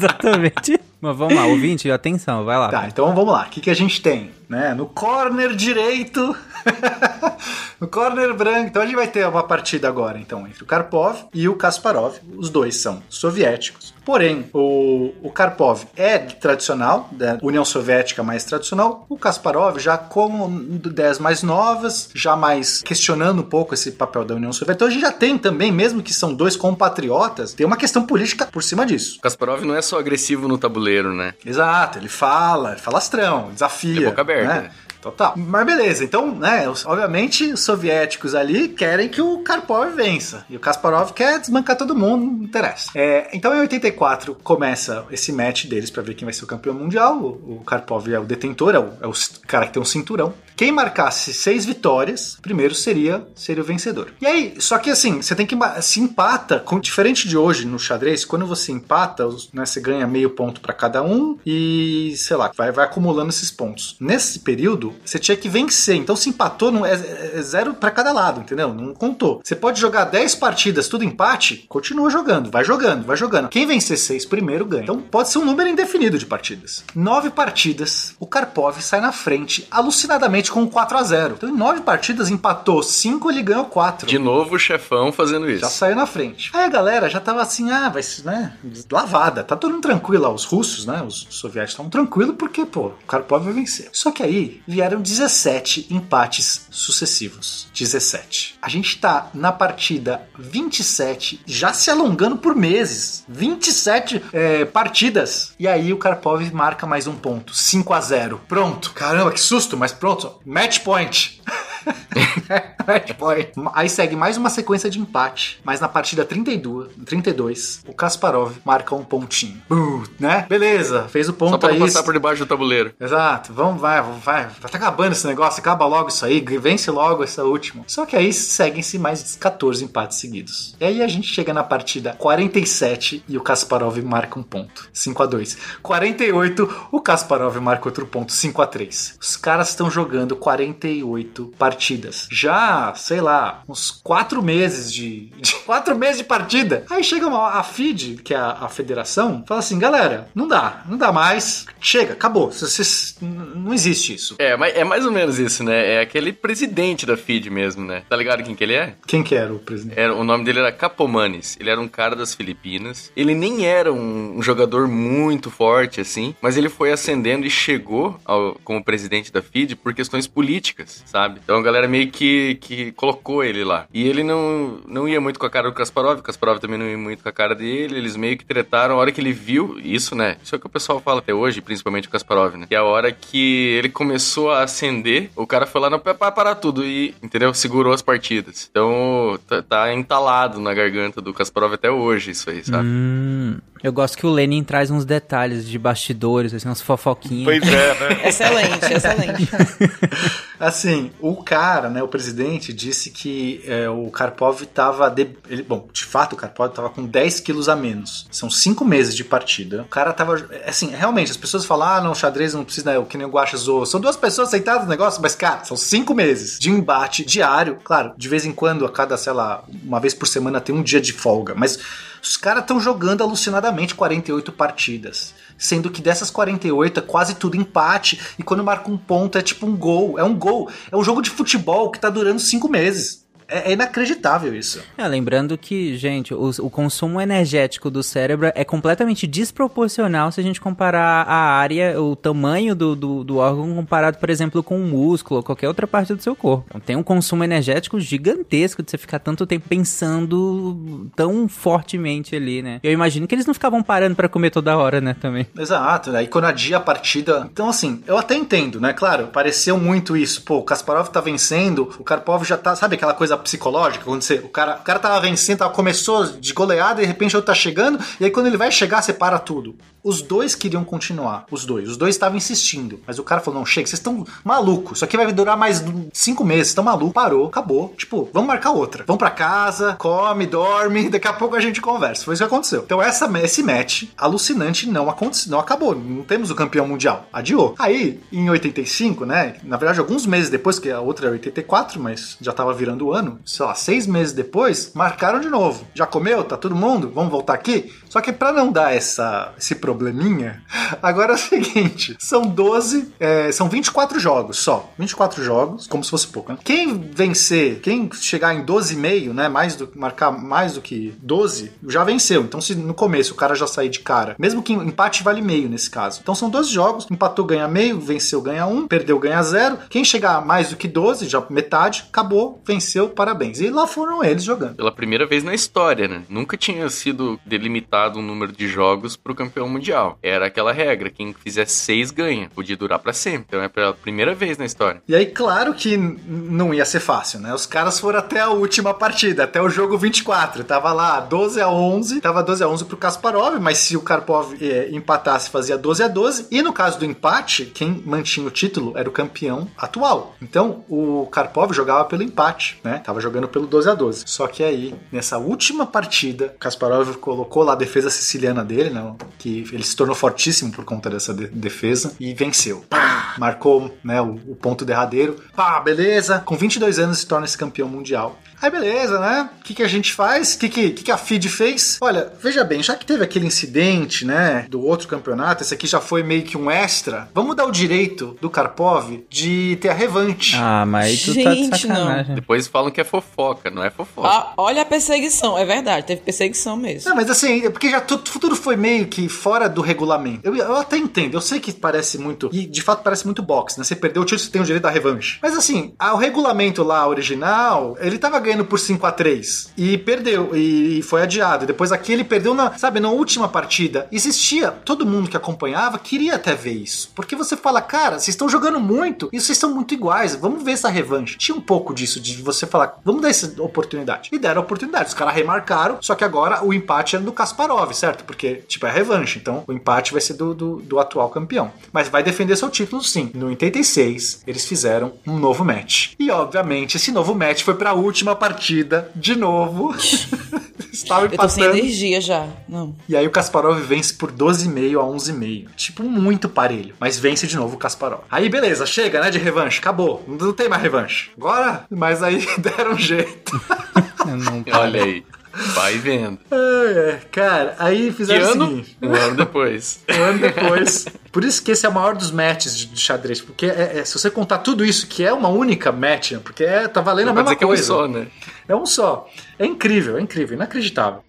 [SPEAKER 1] Exatamente. Mas vamos lá, ouvinte, atenção, vai lá.
[SPEAKER 6] Tá, então vamos lá. O que, que a gente tem? Né? No corner direito. no corner branco. Então a gente vai ter uma partida agora, então, entre o Karpov e o Kasparov. Os dois são soviéticos. Porém, o, o Karpov é tradicional, da União Soviética mais tradicional. O Kasparov já com ideias mais novas, já mais questionando um pouco esse papel da União Soviética. Então a gente já tem também, mesmo que são dois compatriotas, tem uma questão política por cima disso.
[SPEAKER 4] Kasparov não é só agressivo no tabuleiro, né?
[SPEAKER 6] Exato, ele fala, falastrão, desafia.
[SPEAKER 4] De boca aberta.
[SPEAKER 6] Né? Total. Mas beleza, então, né, obviamente os soviéticos ali querem que o Karpov vença. E o Kasparov quer desbancar todo mundo, não interessa. É, então em 84 começa esse match deles pra ver quem vai ser o campeão mundial. O, o Karpov é o detentor, é o, é o cara que tem um cinturão. Quem marcasse seis vitórias, primeiro seria, seria o vencedor. E aí, só que assim, você tem que se empata, com, diferente de hoje no xadrez, quando você empata, né, você ganha meio ponto pra cada um e, sei lá, vai, vai acumulando esses pontos. Nesse período, você tinha que vencer. Então, se empatou, não é, é zero pra cada lado, entendeu? Não contou. Você pode jogar 10 partidas, tudo empate, continua jogando, vai jogando, vai jogando. Quem vencer seis primeiro ganha. Então, pode ser um número indefinido de partidas. Nove partidas, o Karpov sai na frente, alucinadamente com um 4 a 0 Então, em nove partidas, empatou 5, ele ganhou 4.
[SPEAKER 4] De novo o chefão fazendo isso.
[SPEAKER 6] Já saiu na frente. Aí a galera já tava assim, ah, vai ser, né, lavada. Tá todo mundo tranquilo os russos, né, os soviéticos estavam tranquilos porque, pô, o Karpov vai vencer. Só que aí vieram 17 empates sucessivos. 17. A gente tá na partida 27, já se alongando por meses. 27 é, partidas. E aí o Karpov marca mais um ponto. 5 a 0 Pronto. Caramba, que susto, mas pronto. Match point. Match point. Aí segue mais uma sequência de empate, mas na partida 32, 32 o Kasparov marca um pontinho. Uh, né? Beleza, fez o ponto
[SPEAKER 4] Só pra
[SPEAKER 6] aí.
[SPEAKER 4] passar por debaixo do tabuleiro.
[SPEAKER 6] Exato, vamos, vai, vai, vai tá acabando esse negócio, acaba logo isso aí, vence logo essa última. Só que aí seguem-se mais 14 empates seguidos. E aí a gente chega na partida 47 e o Kasparov marca um ponto, 5 a 2 48, o Kasparov marca outro ponto, 5 a 3 Os caras estão jogando 48 partidas. Já, sei lá, uns 4 meses de. 4 meses de partida. Aí chega uma, a FID, que é a, a federação, fala assim: galera, não dá, não dá mais. Chega, acabou. Vocês, não existe isso.
[SPEAKER 4] É, mas é mais ou menos isso, né? É aquele presidente da FID mesmo, né? Tá ligado quem que ele é?
[SPEAKER 6] Quem que era o presidente?
[SPEAKER 4] Era, o nome dele era Capomanes. Ele era um cara das Filipinas. Ele nem era um, um jogador muito forte, assim, mas ele foi ascendendo e chegou ao- como presidente da FID por questões políticas, sabe? Então a galera meio que, que colocou ele lá. E ele não, não ia muito com a cara do Kasparov, Kasparov também não ia muito com a cara dele. Eles meio que tretaram. A hora que ele viu isso, né? Isso é o que o pessoal fala até hoje, principalmente o Kasparov, né? Que é a hora que ele começou a ascender, o cara foi lá, não, para parar tudo e, entendeu? Segurou as partidas. Então, tá, tá entalado na garganta do Kasparov até hoje, isso aí, sabe?
[SPEAKER 1] Hum, Eu gosto que o Lenin traz uns detalhes de bastidores, assim, umas fofoquinhas.
[SPEAKER 2] Pois é, né?
[SPEAKER 7] Excelente, excelente.
[SPEAKER 6] Assim, o cara, né, o presidente, disse que é, o Karpov tava. de- ele- bom, de fato, o Karpov tava com 10 quilos a menos. São cinco meses de partida. O cara tava. Assim, realmente, as pessoas falam, ah, não, xadrez não precisa, né, o que nem o Guacha zoou. São duas pessoas sentadas no negócio, mas, cara, são cinco meses de embate diário. Claro, de vez em quando, a cada, sei lá, uma vez por semana tem um dia de folga, mas os caras estão jogando alucinadamente 48 partidas. Sendo que dessas 48 é quase tudo empate. E quando marca um ponto é tipo um gol. É um gol. É um jogo de futebol que tá durando cinco meses. É, é inacreditável isso.
[SPEAKER 1] É, lembrando que, gente, o, o consumo energético do cérebro é completamente desproporcional se a gente comparar a área, o tamanho do, do, do órgão comparado, por exemplo, com um músculo ou qualquer outra parte do seu corpo. Então, tem um consumo energético gigantesco de você ficar tanto tempo pensando tão fortemente ali, né? Eu imagino que eles não ficavam parando pra comer toda hora, né, também.
[SPEAKER 6] Exato, aí quando adia a partida. Então, assim, eu até entendo, né? Claro, pareceu muito isso. Pô, o Kasparov tá vencendo, o Karpov já tá. Sabe aquela coisa psicológica? Quando você, o, cara, o cara tava vencendo, tava, começou de goleada e de repente o outro tá chegando, e aí quando ele vai chegar, você para tudo. Os dois queriam continuar, os dois. Os dois estavam insistindo. Mas o cara falou: não, chega, vocês estão malucos. Isso aqui vai durar mais cinco meses, estão malucos. Parou, acabou. Tipo, vamos marcar outra. Vamos pra casa, come, dorme, daqui a pouco a gente conversa. Foi isso que aconteceu. Então, essa, esse match alucinante não aconteceu, não acabou. Não temos o campeão mundial. Adiou. Aí, em 85, né? Na verdade, alguns meses depois, que a outra era 84, mas já tava virando o ano, sei lá, seis meses depois, marcaram de novo. Já comeu? Tá todo mundo? Vamos voltar aqui? Só que pra não dar essa, esse probleminha, agora é o seguinte: são 12, é, são 24 jogos só. 24 jogos, como se fosse pouco, né? Quem vencer, quem chegar em 12,5, né? Mais do, marcar mais do que 12, já venceu. Então, se no começo o cara já sair de cara, mesmo que empate vale meio nesse caso. Então são 12 jogos, empatou ganha meio, venceu ganha 1, perdeu ganha 0. Quem chegar mais do que 12, já metade, acabou, venceu, parabéns. E lá foram eles jogando.
[SPEAKER 4] Pela primeira vez na história, né? Nunca tinha sido delimitado um número de jogos pro campeão mundial. Era aquela regra, quem fizer seis ganha. Podia durar pra sempre. Então é pela primeira vez na história.
[SPEAKER 6] E aí, claro que não ia ser fácil, né? Os caras foram até a última partida, até o jogo 24. Tava lá 12 a 11, tava 12 a 11 pro Kasparov, mas se o Karpov eh, empatasse, fazia 12 a 12. E no caso do empate, quem mantinha o título era o campeão atual. Então, o Karpov jogava pelo empate, né? Tava jogando pelo 12 a 12. Só que aí, nessa última partida, Kasparov colocou lá a defesa siciliana dele, né? Que ele se tornou fortíssimo por conta dessa de- defesa e venceu. Pá! Marcou, né, o, o ponto derradeiro. Pá, beleza. Com 22 anos se torna esse campeão mundial. Aí beleza, né? O que, que a gente faz? O que, que, que, que a FIDE fez? Olha, veja bem, já que teve aquele incidente, né, do outro campeonato, esse aqui já foi meio que um extra, vamos dar o direito do Karpov de ter a revanche.
[SPEAKER 1] Ah, mas tu tá de
[SPEAKER 7] Gente, não.
[SPEAKER 1] sacanagem.
[SPEAKER 4] Depois falam que é fofoca, não é fofoca.
[SPEAKER 7] Ah, olha a perseguição, é verdade, teve perseguição mesmo.
[SPEAKER 6] Não, mas assim, é porque já tudo, tudo foi meio que fora do regulamento. Eu, eu até entendo, eu sei que parece muito, e de fato parece muito boxe, né? Você perdeu o título, você tem o direito da revanche. Mas assim, a- o regulamento lá original, ele tava ganhando por 5 a 3 e perdeu, e, foi adiado. Depois aqui ele perdeu na, sabe, na última partida. Existia, todo mundo que acompanhava queria até ver isso. Porque você fala, cara, vocês estão jogando muito e vocês estão muito iguais, vamos ver essa revanche. Tinha um pouco disso, de você falar, vamos dar essa oportunidade. E deram a oportunidade. Os caras remarcaram, só que agora o empate era do Kasparov, certo? Porque, tipo, é a revanche. Então o empate vai ser do, do, do atual campeão. Mas vai defender seu título sim. No 86, eles fizeram um novo match. E, obviamente, esse novo match foi pra última partida, de novo. Estava
[SPEAKER 7] Eu tô sem
[SPEAKER 6] empatando.
[SPEAKER 7] energia já. Não.
[SPEAKER 6] E aí o Kasparov vence por 12,5 a 11,5. Tipo, muito parelho. Mas vence de novo o Kasparov. Aí beleza, chega, né, de revanche. Acabou. Não tem mais revanche. Agora, mas aí deram jeito.
[SPEAKER 1] Eu não-
[SPEAKER 4] Olha aí. Vai vendo.
[SPEAKER 6] É, cara, aí
[SPEAKER 4] Que
[SPEAKER 6] fizeram o
[SPEAKER 4] ano?
[SPEAKER 6] seguinte.
[SPEAKER 4] Um ano depois.
[SPEAKER 6] Um ano depois. Por isso que esse é o maior dos matches de, de xadrez. Porque é- é- se você contar tudo isso, que é uma única match, né, porque é, tá valendo a
[SPEAKER 4] Pode
[SPEAKER 6] mesma
[SPEAKER 4] dizer que é um
[SPEAKER 6] coisa.
[SPEAKER 4] só, né?
[SPEAKER 6] É um só. É incrível, é incrível, inacreditável.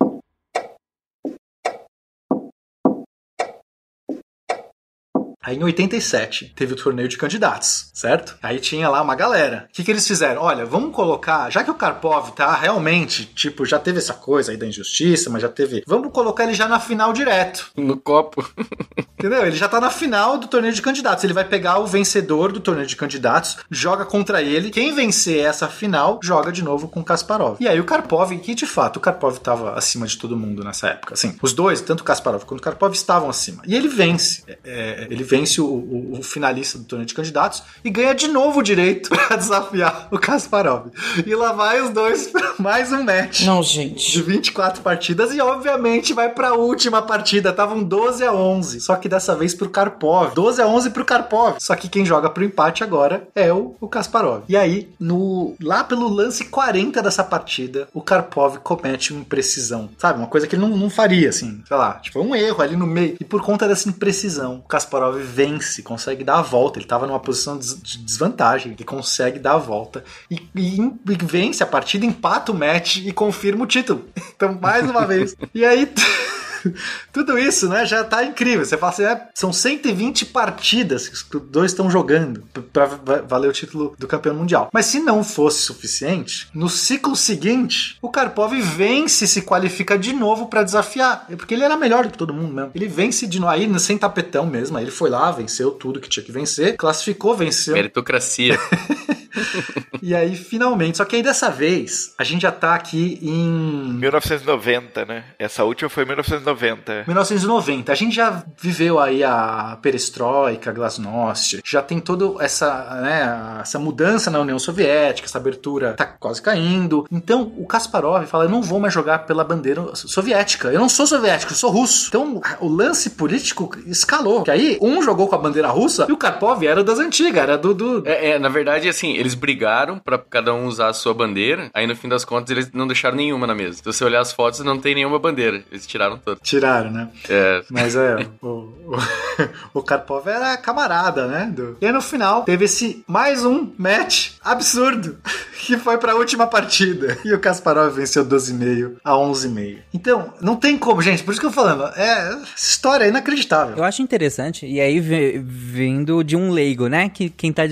[SPEAKER 6] Aí em 87 teve o torneio de candidatos, certo? Aí tinha lá uma galera. O que, que eles fizeram? Olha, vamos colocar, já que o Karpov tá realmente, tipo, já teve essa coisa aí da injustiça, mas já teve. Vamos colocar ele já na final direto.
[SPEAKER 4] No copo.
[SPEAKER 6] Entendeu? Ele já tá na final do torneio de candidatos. Ele vai pegar o vencedor do torneio de candidatos, joga contra ele. Quem vencer essa final, joga de novo com o Kasparov. E aí o Karpov, que de fato o Karpov tava acima de todo mundo nessa época. Assim, os dois, tanto o Kasparov quanto o Karpov, estavam acima. E ele vence. É, é, ele vence o, o- o finalista do torneio de candidatos e ganha de novo o direito pra desafiar o Kasparov. E lá vai os dois pra mais um match.
[SPEAKER 7] Não, gente.
[SPEAKER 6] De 24 partidas e obviamente vai pra última partida. Estavam 12 a 11. Só que dessa vez pro Karpov. 12 a 11 pro Karpov. Só que quem joga pro empate agora é o, o Kasparov. E aí, no lá pelo lance 40 dessa partida, o Karpov comete uma imprecisão. Sabe? Uma coisa que ele não, não faria, assim. Sei lá. Tipo, um erro ali no meio. E por conta dessa imprecisão, o Kasparov vence, consegue dar a volta. Ele tava numa posição de de desvantagem. Ele consegue dar a volta. E, e- e vence a partida, empata o match e confirma o título. Então, mais uma vez. E aí. Tudo isso, né, já tá incrível. Você fala assim, é, são 120 partidas que os dois estão jogando p- pra va- valer o título do campeão mundial. Mas se não fosse suficiente, no ciclo seguinte, o Karpov vence e se qualifica de novo pra desafiar. É Porque ele era melhor do que todo mundo mesmo. Ele vence de novo, aí sem tapetão mesmo. Aí ele foi lá, venceu tudo que tinha que vencer, classificou, venceu.
[SPEAKER 4] Meritocracia.
[SPEAKER 6] E aí, finalmente. Só que aí dessa vez, a gente já tá aqui em
[SPEAKER 2] 1990, né? Essa última foi 1990.
[SPEAKER 6] 1990. A gente já viveu aí a perestroika, a glasnost, já tem toda essa, né, essa mudança na União Soviética, essa abertura tá quase caindo. Então, o Kasparov fala, eu não vou mais jogar pela bandeira soviética. Eu não sou soviético, eu sou russo. Então, o lance político escalou. Que aí, um jogou com a bandeira russa e o Karpov era das antigas, era do... do...
[SPEAKER 4] É, é, na verdade, assim, eles brigaram pra cada um usar a sua bandeira, aí no fim das contas eles não deixaram nenhuma na mesa. Se você olhar as fotos, não tem nenhuma bandeira. Eles tiraram todas.
[SPEAKER 6] Tiraram, né?
[SPEAKER 4] É.
[SPEAKER 6] Mas é, o, o, o Karpov era camarada, né? do- E aí no final teve esse mais um match absurdo que foi pra última partida. E o Kasparov venceu 12,5 a 11,5. Então, não tem como, gente, por isso que eu tô falando, é, essa história é inacreditável.
[SPEAKER 1] Eu acho interessante, e aí vindo de um leigo, né? Que quem tá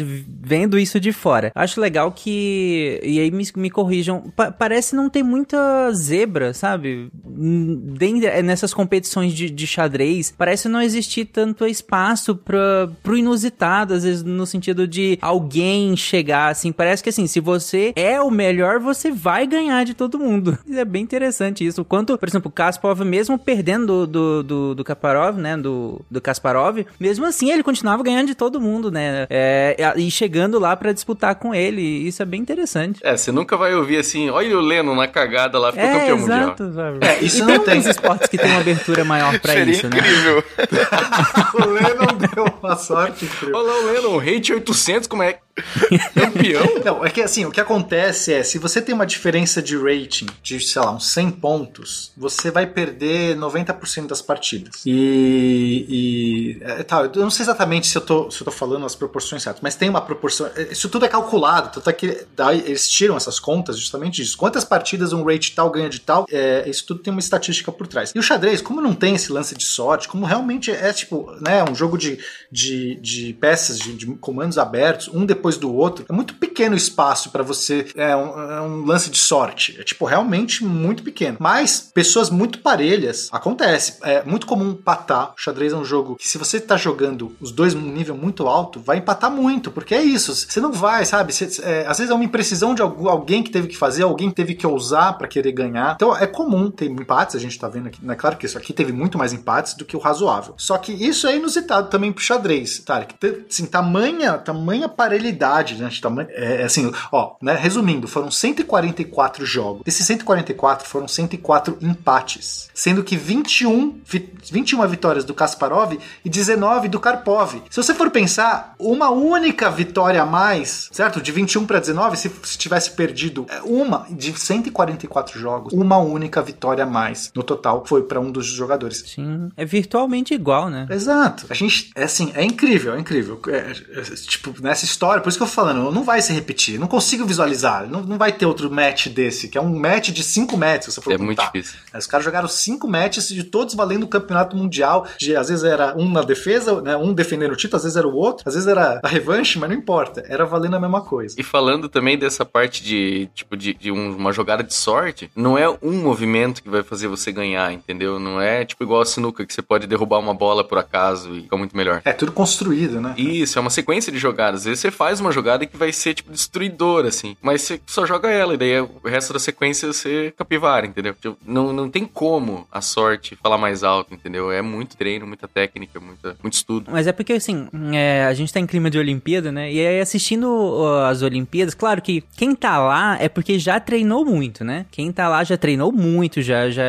[SPEAKER 1] vendo isso de fora. Acho legal que. E aí me, me corrijam. pa- parece não ter muita zebra, sabe? Hum, den- é, Nessas competições de, de xadrez, parece não existir tanto espaço pra, pro inusitado, às vezes, no sentido de alguém chegar assim. Parece que assim, se você é o melhor, você vai ganhar de todo mundo. É bem interessante isso. Quanto, por exemplo, o Kasparov, mesmo perdendo do, do, do, Kasparov, né? Do, do Kasparov, mesmo assim ele continuava ganhando de todo mundo, né? É, e chegando lá pra disputar com ele. Isso é bem interessante.
[SPEAKER 4] É, você nunca vai ouvir assim, olha o Lennon na cagada lá, ficou
[SPEAKER 1] É,
[SPEAKER 4] campeão mundial.
[SPEAKER 1] exato, sabe?
[SPEAKER 6] É, isso
[SPEAKER 1] e
[SPEAKER 6] não
[SPEAKER 1] tem
[SPEAKER 6] tem.
[SPEAKER 1] esportes que tem uma abertura maior pra
[SPEAKER 2] Seria
[SPEAKER 1] isso, né?
[SPEAKER 2] incrível.
[SPEAKER 6] o Lennon deu uma sorte incrível.
[SPEAKER 4] Olha lá o Lennon, rate 800, como é? Campeão?
[SPEAKER 6] Não, é que assim, o que acontece é, se você tem uma diferença de rating de, sei lá, uns 100 pontos, você vai perder 90% das partidas. E. e é, tá, eu não sei exatamente se eu, tô, se eu tô falando as proporções certas, mas tem uma proporção. é, Isso tudo é calculado, tanto é que daí eles tiram essas contas justamente disso. Quantas partidas um rate tal ganha de tal, é, isso tudo tem uma estatística por trás. E o xadrez, como não tem esse lance de sorte, como realmente é tipo, né, um jogo de, de, de peças, de, de comandos abertos, um depois do outro, é muito pequeno o espaço para você. É um, é um lance de sorte. É tipo, realmente muito pequeno. Mas pessoas muito parelhas acontece. É muito comum empatar. O xadrez é um jogo que, se você tá jogando os dois num nível muito alto, vai empatar muito, porque é isso. Você não vai, sabe? É, às vezes é uma imprecisão de algu- alguém que teve que fazer, alguém que teve que ousar para querer ganhar. Então é comum ter empates, a gente tá vendo aqui. É claro que isso aqui teve muito mais empates do que o razoável. Só que isso é inusitado também pro xadrez, tá? Que tem, Assim, tamanha, tamanha parelhidade, né? de Tamanho, é, assim, ó, né? Resumindo, foram 144 jogos. Desses 144 foram 104 empates, sendo que 21, vi- 21 vitórias do Kasparov e 19 do Karpov. Se você for pensar, uma única vitória a mais, certo? De 21 para 19, se, se tivesse perdido é, uma de 144 jogos, uma única vitória a mais no total foi para um dos jogadores.
[SPEAKER 1] Sim, é virtualmente igual, né?
[SPEAKER 6] Exato. A gente, é assim, é incrível, é incrível. É, é, tipo, nessa história, por isso que eu tô falando, não vai se repetir. Não consigo visualizar. Não, não vai ter outro match desse, que é um match de cinco matches, se você for
[SPEAKER 4] É muito
[SPEAKER 6] contar.
[SPEAKER 4] difícil.
[SPEAKER 6] Os caras jogaram cinco matches de todos valendo o campeonato mundial. De, às vezes era um na defesa, né, um defendendo o título, às vezes era o outro, às vezes era a revanche, mas não importa. Era valendo a mesma coisa.
[SPEAKER 4] E falando também dessa parte de, tipo, de, de um- uma jogada de sorte, não é um movimento que vai fazer você ganhar, entendeu? Não é tipo igual a sinuca, que você pode derrubar uma bola por acaso e ficar muito melhor.
[SPEAKER 6] É tudo construído, né?
[SPEAKER 4] Isso, é uma sequência de jogadas. Às vezes você faz uma jogada que vai ser, tipo, destruidora, assim. Mas você só joga ela, e daí o resto da sequência você capivara, entendeu? Tipo, não, não tem como a sorte falar mais alto, entendeu? É muito treino, muita técnica, muita, muito estudo.
[SPEAKER 1] Mas é porque, assim, é, a gente tá em clima de Olimpíada, né? E aí, assistindo ó, as Olimpíadas, claro que quem tá lá é porque já treinou muito, né? Quem tá lá já treinou muito, já, já,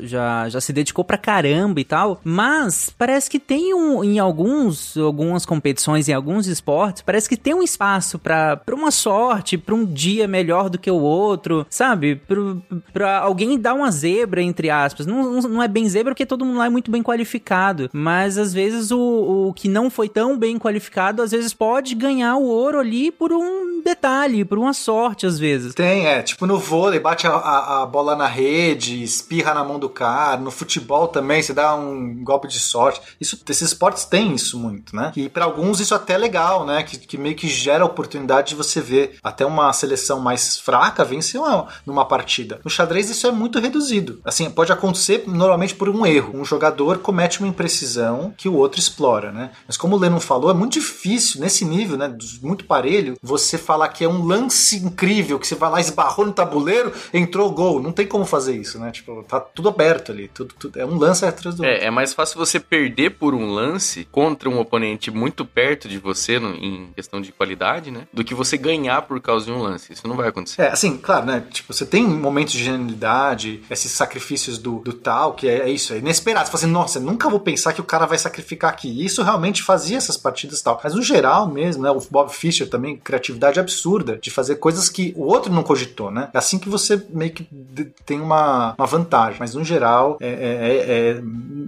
[SPEAKER 1] já, já se dedicou pra caramba e tal. Mas parece que tem um, em alguns, algumas competições, em alguns esportes, parece que tem um espaço pra uma sorte, pra um dia melhor do que o outro, sabe? Pro, pra alguém dar uma zebra, entre aspas. Não, não- é bem zebra porque todo mundo lá é muito bem qualificado. Mas às vezes o, o que não foi tão bem qualificado, às vezes pode ganhar o ouro ali por um detalhe, por uma sorte, às vezes.
[SPEAKER 6] Tem, é. Tipo no vôlei, bate a, a- a bola na rede, espirra na mão do cara. No futebol também, você dá um golpe de sorte. Isso, esses esportes têm isso muito, né? E pra alguns isso até é legal, né? Que, que meio que gera a oportunidade de você ver até uma seleção mais fraca vencer uma, numa partida. No xadrez isso é muito reduzido. Assim, pode acontecer normalmente por um erro. Um jogador comete uma imprecisão que o outro explora, né? Mas como o Lennon falou, é muito difícil nesse nível, né? Muito parelho, você falar que é um lance incrível, que você vai lá, esbarrou no tabuleiro, entrou gol. Não tem como fazer isso, né? Tipo, tá tudo aberto ali. Tudo, tudo- é um lance atrás do outro.
[SPEAKER 4] É, é mais fácil você perder por um lance contra um oponente muito perto de você no- em questão de qualidade, né? Do que você ganhar por causa de um lance. Isso não vai acontecer.
[SPEAKER 6] É, assim, claro, né? Tipo, você tem momentos de genialidade, esses sacrifícios do, do tal, que é, é isso, é inesperado. Você fala assim, nossa, nunca vou pensar que o cara vai sacrificar aqui. E isso realmente fazia essas partidas e tal. Mas no geral mesmo, né? O Bob Fischer também, criatividade absurda de fazer coisas que o outro não cogitou, né? É assim que você meio que de- tem uma, uma vantagem. Mas no geral, é, é- é- é-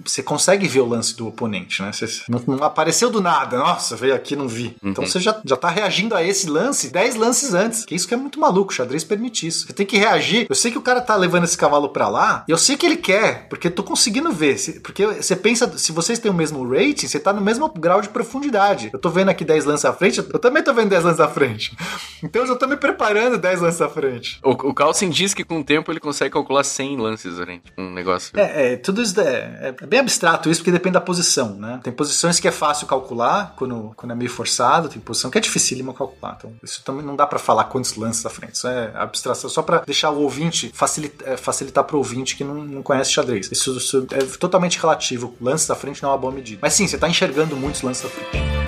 [SPEAKER 6] você consegue ver o lance do oponente, né? Você, não, não apareceu do nada, nossa, veio aqui não vi. Então você já, já tá reagindo a esse lance 10 lances antes. Que isso que é muito maluco, o xadrez permite isso. Você tem que reagir. Eu sei que o cara tá levando esse cavalo pra lá, e eu sei que ele quer, porque eu tô conseguindo ver. Porque você pensa, se vocês têm o mesmo rating, você tá no mesmo grau de profundidade. Eu tô vendo aqui 10 lances à frente, eu também tô vendo 10 lances à frente. Então eu já tô me preparando 10 lances à frente.
[SPEAKER 4] O, o Carlsen diz que com o tempo ele consegue calcular 100 lances, né? Tipo, um negócio.
[SPEAKER 6] É, é, tudo isso é, é bem abstrato isso, porque depende da posição, né? Tem posições que é fácil calcular quando, quando é meio forçado, tem posição que é dificílimo calcular. Então, isso também não dá pra falar quantos lances à frente. Isso é abstração, só pra deixar o ouvinte, facilitar, facilitar pro ouvinte que não, não conhece xadrez. Isso, isso é totalmente relativo. Lances à frente não é uma boa medida. Mas sim, você tá enxergando muitos lances à frente.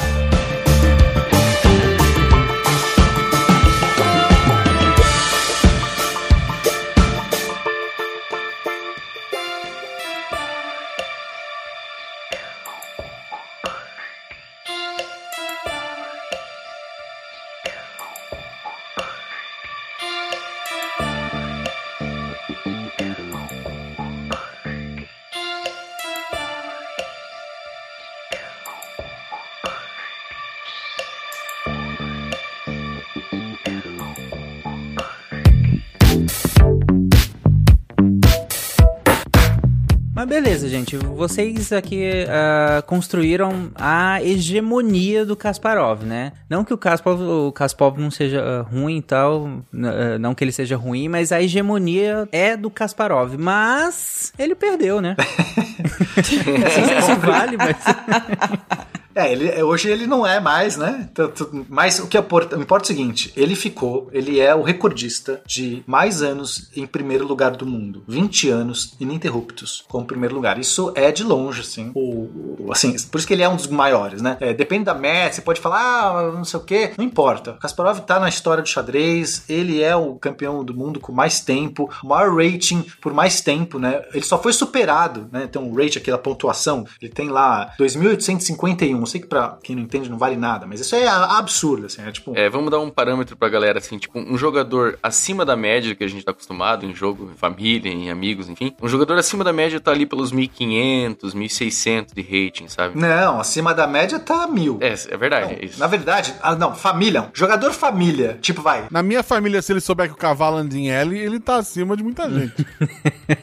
[SPEAKER 1] Gente. Vocês aqui ah, construíram a hegemonia do Kasparov, né? Não que o Kasparov, o Kasparov não seja ah, ruim e tal, ah, não que ele seja ruim, mas a hegemonia é do Kasparov. Mas ele perdeu, né? não sei se vale, mas...
[SPEAKER 6] É, ele, hoje ele não é mais, né? Tanto- Mas o que importa, importa é o seguinte: ele ficou, ele é o recordista de mais anos em primeiro lugar do mundo. 20 anos ininterruptos como primeiro lugar. Isso é de longe, assim. O, assim por isso que ele é um dos maiores, né? É, depende da meta, você pode falar, ah, não sei o quê. Não importa. Kasparov tá na história do xadrez, ele é o campeão do mundo com mais tempo, maior rating por mais tempo, né? Ele só foi superado, né? Tem um rate, aquela pontuação, ele tem lá 2.851. Eu sei que pra quem não entende não vale nada, mas isso é absurdo, assim. É tipo.
[SPEAKER 4] É, vamos dar um parâmetro pra galera, assim, tipo, um jogador acima da média que a gente tá acostumado em jogo, em família, em amigos, enfim. Um jogador acima da média tá ali pelos 1500, 1600 de rating, sabe?
[SPEAKER 6] Não, acima da média tá mil.
[SPEAKER 4] É, é verdade, é isso.
[SPEAKER 6] Na verdade, ah, não, família. Jogador família. Tipo, vai.
[SPEAKER 5] Na minha família, se ele souber que o cavalo anda em L, ele tá acima de muita gente.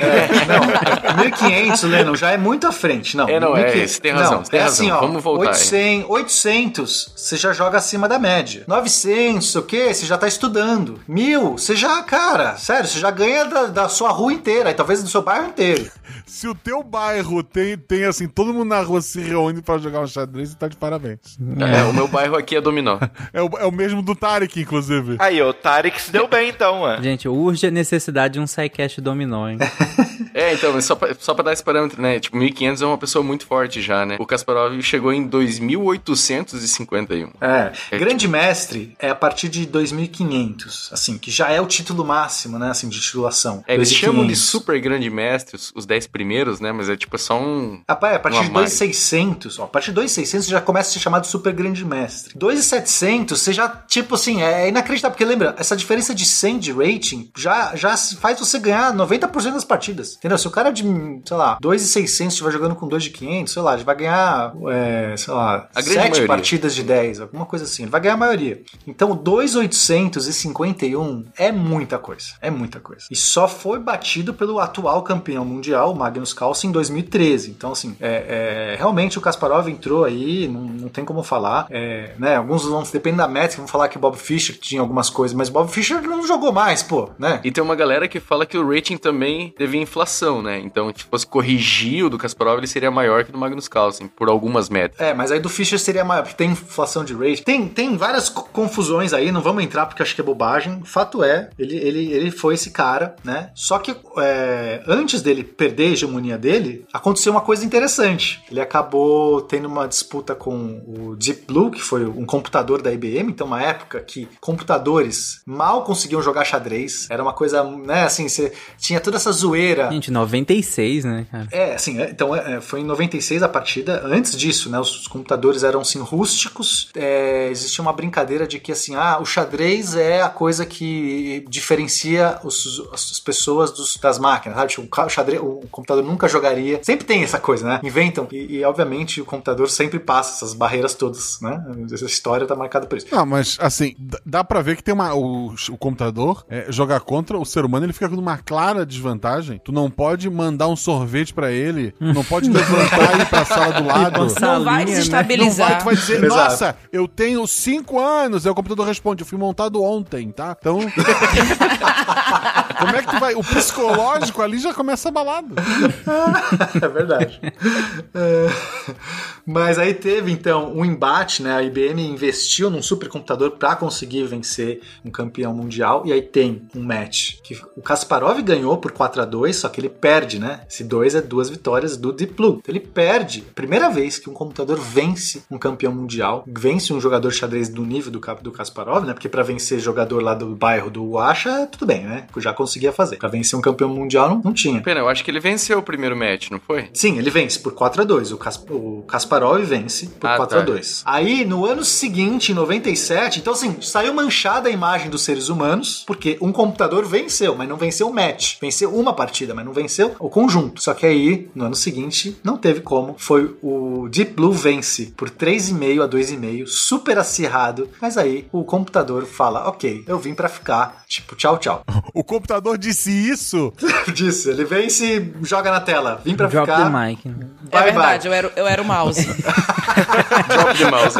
[SPEAKER 6] É, não, 1500, Lennon, já é muito à frente. Não,
[SPEAKER 4] É, não, é,
[SPEAKER 6] 1500.
[SPEAKER 4] você tem razão,
[SPEAKER 6] Não,
[SPEAKER 4] você tem
[SPEAKER 6] é
[SPEAKER 4] razão.
[SPEAKER 6] Assim, ó,
[SPEAKER 4] Vamos voltar aí.
[SPEAKER 6] 800, 800, você já joga acima da média. 900, o quê? Você já tá estudando. Mil, você já, cara, sério, você já ganha da, da sua rua inteira, e talvez do seu bairro inteiro.
[SPEAKER 5] Se o teu bairro tem, tem assim, todo mundo na rua se reúne pra jogar um xadrez, você tá de parabéns.
[SPEAKER 4] É, o meu bairro aqui é dominó.
[SPEAKER 5] É o, é o mesmo do Tarek, inclusive.
[SPEAKER 2] Aí, o Tarek se deu bem então, mano.
[SPEAKER 1] Gente, urge a necessidade de um sidecast dominó, hein?
[SPEAKER 4] É, então, mas só pra, só pra dar esse parâmetro, né? Tipo, 1500 é uma pessoa muito forte já, né? O Kasparov chegou em 2851.
[SPEAKER 6] É,
[SPEAKER 4] É,
[SPEAKER 6] grande mestre é a partir de 2500, assim, que já é o título máximo, né, assim, de titulação.
[SPEAKER 4] É, eles
[SPEAKER 6] 2500.
[SPEAKER 4] chamam de super grande mestre os, os 10 primeiros, né? Mas é tipo só um.
[SPEAKER 6] Rapaz, a partir de
[SPEAKER 4] marca.
[SPEAKER 6] 2,600, ó, a partir de 2,600 você já começa a ser chamado super grande mestre. 2,700 você já, tipo assim, é inacreditável, porque lembra, essa diferença de 100 de rating já, já faz você ganhar 90% das partidas, entendeu? Se o cara de, sei lá, 2,600 estiver jogando com 2 de 500, sei lá, ele vai ganhar, é, sei lá,
[SPEAKER 4] A
[SPEAKER 6] 7
[SPEAKER 4] maioria.
[SPEAKER 6] partidas de 10, alguma coisa assim, ele vai ganhar a maioria. Então, 2,851 é muita coisa, é muita coisa. E só foi batido pelo atual campeão mundial, o Magnus Carlsen, em 2013. Então, assim, é, é, realmente o Kasparov entrou aí, não, não tem como falar. É, né, alguns vão, depende da métrica, vão falar que o Bob Fischer tinha algumas coisas, mas o Bob Fischer não jogou mais, pô, né?
[SPEAKER 4] E tem uma galera que fala que o rating também teve inflação, né? Então, se fosse corrigir o do Kasparov, ele seria maior que o do Magnus Carlsen, por algumas métricas.
[SPEAKER 6] É, mas aí do Fischer seria maior, porque tem inflação de rate. Tem, tem várias co- confusões aí, não vamos entrar porque acho que é bobagem. Fato é, ele, ele, ele foi esse cara, né? Só que é, antes dele perder a hegemonia dele, aconteceu uma coisa interessante. Ele acabou tendo uma disputa com o Deep Blue, que foi um computador da IBM, então uma época que computadores mal conseguiam jogar xadrez. Era uma coisa, né, assim, você tinha toda essa zoeira.
[SPEAKER 1] Gente, 96, né, cara?
[SPEAKER 6] É, assim, é, então é, foi em 96 a partida. Antes disso, né, os, computadores eram assim rústicos. É, existia uma brincadeira de que assim, ah, o xadrez é a coisa que diferencia os- as pessoas dos- das máquinas, sabe? Tipo, o xadrez, o computador nunca jogaria. Sempre tem essa coisa, né? Inventam e, e, obviamente o computador sempre passa essas barreiras todas, né? Essa história tá marcada por isso.
[SPEAKER 5] Não, mas assim, dá pra ver que tem uma. O, o computador é, jogar contra o ser humano, ele fica com uma clara desvantagem. Tu não pode mandar um sorvete pra ele, não pode levantar e ir pra sala do lado.
[SPEAKER 7] Não vai desestabilizar.
[SPEAKER 5] Não vai, tu vai dizer, nossa, eu tenho cinco anos. Aí o computador responde, eu fui montado ontem, tá? Então. Como é que tu vai? O psicológico ali já começa abalado.
[SPEAKER 6] é verdade. É, Mas aí teve então um embate, né? A IBM investiu num supercomputador para conseguir vencer um campeão mundial e aí tem um match que o Kasparov ganhou por 4 a 2, só que ele perde, né? Esse 2 é duas vitórias do Deep Blue. Então ele perde. Primeira vez que um computador vence um campeão mundial, vence um jogador xadrez do nível do, do Kasparov, né? Porque para vencer jogador lá do bairro do Washa, tudo bem, né? Já conseguia fazer. Para vencer um campeão mundial não, não tinha.
[SPEAKER 4] Pena, eu acho que ele venceu o primeiro match, não foi?
[SPEAKER 6] Sim, ele vence por 4 a 2 O, Kas- o Kasparov vence por
[SPEAKER 4] Ah,
[SPEAKER 6] 4 a
[SPEAKER 4] tá.
[SPEAKER 6] 2 Aí, no ano seguinte, em 97, então assim, saiu manchada a imagem dos seres humanos, porque um computador venceu, mas não venceu o match. Venceu uma partida, mas não venceu o conjunto. Só que aí, no ano seguinte, não teve como. Foi o Deep Blue vence por 3,5 a 2,5, super acirrado. Mas aí, o computador fala, ok, eu vim pra ficar. Tipo, tchau, tchau.
[SPEAKER 5] O computador disse isso.
[SPEAKER 6] Disse, ele vence e joga na tela. Vim pra
[SPEAKER 1] Drop
[SPEAKER 6] ficar.
[SPEAKER 1] the mic. né?
[SPEAKER 7] É
[SPEAKER 6] Bye,
[SPEAKER 7] verdade,
[SPEAKER 6] bye.
[SPEAKER 7] eu era, eu era o mouse.
[SPEAKER 4] Drop the mouse.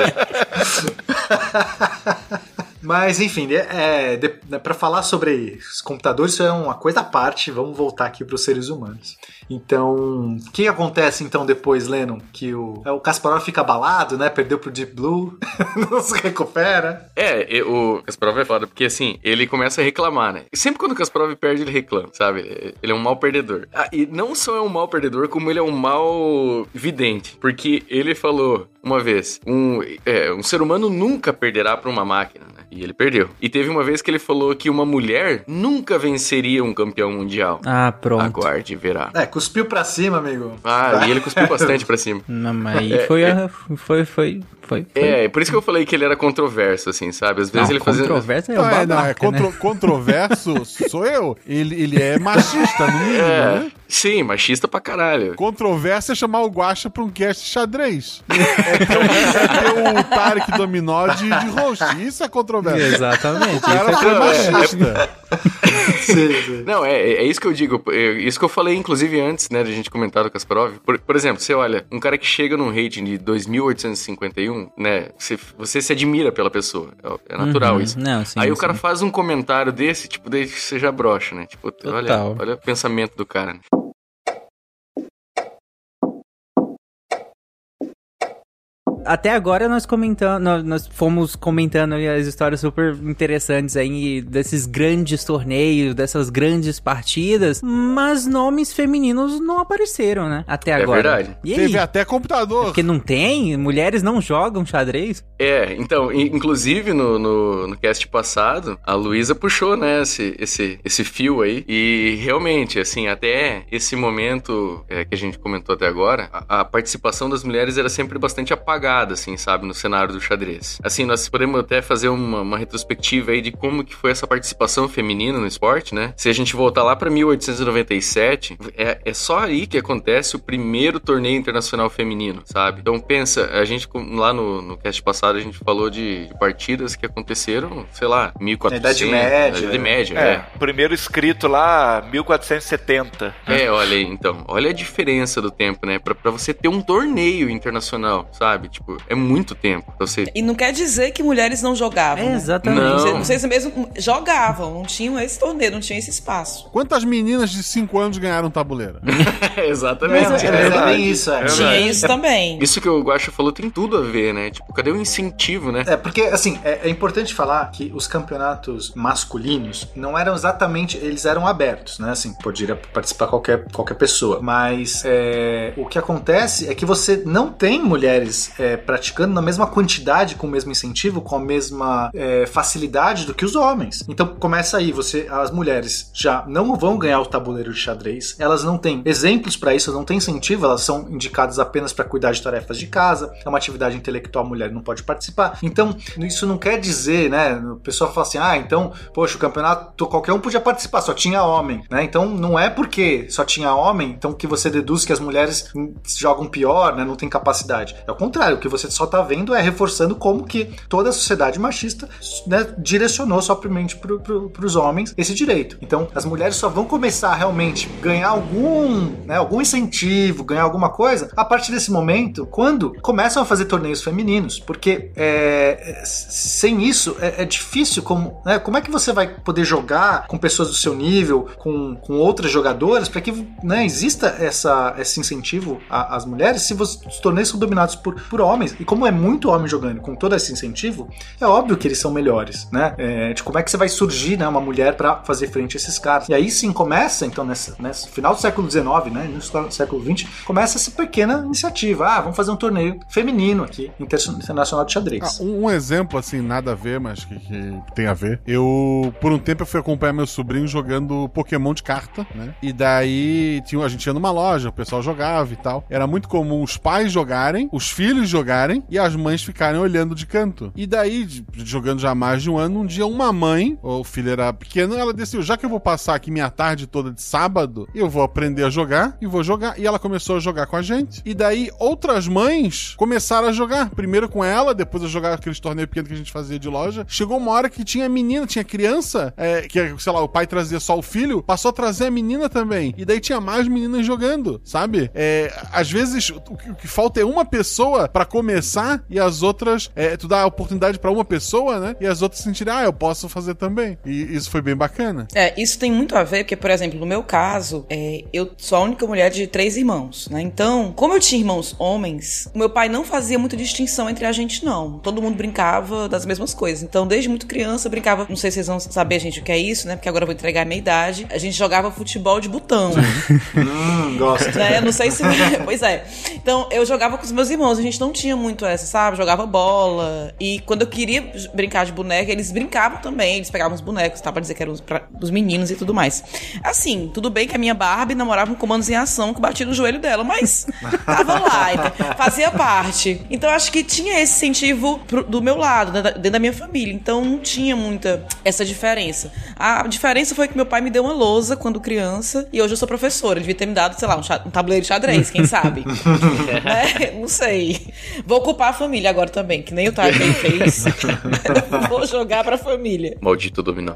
[SPEAKER 4] É.
[SPEAKER 6] Mas enfim, é, de, né, para falar sobre os computadores, isso é uma coisa à parte. Vamos voltar aqui para os seres humanos. Então, o que acontece então depois, Lennon? Que o, é, o Kasparov fica abalado, né? Perdeu pro Deep Blue, não se recupera.
[SPEAKER 4] É, o Kasparov é foda, porque assim, ele começa a reclamar, né? Sempre quando o Kasparov perde, ele reclama, sabe? Ele é um mau perdedor. Ah, e não só é um mau perdedor, como ele é um mau vidente. Porque ele falou uma vez: um, é, um ser humano nunca perderá pra uma máquina, né? E ele perdeu. E teve uma vez que ele falou que uma mulher nunca venceria um campeão mundial.
[SPEAKER 1] Ah, pronto.
[SPEAKER 4] Aguarde verá.
[SPEAKER 6] É, cuspiu pra cima, amigo.
[SPEAKER 4] Ah, e ele cuspiu bastante pra cima.
[SPEAKER 1] Não, mas aí
[SPEAKER 4] É,
[SPEAKER 1] foi,
[SPEAKER 4] é.
[SPEAKER 1] a- foi, foi, foi, foi.
[SPEAKER 4] É, é por isso que eu falei que ele era controverso, assim, sabe? Às vezes
[SPEAKER 1] Não,
[SPEAKER 4] ele fazia.
[SPEAKER 1] controverso é o
[SPEAKER 5] Não, é, não, é
[SPEAKER 1] babaca,
[SPEAKER 5] contro-
[SPEAKER 1] né?
[SPEAKER 5] controverso sou eu. Ele, ele é machista, no mínimo,
[SPEAKER 4] É,
[SPEAKER 5] né?
[SPEAKER 4] Sim, machista pra caralho.
[SPEAKER 5] Controverso é chamar o Guaxa pra um cast de xadrez. É ter, o- é ter o Tarek Dominó de, de host. Isso é controverso.
[SPEAKER 1] Exatamente.
[SPEAKER 5] O cara
[SPEAKER 4] é-
[SPEAKER 5] machista.
[SPEAKER 6] Sim, sim.
[SPEAKER 4] Não, é, é isso que eu digo. é isso que eu falei, inclusive, antes, né, de a gente comentar do Kasparov. Por, por exemplo, você olha, um cara que chega num rating de 2.851, né, você, você se admira pela pessoa. É, é natural
[SPEAKER 1] Uhum.
[SPEAKER 4] isso.
[SPEAKER 1] Não, sim,
[SPEAKER 4] Aí o
[SPEAKER 1] sim.
[SPEAKER 4] cara faz um comentário desse, tipo, daí você já brocha, né? Tipo, olha, olha o pensamento do cara. né?
[SPEAKER 1] Até agora nós comentando, nós, nós fomos comentando aí as histórias super interessantes aí desses grandes torneios, dessas grandes partidas, mas nomes femininos não apareceram, né? Até
[SPEAKER 4] É
[SPEAKER 1] agora.
[SPEAKER 4] verdade.
[SPEAKER 1] E aí?
[SPEAKER 5] Teve até computador.
[SPEAKER 1] Porque não tem? Mulheres não jogam xadrez?
[SPEAKER 4] É, então, inclusive no, no, no cast passado, a Luísa puxou, né, esse, esse, esse fio aí. E realmente, assim, até esse momento é, que a gente comentou até agora, a, a participação das mulheres era sempre bastante apagada, assim, sabe, no cenário do xadrez. Assim, nós podemos até fazer uma, uma retrospectiva aí de como que foi essa participação feminina no esporte, né? Se a gente voltar lá pra 1897, é, é só aí que acontece o primeiro torneio internacional feminino, sabe? Então pensa, a gente com- lá no, no cast passado a gente falou de, de partidas que aconteceram, sei lá, 1400,
[SPEAKER 2] Idade Média.
[SPEAKER 4] Idade Média,
[SPEAKER 2] é.
[SPEAKER 4] é.
[SPEAKER 2] Primeiro escrito lá, 1470.
[SPEAKER 4] É, olha aí, então. Olha a diferença do tempo, né? Pra, pra você ter um torneio internacional, sabe? Tipo, é muito tempo. pra Você...
[SPEAKER 7] E não quer dizer que mulheres não jogavam.
[SPEAKER 1] É,
[SPEAKER 7] né?
[SPEAKER 1] exatamente.
[SPEAKER 4] Não.
[SPEAKER 7] Vocês, vocês mesmo jogavam, não tinham esse torneio, não tinham esse espaço.
[SPEAKER 5] Quantas meninas de 5 anos ganharam tabuleira?
[SPEAKER 4] Exatamente.
[SPEAKER 6] Mas é,
[SPEAKER 4] é
[SPEAKER 6] é
[SPEAKER 4] verdade.
[SPEAKER 6] bem isso, é.
[SPEAKER 4] É
[SPEAKER 7] Tinha isso também.
[SPEAKER 4] Isso que o Guacha falou tem tudo a ver, né? Tipo, cadê o incentivo, né?
[SPEAKER 6] É, porque, assim, é, é importante falar que os campeonatos masculinos não eram exatamente. Eles eram abertos, né? Assim, poderia participar qualquer, qualquer pessoa. Mas é, o que acontece é que você não tem mulheres é, praticando na mesma quantidade, com o mesmo incentivo, com a mesma é, facilidade do que os homens. Então começa aí, você, as mulheres já não vão ganhar o tabuleiro de xadrez, elas não têm exemplos para isso, não têm incentivo, elas são indicadas apenas para cuidar de tarefas de casa, é uma atividade intelectual, a mulher não pode participar. Então, isso não quer dizer, né? O pessoal fala assim: ah, então, poxa, o campeonato qualquer um podia participar, só tinha homem, né? Então, não é porque só tinha homem, então que você deduz que as mulheres jogam pior, né? Não tem capacidade. É o contrário, o que você só tá vendo é reforçando como que toda a sociedade machista né, direcionou somente pro, pro, pros homens esse direito. Então, as mulheres só vão começar a realmente ganhar algum, né, algum incentivo, ganhar alguma coisa a partir desse momento, quando começam a fazer torneios femininos, porque é, é, sem isso é, é difícil como, né, como é que você vai poder jogar com pessoas do seu nível, com, com outras jogadoras, para que né, exista essa, esse incentivo às mulheres se os torneios são dominados por, por. E como é muito homem jogando com todo esse incentivo, é óbvio que eles são melhores, né? É, de como é que você vai surgir, né, uma mulher para fazer frente a esses caras. E aí sim começa, então, nessa, nesse final do século XIX, né, do século XX, começa essa pequena iniciativa. Ah, vamos fazer um torneio feminino aqui, inter- internacional de
[SPEAKER 5] Ah,
[SPEAKER 6] xadrez.
[SPEAKER 5] um, um exemplo, assim, nada a ver, mas que, que tem a ver. Eu, por um tempo, eu fui acompanhar meu sobrinho jogando Pokémon de carta, né? E daí tinha, a gente ia numa loja, o pessoal jogava e tal. Era muito comum os pais jogarem, os filhos jogarem e as mães ficarem olhando de canto. E daí, jogando já mais de um ano, um dia uma mãe, o filho era pequeno, ela decidiu, já que eu vou passar aqui minha tarde toda de sábado, eu vou aprender a jogar e vou jogar. E ela começou a jogar com a gente. E daí outras mães começaram a jogar. Primeiro com ela, depois a jogar aqueles torneios pequenos que a gente fazia de loja. Chegou uma hora que tinha menina, tinha criança, é, que, sei lá, o pai trazia só o filho, passou a trazer a menina também. E daí tinha mais meninas jogando, sabe? É, às vezes o que, o que falta é uma pessoa pra começar e as outras. É, tu dá a oportunidade pra uma pessoa, né? E as outras sentirem, ah, eu posso fazer também. E isso foi bem bacana.
[SPEAKER 7] É, isso tem muito a ver, porque, por exemplo, no meu caso, é, eu sou a única mulher de três irmãos, né? Então, como eu tinha irmãos homens, o meu pai não fazia muita distinção entre a gente, não. Todo mundo brincava das mesmas coisas. Então, desde muito criança, eu brincava. Não sei se vocês vão saber, gente, o que é isso, né? Porque agora eu vou entregar a minha idade. A gente jogava futebol de botão.
[SPEAKER 6] Hum, gosto.
[SPEAKER 7] né? Não sei se. pois é. Então, eu jogava com os meus irmãos. A gente não tinha muito essa, sabe? Jogava bola. E quando eu queria brincar de boneca, eles brincavam também. Eles pegavam os bonecos, tá? Pra dizer que eram os, pra, dos meninos e tudo mais. Assim, tudo bem que a minha Barbie namorava com comandos em ação que batia no joelho dela, mas tava lá, então, fazia parte. Então acho que tinha esse incentivo pro- do meu lado, né, da- dentro da minha família. Então não tinha muita essa diferença. A diferença foi que meu pai me deu uma lousa quando criança e hoje eu sou professora. Ele devia ter me dado, sei lá, um, um tabuleiro de xadrez, quem sabe? né? Não sei. Vou ocupar a família agora também, que nem o Tarkin fez. Vou jogar pra família.
[SPEAKER 4] Maldito dominó.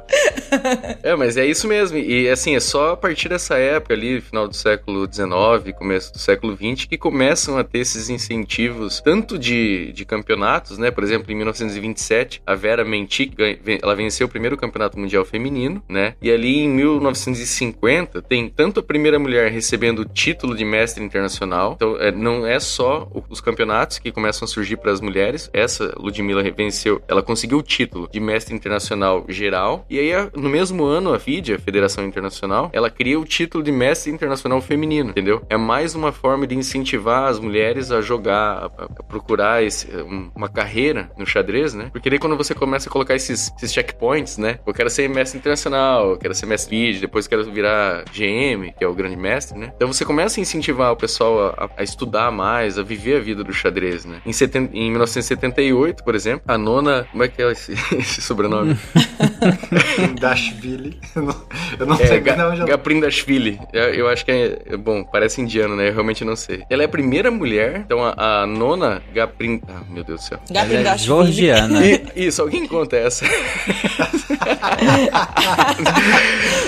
[SPEAKER 4] é, mas é isso mesmo. E assim, é só a partir dessa época ali, final do século XIX, começo do século XX, que começam a ter esses incentivos, tanto de, de campeonatos, né? Por exemplo, em 1927, a Vera Mentic, ven- ela venceu o primeiro campeonato mundial feminino, né? E ali em 1950, tem tanto a primeira mulher recebendo o título de mestre internacional, então é, não é só os campeonatos que começam a surgir para as mulheres. Essa Ludmilla venceu, ela conseguiu o título de mestre internacional geral. E aí, no mesmo ano, a FIDE, a Federação Internacional, ela cria o título de mestre internacional feminino, entendeu? É mais uma forma de incentivar as mulheres a jogar, a, procurar esse- um- uma carreira no xadrez, né? Porque daí quando você começa a colocar esses, esses checkpoints, né? Eu quero ser mestre internacional, eu quero ser mestre FIDE, depois quero virar GM, que é o grande mestre, né? Então você começa a incentivar o pessoal a, a estudar mais, a viver a vida do xadrez, né? Em, seten- em 1978, por exemplo, a nona. Como é que é esse, esse sobrenome?
[SPEAKER 6] Dashville. Eu não, eu não
[SPEAKER 4] É,
[SPEAKER 6] sei
[SPEAKER 4] Ga
[SPEAKER 6] não, já...
[SPEAKER 4] Gaprindashvili. Eu, eu acho que é, é Bom, parece indiano, né? Eu realmente não sei. Ela é a primeira mulher, então a, a nona Gaprin. Ah, meu Deus do céu.
[SPEAKER 1] Ela é georgiana.
[SPEAKER 4] I- isso, alguém conta essa.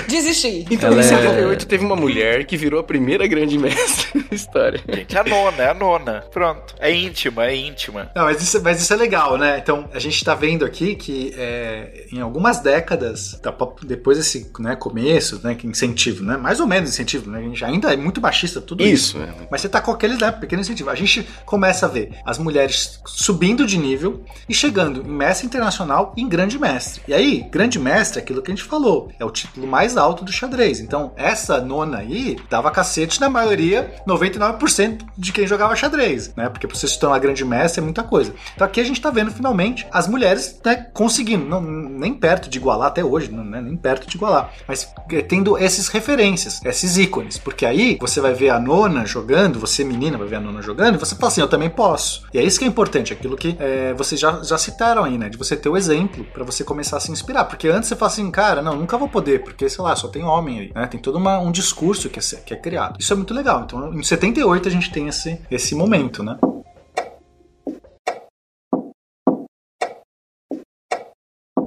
[SPEAKER 7] Desisti.
[SPEAKER 4] Então,
[SPEAKER 1] Ela
[SPEAKER 4] em
[SPEAKER 1] é-
[SPEAKER 4] 78 teve uma mulher que virou a primeira grande mestre da história.
[SPEAKER 2] Gente, é a nona, é a nona. Pronto. É íntima, é íntima.
[SPEAKER 6] Não, mas isso, mas isso é legal, né? Então, a gente tá vendo aqui que é, em algumas décadas, da pop- depois desse né, começo, né, que incentivo, né? Mais ou menos incentivo, né? A gente ainda é muito machista tudo isso.
[SPEAKER 4] Isso, é.
[SPEAKER 6] Mas você tá com aquele né, pequeno incentivo. A gente começa a ver as mulheres subindo de nível e chegando em mestre internacional e em grande mestre. E aí, grande mestre é aquilo que a gente falou, é o título mais alto do xadrez. Então, essa nona aí dava cacete na maioria, 99% de quem jogava xadrez, né? Porque pra você se tornar grande mestre é muita coisa. Então aqui a gente tá vendo finalmente as mulheres né, conseguindo, não, nem perto de igualar até hoje, não, né, nem perto de igualar, mas é, tendo essas referências, esses ícones, porque aí você vai ver a nona jogando, você menina vai ver a nona jogando, e você fala assim, eu também posso. E é isso que é importante, aquilo que é, vocês já, já citaram aí, né? De você ter o exemplo pra você começar a se inspirar. Porque antes você fala assim, cara, não, nunca vou poder, porque, sei lá, só tem homem aí, né? Tem todo uma- um discurso que é, que é criado. Isso é muito legal. Então, em 78 a gente tem esse, esse momento, né?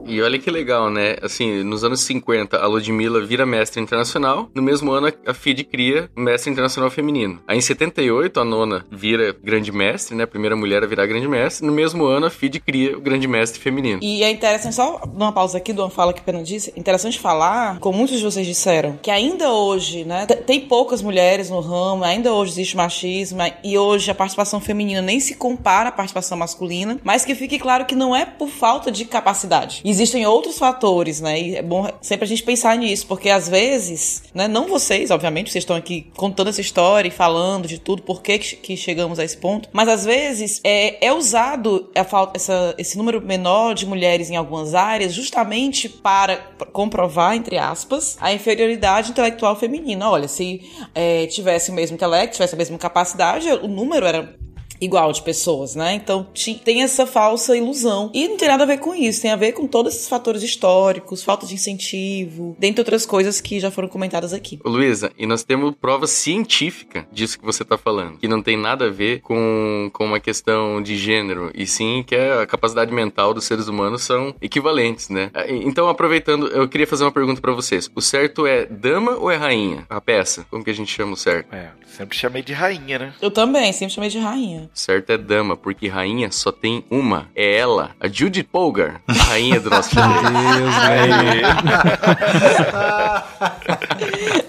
[SPEAKER 4] E olha que legal, né? Assim, nos anos 50, a Ludmilla vira mestre internacional. No mesmo ano, a FIDE cria mestre internacional feminino. Aí, em 78, a nona vira grande mestre, né? A primeira mulher a virar grande mestre. No mesmo ano, a FIDE cria o grande mestre feminino.
[SPEAKER 7] E é interessante, só uma pausa aqui de uma fala que a Pena disse, interessante falar, como muitos de vocês disseram, que ainda hoje, né, tem poucas mulheres no ramo, ainda hoje existe machismo, e hoje a participação feminina nem se compara à participação masculina, mas que fique claro que não é por falta de capacidade. Existem outros fatores, né, e é bom sempre a gente pensar nisso, porque às vezes, né, não vocês, obviamente, vocês estão aqui contando essa história e falando de tudo, por que que chegamos a esse ponto, mas às vezes é, é usado a falta, essa, esse número menor de mulheres em algumas áreas justamente para comprovar, entre aspas, a inferioridade intelectual feminina. Olha, se é, tivesse o mesmo intelecto, tivesse a mesma capacidade, o número era igual de pessoas, né? Então tem essa falsa ilusão. E não tem nada a ver com isso, tem a ver com todos esses fatores históricos, falta de incentivo, dentre outras coisas que já foram comentadas aqui.
[SPEAKER 4] Ô, Luísa, e nós temos prova científica disso que você tá falando, que não tem nada a ver com, com uma questão de gênero, e sim que a capacidade mental dos seres humanos são equivalentes, né? Ah, Então, aproveitando, eu queria fazer uma pergunta pra vocês. O certo é dama ou é rainha? A peça? Como que a gente chama o certo?
[SPEAKER 2] É, sempre chamei de rainha, né?
[SPEAKER 7] Eu também, sempre chamei de rainha.
[SPEAKER 4] Certo é dama, porque rainha só tem uma. É ela, a Judith Polgar, a rainha do nosso xadrez.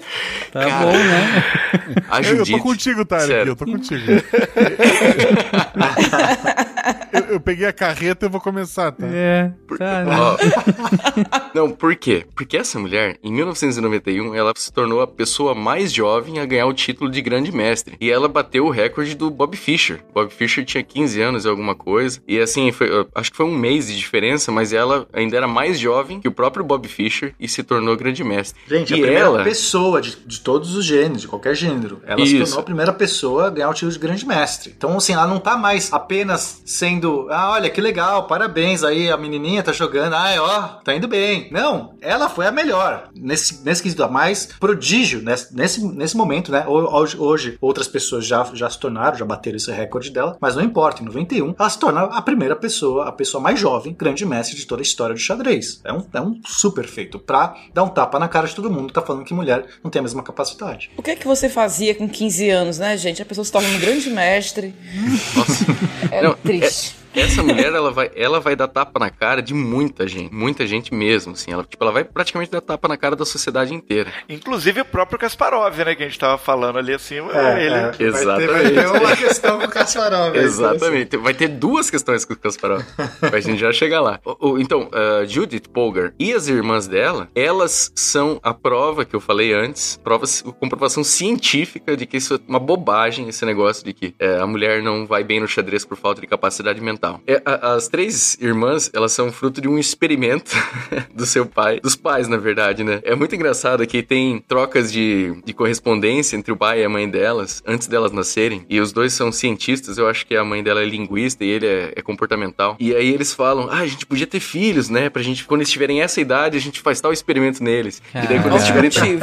[SPEAKER 1] Tá bom, né?
[SPEAKER 4] A
[SPEAKER 5] Eu, eu tô contigo, Tarek, eu tô contigo. eu, eu peguei a carreta e vou começar, tá?
[SPEAKER 1] É, tá, né?
[SPEAKER 4] Ó, Não, por quê? Porque essa mulher, em 1991, ela se tornou a pessoa mais jovem a ganhar o título de grande mestre. E ela bateu o recorde do Bob Fischer. Bob Fischer tinha 15 anos e alguma coisa. E assim, foi- acho que foi um mês de diferença, mas ela ainda era mais jovem que o próprio Bob Fischer e se tornou grande mestre.
[SPEAKER 6] Gente, a
[SPEAKER 4] e
[SPEAKER 6] primeira
[SPEAKER 4] ela,
[SPEAKER 6] pessoa de, de todos os gêneros, de qualquer gênero. Ela se
[SPEAKER 4] Isso.
[SPEAKER 6] tornou a primeira pessoa a ganhar o título de grande mestre. Então, assim, ela não tá mais apenas sendo, ah, olha que legal, parabéns aí, a menininha tá jogando, ah, ó, tá indo bem. Não, ela foi a melhor. Nesse, nesse quesito, a mais prodígio, nesse, nesse, nesse momento, né? Ho- Hoje, hoje, outras pessoas já, já se tornaram, já bateram esse recorde dela, mas não importa, em 91, ela se torna a primeira pessoa, a pessoa mais jovem, grande mestre de toda a história do xadrez. É um, é um super feito pra dar um tapa na cara de todo mundo que tá falando que mulher não tem a mesma capacidade.
[SPEAKER 7] O que é que você fazia com 15 anos, né, gente? A pessoa se torna um grande mestre.
[SPEAKER 9] É
[SPEAKER 4] Não,
[SPEAKER 9] triste.
[SPEAKER 4] Essa mulher, ela vai, ela vai dar tapa na cara de muita gente. Muita gente mesmo, assim. Ela, tipo, ela vai praticamente dar tapa na cara da sociedade inteira.
[SPEAKER 2] Inclusive o próprio Kasparov, né? Que a gente tava falando ali acima.
[SPEAKER 6] É,
[SPEAKER 2] ele.
[SPEAKER 6] é.
[SPEAKER 14] Vai ter, vai
[SPEAKER 4] Exatamente.
[SPEAKER 14] ter uma questão com o Kasparov. aí,
[SPEAKER 4] Exatamente. Vai ter duas questões com o Kasparov. a gente já chegar lá. O- o- Então, a Judith Polgar e as irmãs dela, elas são a prova que eu falei antes, prova, comprovação científica de que isso é uma bobagem, esse negócio de que é, a mulher não vai bem no xadrez por falta de capacidade mental. É, a- as três irmãs, elas são fruto de um experimento do seu pai, dos pais, na verdade, né? É muito engraçado que tem trocas de, de correspondência entre o pai e a mãe delas, antes delas nascerem, e os dois são cientistas, eu acho que a mãe dela é linguista e ele é, é comportamental. E aí eles falam, ah, a gente podia ter filhos, né? Pra gente, quando eles tiverem essa idade, a gente faz tal experimento neles. E daí quando eles tiverem...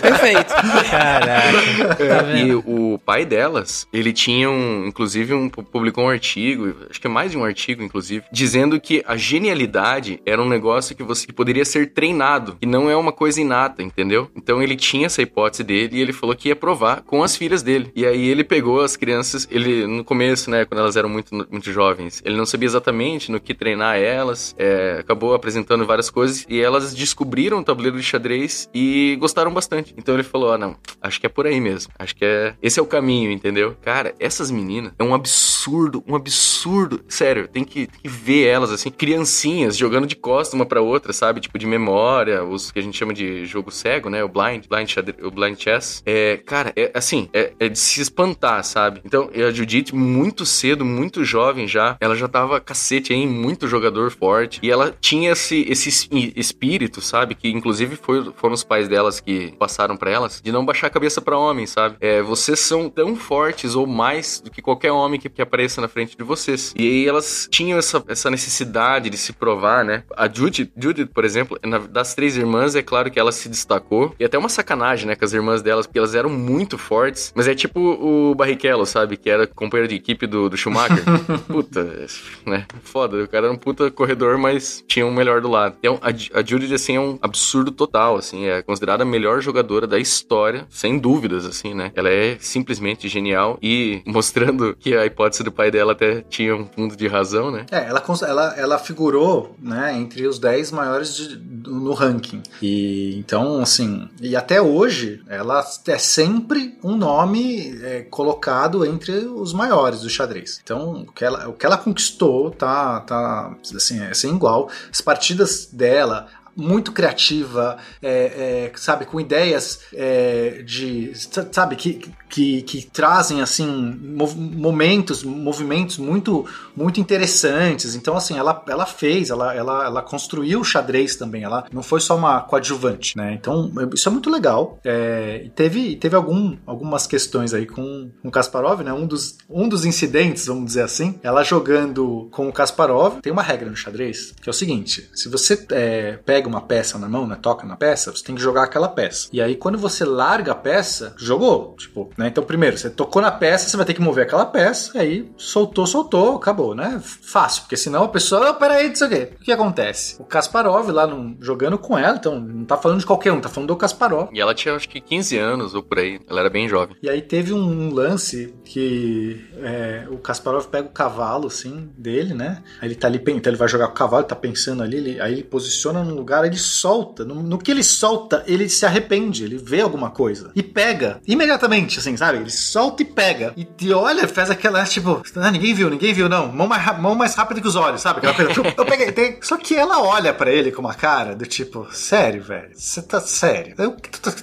[SPEAKER 7] Perfeito.
[SPEAKER 1] Caraca. Tá
[SPEAKER 4] É, e o pai delas, ele tinha um, inclusive, um, publicou um artigo, acho que é mais de um artigo, inclusive, dizendo que a genialidade era um negócio que você que poderia ser treinado, e não é uma coisa inata, entendeu? Então ele tinha essa hipótese dele e ele falou que ia provar com as filhas dele. E aí ele pegou as crianças, ele no começo, né, quando elas eram muito, muito jovens, ele não sabia exatamente no que treinar elas, é, acabou apresentando várias coisas e elas descobriram o tabuleiro de xadrez e gostaram bastante. Então ele falou: ah, não, acho que é por aí mesmo. Acho que é. Esse é o caminho, entendeu? Cara, essas meninas é um absurdo, um absurdo. Sério, tem que, tem que ver elas assim, criancinhas jogando de costas uma pra outra, sabe? Tipo de memória, os que a gente chama de jogo cego, né? O blind, blind o blind chess. É, cara, é assim, é, é de se espantar, sabe? Então, a Judith, muito cedo, muito jovem já, ela já tava cacete aí, muito jogador forte. E ela tinha esse, esse es- espírito, sabe? Que inclusive foi, foram os pais delas que passaram pra elas, de não baixar a cabeça pra homem, sabe? É, vocês são tão fortes ou mais do que qualquer homem que, que apareça na frente de vocês. E aí elas tinham essa, essa necessidade de se provar, né? A Judith, Judith por exemplo, na- das três irmãs, é claro que ela se destacou. E até uma sacanagem, né, com as irmãs delas, porque elas eram muito fortes. Mas é tipo o Barrichello, sabe? Que era companheiro de equipe do, do Schumacher. puta, né? Foda, o cara era um puta corredor, mas tinha um melhor do lado. Então, a, a Judith, assim, é um absurdo total, assim. É considerada a melhor jogadora da história, sem dúvidas, assim, né? Ela é simplesmente genial e mostrando que a hipótese do pai dela até tinha um fundo de razão, né?
[SPEAKER 6] É, ela, ela, ela figurou né, entre os 10 maiores de- no ranking. E então, assim, e até hoje ela é sempre um nome é, colocado entre os maiores do xadrez. Então, o que ela, o que ela conquistou tá, tá assim, é sem igual. As partidas dela, muito criativa, é, é, sabe, com ideias é, de, sabe, que, que, que trazem, assim, mov- momentos, movimentos muito, muito interessantes. Então, assim, ela, ela fez, ela, ela, ela construiu o xadrez também, ela não foi só uma coadjuvante, né? Então, isso é muito legal. É, teve, teve algum, algumas questões aí com, com o Kasparov, né? Um dos, um dos incidentes, vamos dizer assim, ela jogando com o Kasparov, tem uma regra no xadrez, que é o seguinte, se você é, pega uma peça na mão, né, toca na peça, você tem que jogar aquela peça. E aí, quando você larga a peça, jogou, tipo, né? Então, primeiro, você tocou na peça, você vai ter que mover aquela peça, aí soltou, soltou, acabou, né? Fácil, porque senão a pessoa, oh, peraí, não sei o quê. O que acontece? O Kasparov lá num- jogando com ela, então não tá falando de qualquer um, tá falando do Kasparov.
[SPEAKER 4] E ela tinha, acho que 15 anos ou por aí. Ela era bem jovem.
[SPEAKER 6] E aí teve um lance que é, o Kasparov pega o cavalo, assim, dele, né? Aí ele tá ali, então ele vai jogar com o cavalo, tá pensando ali, ele- aí ele posiciona num lugar lugar, ele solta. No, no que ele solta, ele se arrepende, ele vê alguma coisa. E pega. Imediatamente, assim, sabe? Ele solta e pega. E, e olha, faz aquela, tipo, ah, ninguém viu, ninguém viu, não. Mão mais, mão mais rápida que os olhos, sabe? Aquela coisa. Eu, peguei. tem- Só que ela olha pra ele com uma cara do tipo, sério, velho? Você tá sério? Eu,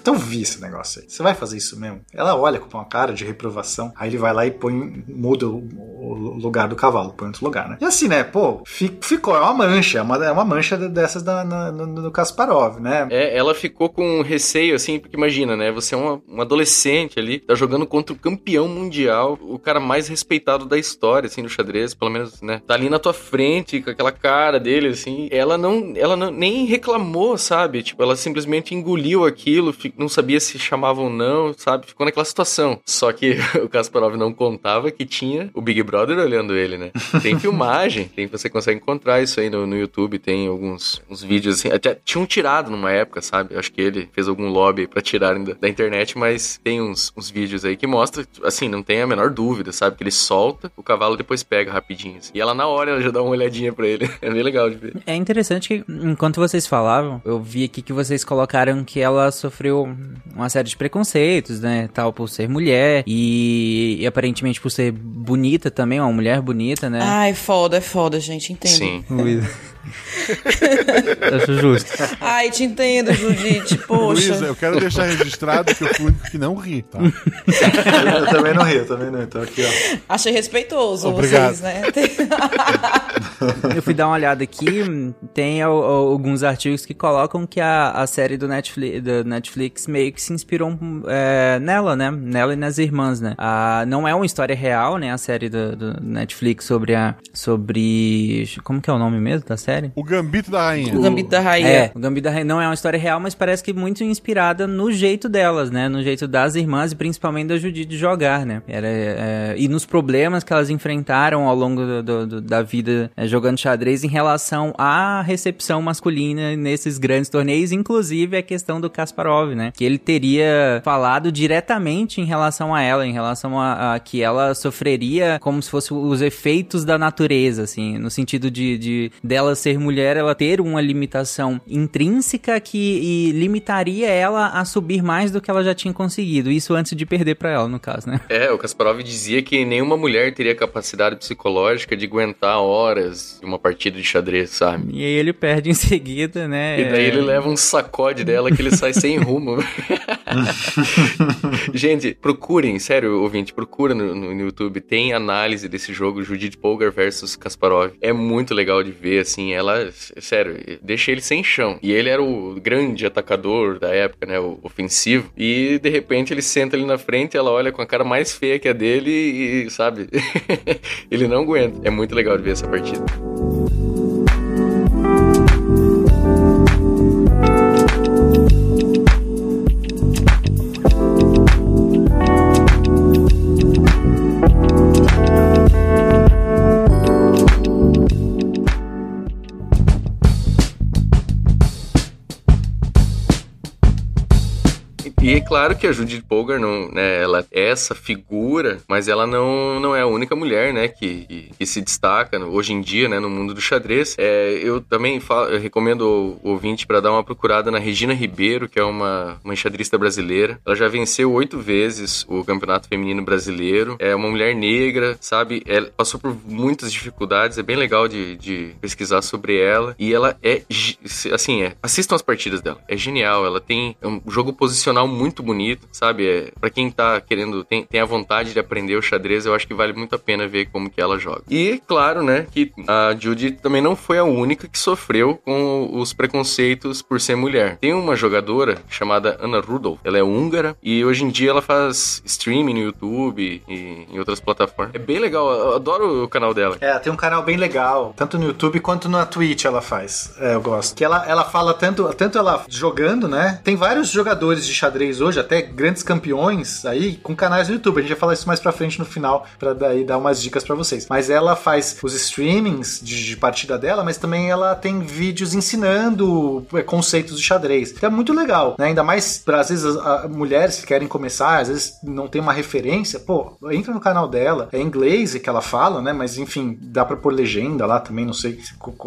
[SPEAKER 6] eu vi esse negócio aí. Você vai fazer isso mesmo? Ela olha com uma cara de reprovação. Aí ele vai lá e põe, muda o, lugar do cavalo, põe outro lugar, né? E assim, né? Pô, fi- ficou, é uma mancha, é uma, é uma mancha dessas da, na- no, no Kasparov, né?
[SPEAKER 4] É, ela ficou com receio, assim, porque imagina, né? Você é uma, um adolescente ali, tá jogando contra o campeão mundial, o cara mais respeitado da história, assim, do xadrez, pelo menos, né? Tá ali na tua frente, com aquela cara dele, assim. Ela não, ela não, nem reclamou, sabe? Tipo, ela simplesmente engoliu aquilo, não sabia se chamava ou não, sabe? Ficou naquela situação. Só que o Kasparov não contava que tinha o Big Brother olhando ele, né? Tem filmagem, tem, você consegue encontrar isso aí no, no YouTube, tem alguns uns vídeos assim, até tinham tirado numa época, sabe? Acho que ele fez algum lobby pra tirarem da, da internet, mas tem uns, uns vídeos aí que mostra, assim, não tem a menor dúvida, sabe? Que ele solta, o cavalo depois pega rapidinho. assim. E ela na hora ela já dá uma olhadinha pra ele. É bem legal de ver.
[SPEAKER 1] É interessante que, enquanto vocês falavam, eu vi aqui que vocês colocaram que ela sofreu uma série de preconceitos, né? Tal, por ser mulher e, e aparentemente por ser bonita também, uma mulher bonita, né?
[SPEAKER 7] Ai, foda, é foda, gente, entendo.
[SPEAKER 4] Sim.
[SPEAKER 1] Acho justo.
[SPEAKER 7] Ai, te entendo, Judite, poxa.
[SPEAKER 5] Luísa, eu quero deixar registrado que eu fui o único que não ri, tá?
[SPEAKER 6] Eu também não rio, eu também não. Então aqui, ó.
[SPEAKER 7] Achei respeitoso
[SPEAKER 5] Obrigado.
[SPEAKER 7] vocês, né?
[SPEAKER 1] Eu fui dar uma olhada aqui, tem al- al- alguns artigos que colocam que a, a série do Netflix, do Netflix meio que se inspirou é, nela, né? Nela e nas irmãs, né? Ah, não é uma história real, né? A série do, do Netflix sobre a... sobre... como que é o nome mesmo da série?
[SPEAKER 5] O Gambito da Rainha.
[SPEAKER 7] O Gambito da Rainha.
[SPEAKER 1] É, o Gambito da Rainha não é uma história real, mas parece que muito inspirada no jeito delas, né? No jeito das irmãs e principalmente da Judite de jogar, né? Era, é, e nos problemas que elas enfrentaram ao longo do- do- do- da vida é, jogando xadrez em relação à recepção masculina nesses grandes torneios, inclusive a questão do Kasparov, né? Que ele teria falado diretamente em relação a ela, em relação a, a que ela sofreria como se fosse os efeitos da natureza, assim, no sentido de, de dela ser mulher, ela ter uma limitação intrínseca que e limitaria ela a subir mais do que ela já tinha conseguido. Isso antes de perder pra ela, no caso, né?
[SPEAKER 4] É, o Kasparov dizia que nenhuma mulher teria capacidade psicológica de aguentar horas de uma partida de xadrez, sabe?
[SPEAKER 1] E aí ele perde em seguida, né?
[SPEAKER 4] E daí ele leva um sacode dela que ele sai sem rumo. Gente, procurem, sério, ouvinte, procura no, no YouTube. Tem análise desse jogo, Judith Polgar versus Kasparov. É muito legal de ver, assim, ela, sério, deixa ele sem chão. E ele era o grande atacador da época, né, o ofensivo. E, de repente, ele senta ali na frente, ela olha com a cara mais feia que a dele e, sabe, ele não aguenta. É muito legal de ver essa partida. E é claro que a Judith Polgar não, né, ela é essa figura, mas ela não, não é a única mulher, né, que, que, se destaca hoje em dia, né, no mundo do xadrez. É, eu também falo- eu recomendo o ouvinte para dar uma procurada na Regina Ribeiro, que é uma, uma enxadrista brasileira. Ela já venceu oito vezes o Campeonato Feminino Brasileiro. É uma mulher negra, sabe? Ela passou por muitas dificuldades. É bem legal de, de pesquisar sobre ela. E ela é, assim, é, assistam as partidas dela. É genial. Ela tem um jogo posicional muito bonito, sabe? É, para quem tá querendo, tem, tem a vontade de aprender o xadrez, eu acho que vale muito a pena ver como que ela joga. E, claro, né, que a Judy também não foi a única que sofreu com os preconceitos por ser mulher. Tem uma jogadora chamada Ana Rudolph, ela é húngara e hoje em dia ela faz streaming no YouTube e em outras plataformas. É bem legal, eu adoro o canal dela.
[SPEAKER 6] É, tem um canal bem legal, tanto no YouTube quanto na Twitch ela faz. É, eu gosto. Que ela, ela fala tanto, tanto ela jogando, né? Tem vários jogadores de xadrez hoje, até grandes campeões aí, com canais no YouTube. A gente vai falar isso mais pra frente no final, pra daí dar umas dicas pra vocês. Mas ela faz os streamings de, de partida dela, mas também ela tem vídeos ensinando é, conceitos de xadrez. Que é muito legal, né? Ainda mais pra, às vezes, a- a- mulheres que querem começar, às vezes não tem uma referência. Pô, entra no canal dela. É inglês que ela fala, né? Mas enfim, dá pra pôr legenda lá também, não sei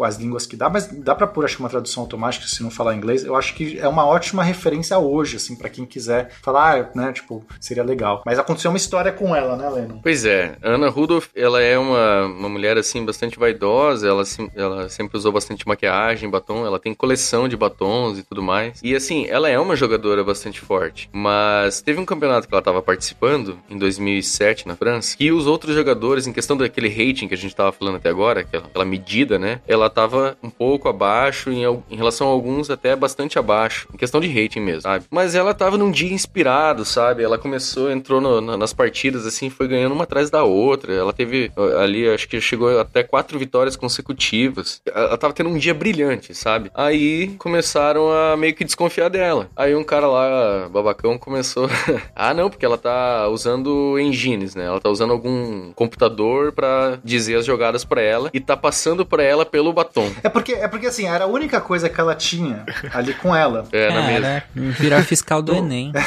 [SPEAKER 6] as línguas que dá, mas dá pra pôr, acho que uma tradução automática se não falar inglês. Eu acho que é uma ótima referência hoje, assim, pra quem quiser falar, né? Tipo, seria legal. Mas aconteceu uma história com ela, né, Leno?
[SPEAKER 4] Pois é, Ana Rudolph, ela é uma, uma mulher, assim, bastante vaidosa, ela, ela sempre usou bastante maquiagem, batom, ela tem coleção de batons e tudo mais. E, assim, ela é uma jogadora bastante forte, mas teve um campeonato que ela tava participando, em 2007, na França, que os outros jogadores, em questão daquele rating que a gente tava falando até agora, aquela, aquela medida, né, ela tava um pouco abaixo, em, em relação a alguns até bastante abaixo, em questão de rating mesmo, sabe? Mas ela tava num dia inspirado, sabe? Ela começou, entrou no- na- nas partidas, assim, foi ganhando uma atrás da outra. Ela teve ali, acho que chegou até quatro vitórias consecutivas. Ela tava tendo um dia brilhante, sabe? Aí começaram a meio que desconfiar dela. Aí um cara lá, babacão, começou. ah, não, porque ela tá usando engines, né? Ela tá usando algum computador pra dizer as jogadas pra ela e tá passando pra ela pelo batom.
[SPEAKER 6] É porque, é porque assim, era a única coisa que ela tinha ali com ela.
[SPEAKER 4] É, na mesa.
[SPEAKER 1] Cara, virar fiscal do Enem.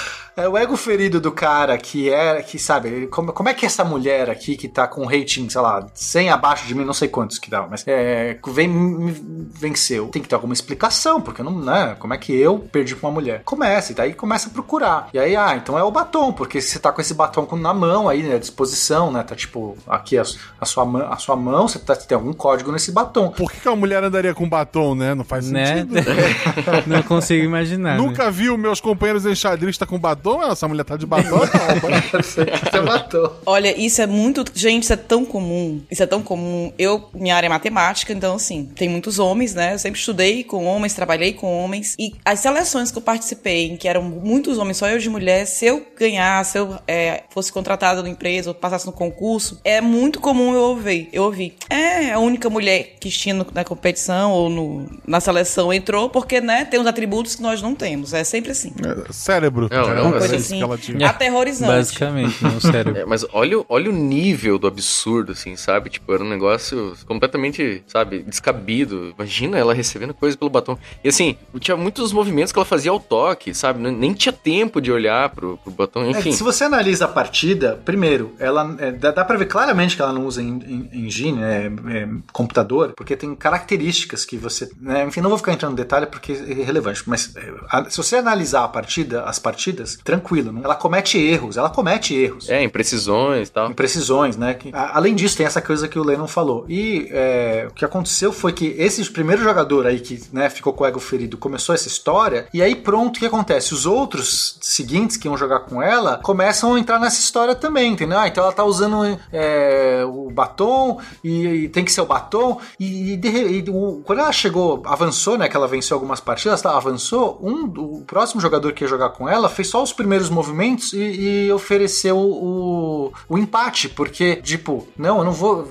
[SPEAKER 6] É o ego ferido do cara que é, que sabe, ele- como, como é que essa mulher aqui que tá com rating, sei lá, 100 abaixo de mim, não sei quantos que dá, mas é, vem, me venceu. Tem que ter alguma explicação, porque não, né, como é que eu perdi pra uma mulher? Começa, e daí começa a procurar. E aí, ah, então é o batom, porque você tá com esse batom com- na mão aí, né, à disposição, né, tá tipo, aqui a, a sua, mão, a sua mão, você tá, tem algum código nesse batom.
[SPEAKER 5] Por que, que uma mulher andaria com batom, né? Não faz
[SPEAKER 1] Né?
[SPEAKER 5] sentido.
[SPEAKER 1] Não consigo imaginar. né?
[SPEAKER 5] Nunca viu meus companheiros enxadristas com batom? Essa mulher tá de batom? Não,
[SPEAKER 6] Você batom.
[SPEAKER 7] Olha, isso é muito. Gente, isso é tão comum. Isso é tão comum. Eu, minha área é matemática, então, assim, tem muitos homens, né? Eu sempre estudei com homens, trabalhei com homens. E as seleções que eu participei, em que eram muitos homens, só eu de mulher, se eu ganhasse, se eu é, fosse contratada na empresa ou passasse no concurso, é muito comum eu ouvir. Eu ouvi. É, a única mulher que tinha no- na competição ou no- na seleção entrou porque, né, tem uns atributos que nós não temos. É sempre assim.
[SPEAKER 5] Cérebro.
[SPEAKER 4] Não,
[SPEAKER 5] Era
[SPEAKER 4] não,
[SPEAKER 5] uma coisa
[SPEAKER 7] assim,
[SPEAKER 5] que ela tinha.
[SPEAKER 7] aterrorizante.
[SPEAKER 1] Basicamente, meu cérebro.
[SPEAKER 4] É, mas olha, o- olha o nível do absurdo, assim, sabe? Tipo, era um negócio completamente, sabe, descabido. Imagina ela recebendo coisa pelo batom. E assim, tinha muitos movimentos que ela fazia ao toque, sabe? Nem- tinha tempo de olhar pro, pro batom,
[SPEAKER 6] É,
[SPEAKER 4] enfim.
[SPEAKER 6] se você analisa a partida, primeiro, ela é, dá, dá pra ver claramente que ela não usa en- en- engine, é, é, computador, porque tem características que você. né, enfim, não vou ficar entrando no detalhe porque é irrelevante, mas é, a- se você analisar a partida, as partidas, tranquilo, ela comete erros, ela comete erros.
[SPEAKER 4] É, imprecisões e tal.
[SPEAKER 6] Imprecisões, né? Que, a- além disso, tem essa coisa que o Lennon falou. E é, o que aconteceu foi que esse primeiro jogador aí que né, ficou com o ego ferido começou essa história, e aí pronto, o que acontece? Os outros seguintes que iam jogar com ela começam a entrar nessa história também, entendeu? Ah, então ela tá usando é, o batom, e, e tem que ser o batom, e, e de e o- quando ela chegou, avançou, né? Que ela venceu algumas partidas, ela avançou, um, o próximo jogador que ia jogar com ela fez só os primeiros movimentos e, e ofereceu o, o empate, porque, tipo, não, eu não vou.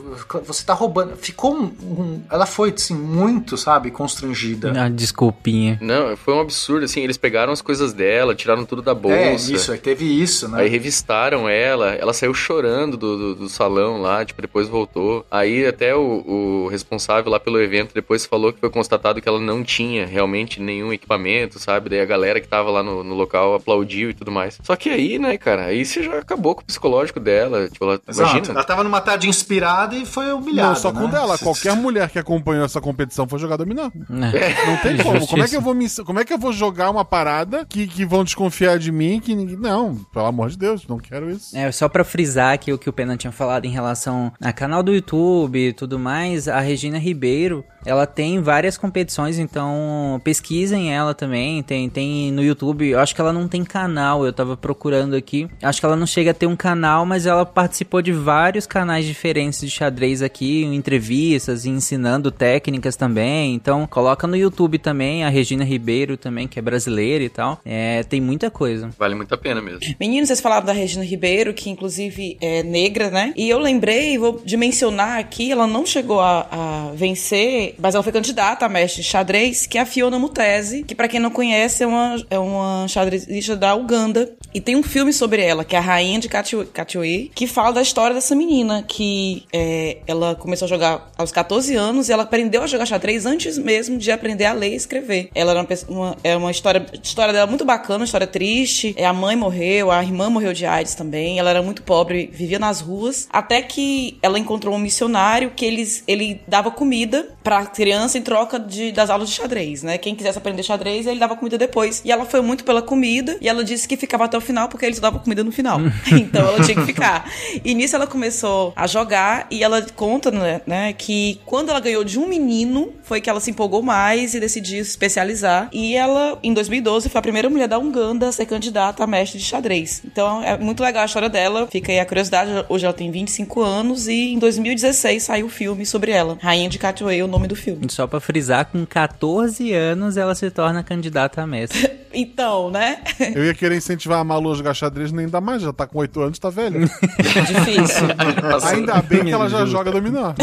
[SPEAKER 6] Você tá roubando. Ficou um. um- ela foi, assim, muito, sabe, constrangida.
[SPEAKER 1] Ah, desculpinha.
[SPEAKER 4] Não, foi um absurdo, assim, eles pegaram as coisas dela, tiraram tudo da bolsa.
[SPEAKER 6] É, isso, aí teve isso, né?
[SPEAKER 4] Aí revistaram ela, ela saiu chorando do, do, do salão lá, tipo, depois voltou. Aí até o, o responsável lá pelo evento depois falou que foi constatado que ela não tinha realmente nenhum equipamento, sabe? Daí a galera que tava lá no, no local aplaudiu e tudo mais. Só que aí, né, cara, aí você já acabou com o psicológico dela. Tipo, ela,
[SPEAKER 6] Exato.
[SPEAKER 4] imagina.
[SPEAKER 6] Ela tava numa tarde inspirada e foi humilhada.
[SPEAKER 5] Não, só com
[SPEAKER 6] né?
[SPEAKER 5] dela. Qualquer mulher que acompanhou essa competição foi jogar dominó.
[SPEAKER 1] Né?
[SPEAKER 5] Não tem como. Como é, que eu vou me, como é que eu vou jogar uma parada que, que vão desconfiar de mim? Que ninguém. Não, pelo amor de Deus, não quero isso.
[SPEAKER 1] É, só pra frisar aqui o que o Pena tinha falado em relação a canal do YouTube e tudo mais, a Regina Ribeiro, ela tem várias competições, então pesquisem ela também, tem, tem no YouTube, eu acho que ela não tem canal, eu tava procurando aqui, acho que ela não chega a ter um canal, mas ela participou de vários canais diferentes de xadrez aqui, em entrevistas, ensinando técnicas também, então coloca no YouTube também, a Regina Ribeiro também, que é brasileira e tal, é, tem muita coisa.
[SPEAKER 4] Vale muito a pena mesmo.
[SPEAKER 7] Meninos, vocês falaram da Regina Ribeiro, que inclusive é negra, né? E eu lembrei, vou de mencionar aqui, ela não chegou a, a vencer mas ela foi candidata a mestre xadrez, que é a Fiona Mutesi, que pra quem não conhece é uma, é uma xadrezista da Uganda. E tem um filme sobre ela, que é a Rainha de Katioe, que fala da história dessa menina, que é, ela começou a jogar aos 14 anos e ela aprendeu a jogar xadrez antes mesmo de aprender a ler e escrever. Ela era uma, uma, é uma história, história dela muito bacana, uma história triste. É, a mãe morreu, a irmã morreu de AIDS também. Ela era muito pobre, vivia nas ruas. Até que ela encontrou um missionário que eles, ele dava comida pra criança em troca de, das aulas de xadrez, né? Quem quisesse aprender xadrez, ele dava comida depois. E ela foi muito pela comida e ela disse que ficava até o final porque eles davam comida no final. então ela tinha que ficar. E nisso ela começou a jogar e ela conta, né, né, que quando ela ganhou de um menino, foi que ela se empolgou mais e decidiu se especializar. E ela, em 2012, foi a primeira mulher da Uganda a ser candidata a mestre de xadrez. Então é muito legal a história dela. Fica aí a curiosidade. Hoje ela tem 25 anos e em 2016 saiu o filme sobre ela. Rainha de Catuei, o nome do filme.
[SPEAKER 1] Só pra frisar, com 14 anos ela se torna candidata a mestre.
[SPEAKER 7] Então, né?
[SPEAKER 5] Eu ia querer incentivar a Malu a jogar xadrez, nem dá mais, já tá com 8 anos, tá velha.
[SPEAKER 7] Difícil.
[SPEAKER 5] Ainda bem que ela já joga dominó.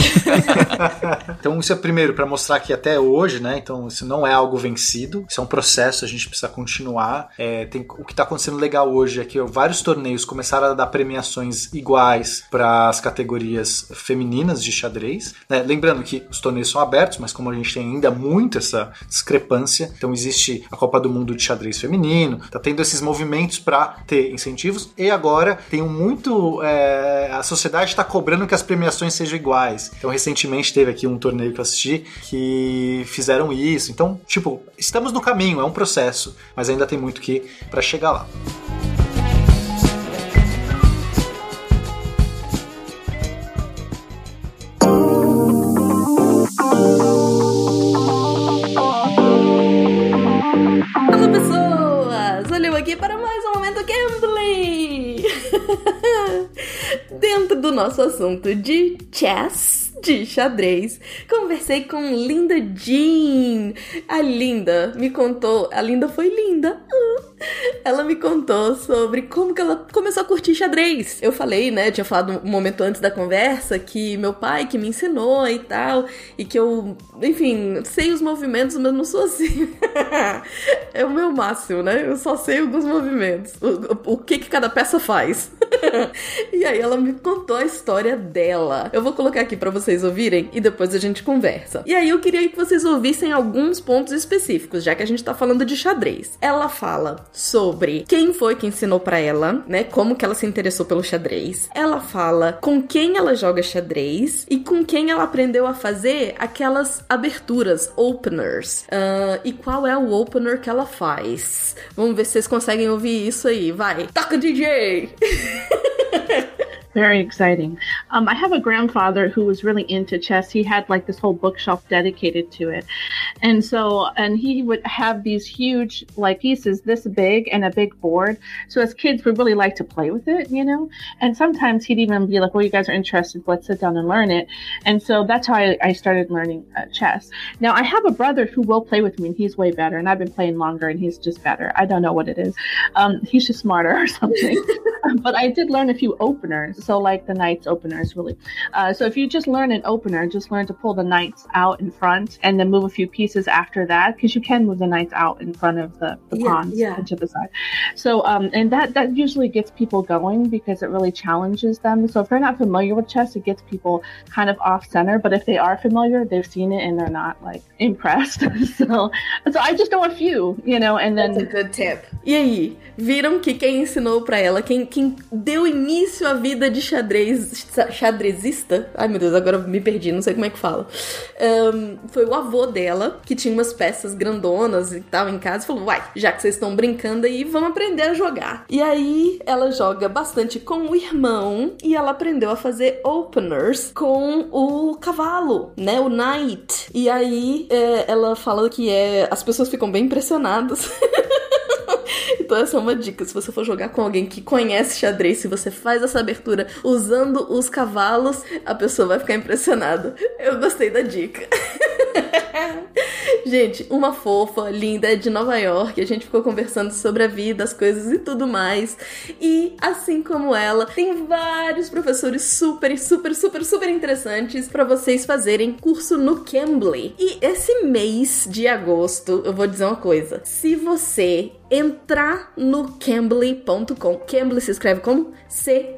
[SPEAKER 6] Então, isso é primeiro para mostrar que até hoje, né? Então, isso não é algo vencido, isso é um processo, a gente precisa continuar. É, tem, o que está acontecendo legal hoje é que vários torneios começaram a dar premiações iguais para as categorias femininas de xadrez. né? Lembrando que os torneios são abertos, mas como a gente tem ainda muito essa discrepância, então existe a Copa do Mundo de xadrez feminino, tá tendo esses movimentos para ter incentivos e agora tem um muito é, a sociedade está cobrando que as premiações sejam iguais. Então recentemente teve aqui um torneio que eu assisti que fizeram isso. Então tipo estamos no caminho, é um processo, mas ainda tem muito que para chegar lá.
[SPEAKER 15] Olá, pessoas! Olha eu aqui para mais um momento gameplay! Dentro do nosso assunto de chess, de xadrez, conversei com Linda Jean. A Linda me contou, a Linda foi linda. Ela me contou sobre como que ela começou a curtir xadrez. Eu falei, né, tinha falado um momento antes da conversa que meu pai que me ensinou e tal, e que eu, enfim, sei os movimentos, mas não sou assim. é o meu máximo, né? Eu só sei alguns movimentos. O, o que que cada peça faz. e aí ela me contou a história dela. Eu vou colocar aqui para vocês ouvirem e depois a gente conversa. E aí eu queria que vocês ouvissem alguns pontos específicos, já que a gente tá falando de xadrez. Ela fala sobre quem foi que ensinou para ela, né? Como que ela se interessou pelo xadrez. Ela fala com quem ela joga xadrez e com quem ela aprendeu a fazer aquelas aberturas, openers. Ah, e qual é o opener que ela faz? Vamos ver se vocês conseguem ouvir isso aí. Vai, toca DJ!
[SPEAKER 16] Very exciting. Um, I have a grandfather who was really into chess. He had like this whole bookshelf dedicated to it. And so, and he would have these huge like pieces this big and a big board. So as kids, we really like to play with it, you know? And sometimes he'd even be like, well, you guys are interested. Let's sit down and learn it. And so that's how I, I started learning uh, chess. Now I have a brother who will play with me and he's way better. And I've been playing longer and he's just better. I don't know what it is. Um, he's just smarter or something. but I did learn a few openers. So like the knights openers really. Uh, so if you just learn an opener, just learn to pull the knights out in front and then move a few pieces after that because you can move the knights out in front of the, the
[SPEAKER 15] Yeah,
[SPEAKER 16] pawns
[SPEAKER 15] yeah.
[SPEAKER 16] to the side. So um, and that that usually gets people going because it really challenges them. So if they're not familiar with chess, it gets people kind of off center. But if they are familiar, they've seen it and they're not like impressed. so so I just know a few, you know, and then
[SPEAKER 15] That's a good tip. E aí, viram que quem ensinou pra ela, quem, quem deu início à vida de xadrez, xadrezista? Ai meu Deus, agora me perdi, não sei como é que fala. Ahn, foi o avô dela, que tinha umas peças grandonas e tal em casa, e falou: Uai, já que vocês estão brincando aí, vamos aprender a jogar. E aí ela joga bastante com o irmão e ela aprendeu a fazer openers com o cavalo, né? O knight. E aí é, ela fala que é, as pessoas ficam bem impressionadas. Então essa é uma dica, se você for jogar com alguém que conhece xadrez, se você faz essa abertura usando os cavalos, a pessoa vai ficar impressionada. Eu gostei da dica. Gente, uma fofa, linda, de Nova York. A gente ficou conversando sobre a vida, as coisas e tudo mais. E assim como ela, tem vários professores super, super, super, super interessantes para vocês fazerem curso no Cambly. E esse mês de agosto, eu vou dizer uma coisa. Se você entrar no cambly.com, Cambly se escreve como C-A-M-B-L-Y.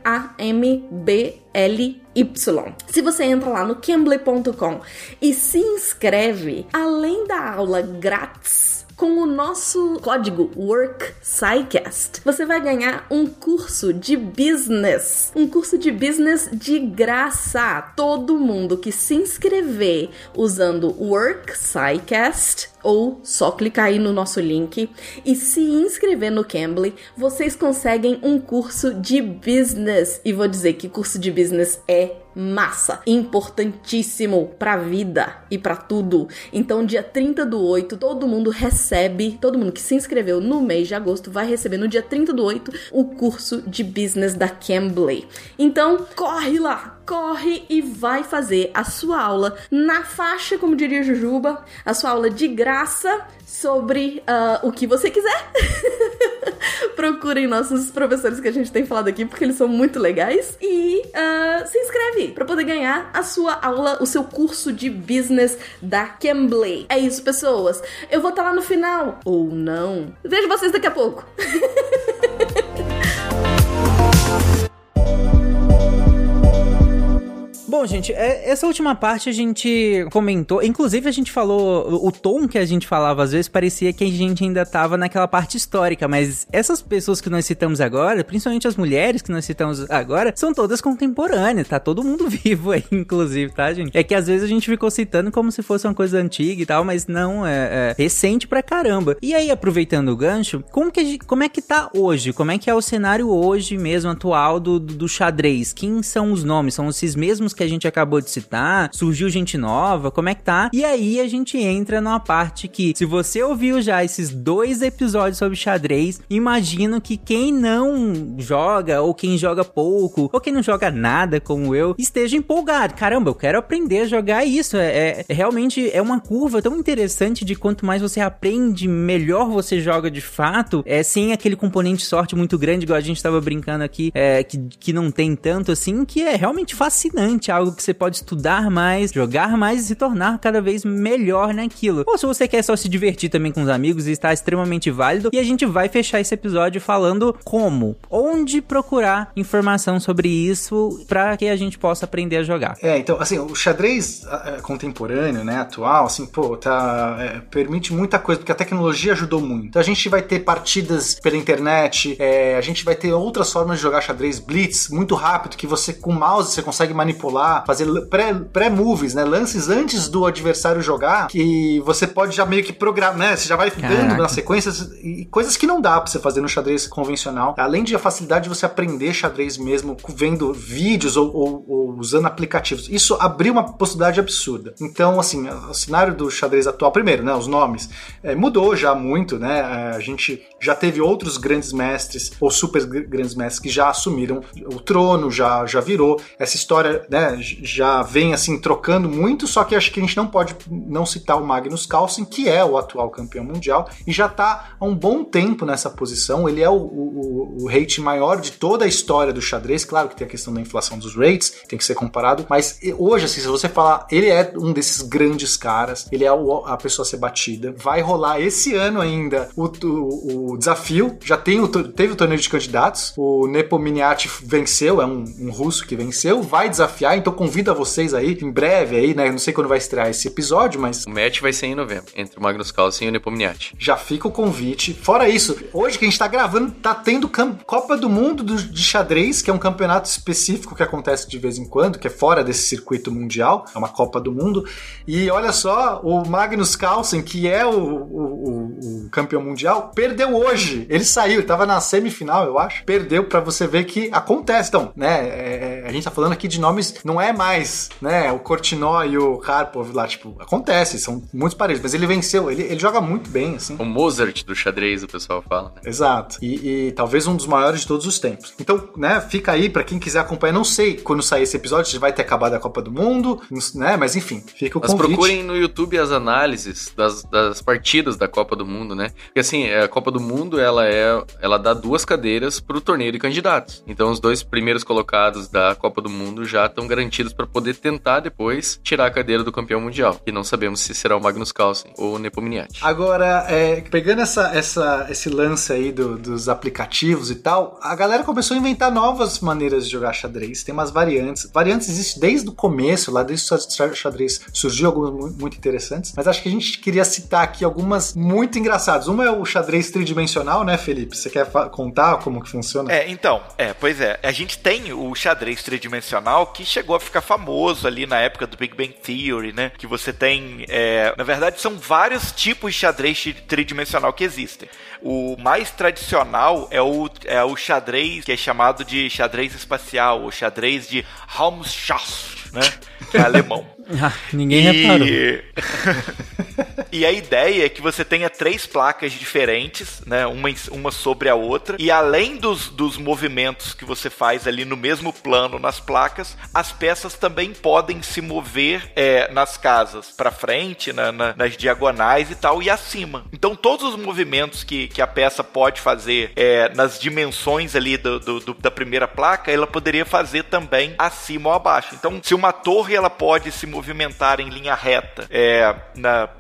[SPEAKER 15] Se você entra lá no cambly.com e se inscreve, além da aula grátis, com o nosso código WorkSciCast, você vai ganhar um curso de business. Um curso de business de graça. Todo mundo que se inscrever usando WorkSciCast ou só clicar aí no nosso link e se inscrever no Cambly, vocês conseguem um curso de business. E vou dizer que curso de business é massa, importantíssimo pra vida e pra tudo. Então, dia 30 do 8, todo mundo recebe, todo mundo que se inscreveu no mês de agosto vai receber no dia 30 do 8 o curso de business da Cambly. Então, corre lá, corre e vai fazer a sua aula na faixa, como diria Jujuba, a sua aula de graça sobre uh, o que você quiser. Procurem nossos professores que a gente tem falado aqui, porque eles são muito legais. E uh, se inscreve para poder ganhar a sua aula, o seu curso de business da Cambly. É isso, pessoas. Eu vou estar lá no final. Ou não. Vejo vocês daqui a pouco.
[SPEAKER 1] Bom, gente, é- essa última parte a gente comentou, inclusive a gente falou, o tom que a gente falava às vezes parecia que a gente ainda tava naquela parte histórica, mas essas pessoas que nós citamos agora, principalmente as mulheres que nós citamos agora, são todas contemporâneas, tá todo mundo vivo aí, inclusive, tá, gente? É que às vezes a gente ficou citando como se fosse uma coisa antiga e tal, mas não, é, é recente pra caramba. E aí, aproveitando o gancho, como, que gente- como é que tá hoje? Como é que é o cenário hoje mesmo, atual do, do, do xadrez? Quem são os nomes? São esses mesmos que a gente acabou de citar? Surgiu gente nova? Como é que tá? E aí a gente entra numa parte que, se você ouviu já esses dois episódios sobre xadrez, imagino que quem não joga, ou quem joga pouco, ou quem não joga nada como eu, esteja empolgado. Caramba, eu quero aprender a jogar isso. É, é- realmente é uma curva tão interessante de quanto mais você aprende, melhor você joga de fato. É sem aquele componente sorte muito grande, igual a gente tava brincando aqui, é, que, que não tem tanto assim, que é realmente fascinante, algo que você pode estudar mais, jogar mais e se tornar cada vez melhor naquilo. Ou se você quer só se divertir também com os amigos, está extremamente válido. E a gente vai fechar esse episódio falando como, onde procurar informação sobre isso para que a gente possa aprender a jogar.
[SPEAKER 6] É, então, assim, o xadrez ah, contemporâneo, né, atual, assim, pô, tá, é, permite muita coisa, porque a tecnologia ajudou muito. Então a gente vai ter partidas pela internet, é, a gente vai ter outras formas de jogar xadrez blitz muito rápido, que você com o mouse você consegue manipular, fazer l- pré- pré-moves, né, lances antes do adversário jogar, que você pode já meio que programar, né, você já vai dando
[SPEAKER 1] Caraca.
[SPEAKER 6] na sequências e coisas que não dá pra você fazer no xadrez convencional. Além de a facilidade de você aprender xadrez mesmo vendo vídeos ou, ou- ou usando aplicativos. Isso abriu uma possibilidade absurda. Então, assim, o cenário do xadrez atual, primeiro, né, os nomes, eh, mudou já muito, né? Eh, A gente já teve outros grandes mestres ou super gr- grandes mestres que já assumiram o trono, já, já virou. Essa história, né, já vem assim trocando muito, só que acho que a gente não pode não citar o Magnus Carlsen, que é o atual campeão mundial e já tá há um bom tempo nessa posição. Ele é o, o, o rate maior de toda a história do xadrez. Claro que tem a questão da inflação dos rates, tem que ser comparado, mas hoje, assim, se você falar, ele é um desses grandes caras, ele é o- a pessoa a ser batida. Vai rolar esse ano ainda o, o- o desafio, já tem o, teve o torneio de candidatos, o Nepomniachtchi venceu, é um, um russo que venceu, vai desafiar, então convido a vocês aí, em breve aí, né, não sei quando vai estrear esse episódio, mas
[SPEAKER 4] O match vai ser em novembro, entre o Magnus Carlsen e o Nepomniachtchi.
[SPEAKER 6] já fica o convite. Fora isso, hoje que a gente tá gravando, tá tendo Copa do Mundo do- de xadrez, que é um campeonato específico que acontece de vez em quando, que é fora desse circuito mundial, é uma Copa do Mundo. E olha só, o Magnus Carlsen, que é o, o- o- campeão mundial, perdeu hoje. Ele saiu, ele tava na semifinal, eu acho. Perdeu pra você ver que acontece. Então, né, é- é- a gente tá falando aqui de nomes, não é mais, né, o Korchnoi e o Karpov lá, tipo, acontece, são muitos parelhos, mas ele venceu, ele, ele joga muito bem, assim.
[SPEAKER 4] O Mozart do xadrez, o pessoal fala, né?
[SPEAKER 6] Exato. E, e talvez um dos maiores de todos os tempos. Então, né, fica aí pra quem quiser acompanhar. Não sei quando sair esse episódio, se vai ter acabado a Copa do Mundo, né? Mas enfim, fica o
[SPEAKER 4] Mas
[SPEAKER 6] convite.
[SPEAKER 4] procurem no YouTube as análises das, das partidas da Copa do Mundo, né? Porque assim, a Copa do Mundo, ela é, ela dá duas cadeiras pro torneio de candidatos. Então os dois primeiros colocados da Copa do Mundo já estão garantidos para poder tentar depois tirar a cadeira do campeão mundial. E não sabemos se será o Magnus Carlsen ou o Nepomniachtchi.
[SPEAKER 6] Agora, é, pegando essa, essa, esse lance aí do- dos aplicativos e tal, a galera começou a inventar novas maneiras de jogar xadrez. Tem umas variantes. Variantes existem desde o começo, lá desde o xadrez surgiu, algumas mu- muito interessantes. Mas acho que a gente queria citar aqui algumas muito engraçadas. Uma é o xadrez tridimensional, né, Felipe? Você quer contar como que funciona?
[SPEAKER 2] É, então, é, pois é. A gente tem o xadrez tridimensional que chegou a ficar famoso ali na época do Big Bang Theory, né? Que você tem. é, na verdade, são vários tipos de xadrez tri- tridimensional que existem. O mais tradicional é o, é o xadrez que é chamado de xadrez espacial, ou xadrez de Raumschaft, né? Que é alemão.
[SPEAKER 1] Ah, ninguém reparou.
[SPEAKER 2] e a ideia é que você tenha três placas diferentes, né? Uma, uma sobre a outra. E além dos, dos movimentos que você faz ali no mesmo plano nas placas, as peças também podem se mover é, nas casas para frente, na- na- nas diagonais e tal, e acima. Então todos os movimentos que, que a peça pode fazer é, nas dimensões ali do, do- do- da primeira placa, ela poderia fazer também acima ou abaixo. Então, se uma torre ela pode se movimentar em linha reta é,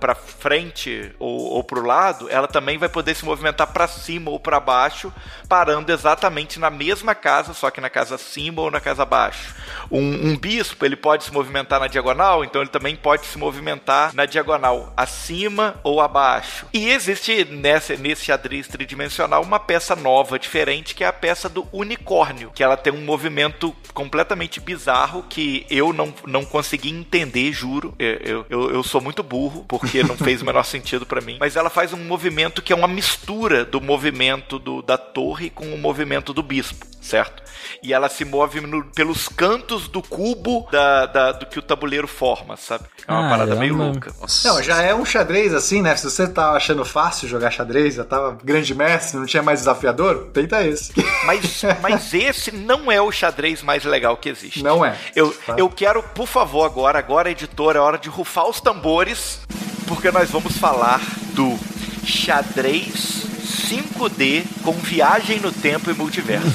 [SPEAKER 2] para frente ou, ou para o lado, ela também vai poder se movimentar para cima ou para baixo, parando exatamente na mesma casa, só que na casa acima ou na casa abaixo. Um, um bispo ele pode se movimentar na diagonal, então ele também pode se movimentar na diagonal acima ou abaixo. E existe nessa, nesse xadrez tridimensional uma peça nova, diferente, que é a peça do unicórnio, que ela tem um movimento completamente bizarro que eu não, não consegui entender, juro. Eu, eu, eu sou muito burro, porque não fez o menor sentido pra mim. Mas ela faz um movimento que é uma mistura do movimento do, da torre com o movimento do bispo, certo? E ela se move no- pelos cantos do cubo da, da- do que o tabuleiro forma, sabe? É uma parada meio louca.
[SPEAKER 6] Não, já é um xadrez assim, né? Se você tá achando fácil jogar xadrez, já tava grande mestre, não tinha mais desafiador, tenta esse.
[SPEAKER 2] Mas, mas esse não é o xadrez mais legal que existe.
[SPEAKER 6] Não é.
[SPEAKER 2] Eu,
[SPEAKER 6] Tá.
[SPEAKER 2] eu quero, por favor, agora, agora, editora, é hora de rufar os tambores, porque nós vamos falar do xadrez 5D com viagem no tempo e multiverso.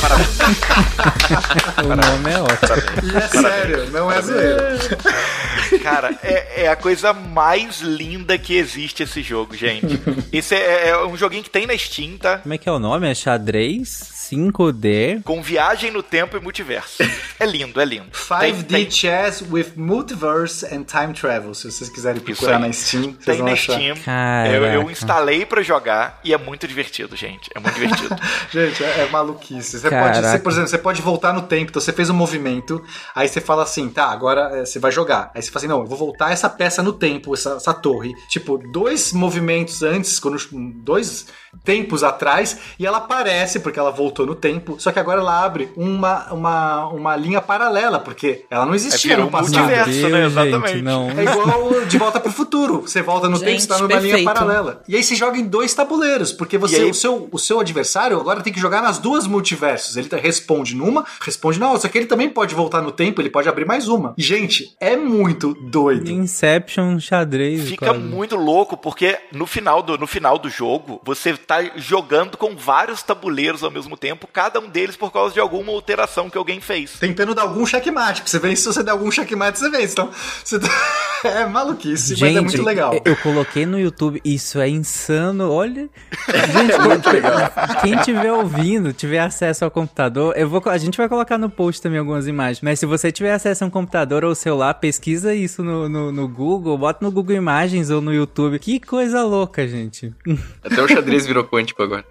[SPEAKER 2] Parabéns.
[SPEAKER 1] O nome é ótimo.
[SPEAKER 6] E é sério, não é zoeira.
[SPEAKER 2] Cara, é, é a coisa mais linda que existe esse jogo, gente. Esse é, é um joguinho que tem na Steam, tá?
[SPEAKER 1] Como é que é o nome? É xadrez 5D.
[SPEAKER 2] Com viagem no tempo e multiverso. É lindo, é lindo.
[SPEAKER 6] 5D Chess with Multiverse and Time Travel. Se vocês quiserem procurar na Steam, vocês
[SPEAKER 2] Tem
[SPEAKER 6] vão
[SPEAKER 2] na
[SPEAKER 6] achar.
[SPEAKER 2] Steam. Eu, eu instalei pra jogar e é muito divertido, gente. É muito divertido.
[SPEAKER 6] Gente, é, é maluquice. Você
[SPEAKER 1] Caraca.
[SPEAKER 6] pode, você, por exemplo, você pode voltar no tempo. Então você fez um movimento, aí você fala assim, tá, agora é, você vai jogar. Aí você fala assim, não, eu vou voltar essa peça no tempo, essa, essa torre. Tipo, dois movimentos antes, quando dois tempos atrás, e ela aparece porque ela voltou no tempo. Só que agora ela abre uma, uma, uma linha paralela, porque ela não existia
[SPEAKER 2] É,
[SPEAKER 6] no passado.
[SPEAKER 2] multiverso, né?
[SPEAKER 1] Deus, gente,
[SPEAKER 2] Exatamente.
[SPEAKER 1] não.
[SPEAKER 6] É igual De Volta pro Futuro. Você volta no
[SPEAKER 7] Gente,
[SPEAKER 6] tempo, você tá numa linha
[SPEAKER 7] perfeito.
[SPEAKER 6] paralela. E aí você joga em dois tabuleiros, porque você,
[SPEAKER 2] aí-
[SPEAKER 6] o, seu, o seu adversário agora tem que jogar nas duas multiversos. Ele tá- responde numa, responde na outra. Só que ele também pode voltar no tempo, ele pode abrir mais uma. Gente, é muito doido.
[SPEAKER 1] Inception xadrez.
[SPEAKER 2] Fica
[SPEAKER 1] quase.
[SPEAKER 2] muito louco porque no final, do, no final do jogo você tá jogando com vários tabuleiros ao mesmo tempo, cada um deles por causa de alguma alteração que alguém fez.
[SPEAKER 6] Tentando dar algum checkmate, porque você vence, se você der algum checkmate, você vence. Então, você tá- é maluquice, mas
[SPEAKER 1] Gente,
[SPEAKER 6] é muito legal.
[SPEAKER 1] eu- coloquei no YouTube, isso é insano, olha. Gente, quem tiver ouvindo, tiver acesso ao computador, eu vou, a gente vai colocar no post também algumas imagens, mas se você tiver acesso a um computador ou celular, pesquisa isso no, no, no Google, bota no Google Imagens ou no YouTube. Que coisa louca, gente.
[SPEAKER 4] Até o xadrez virou quântico agora.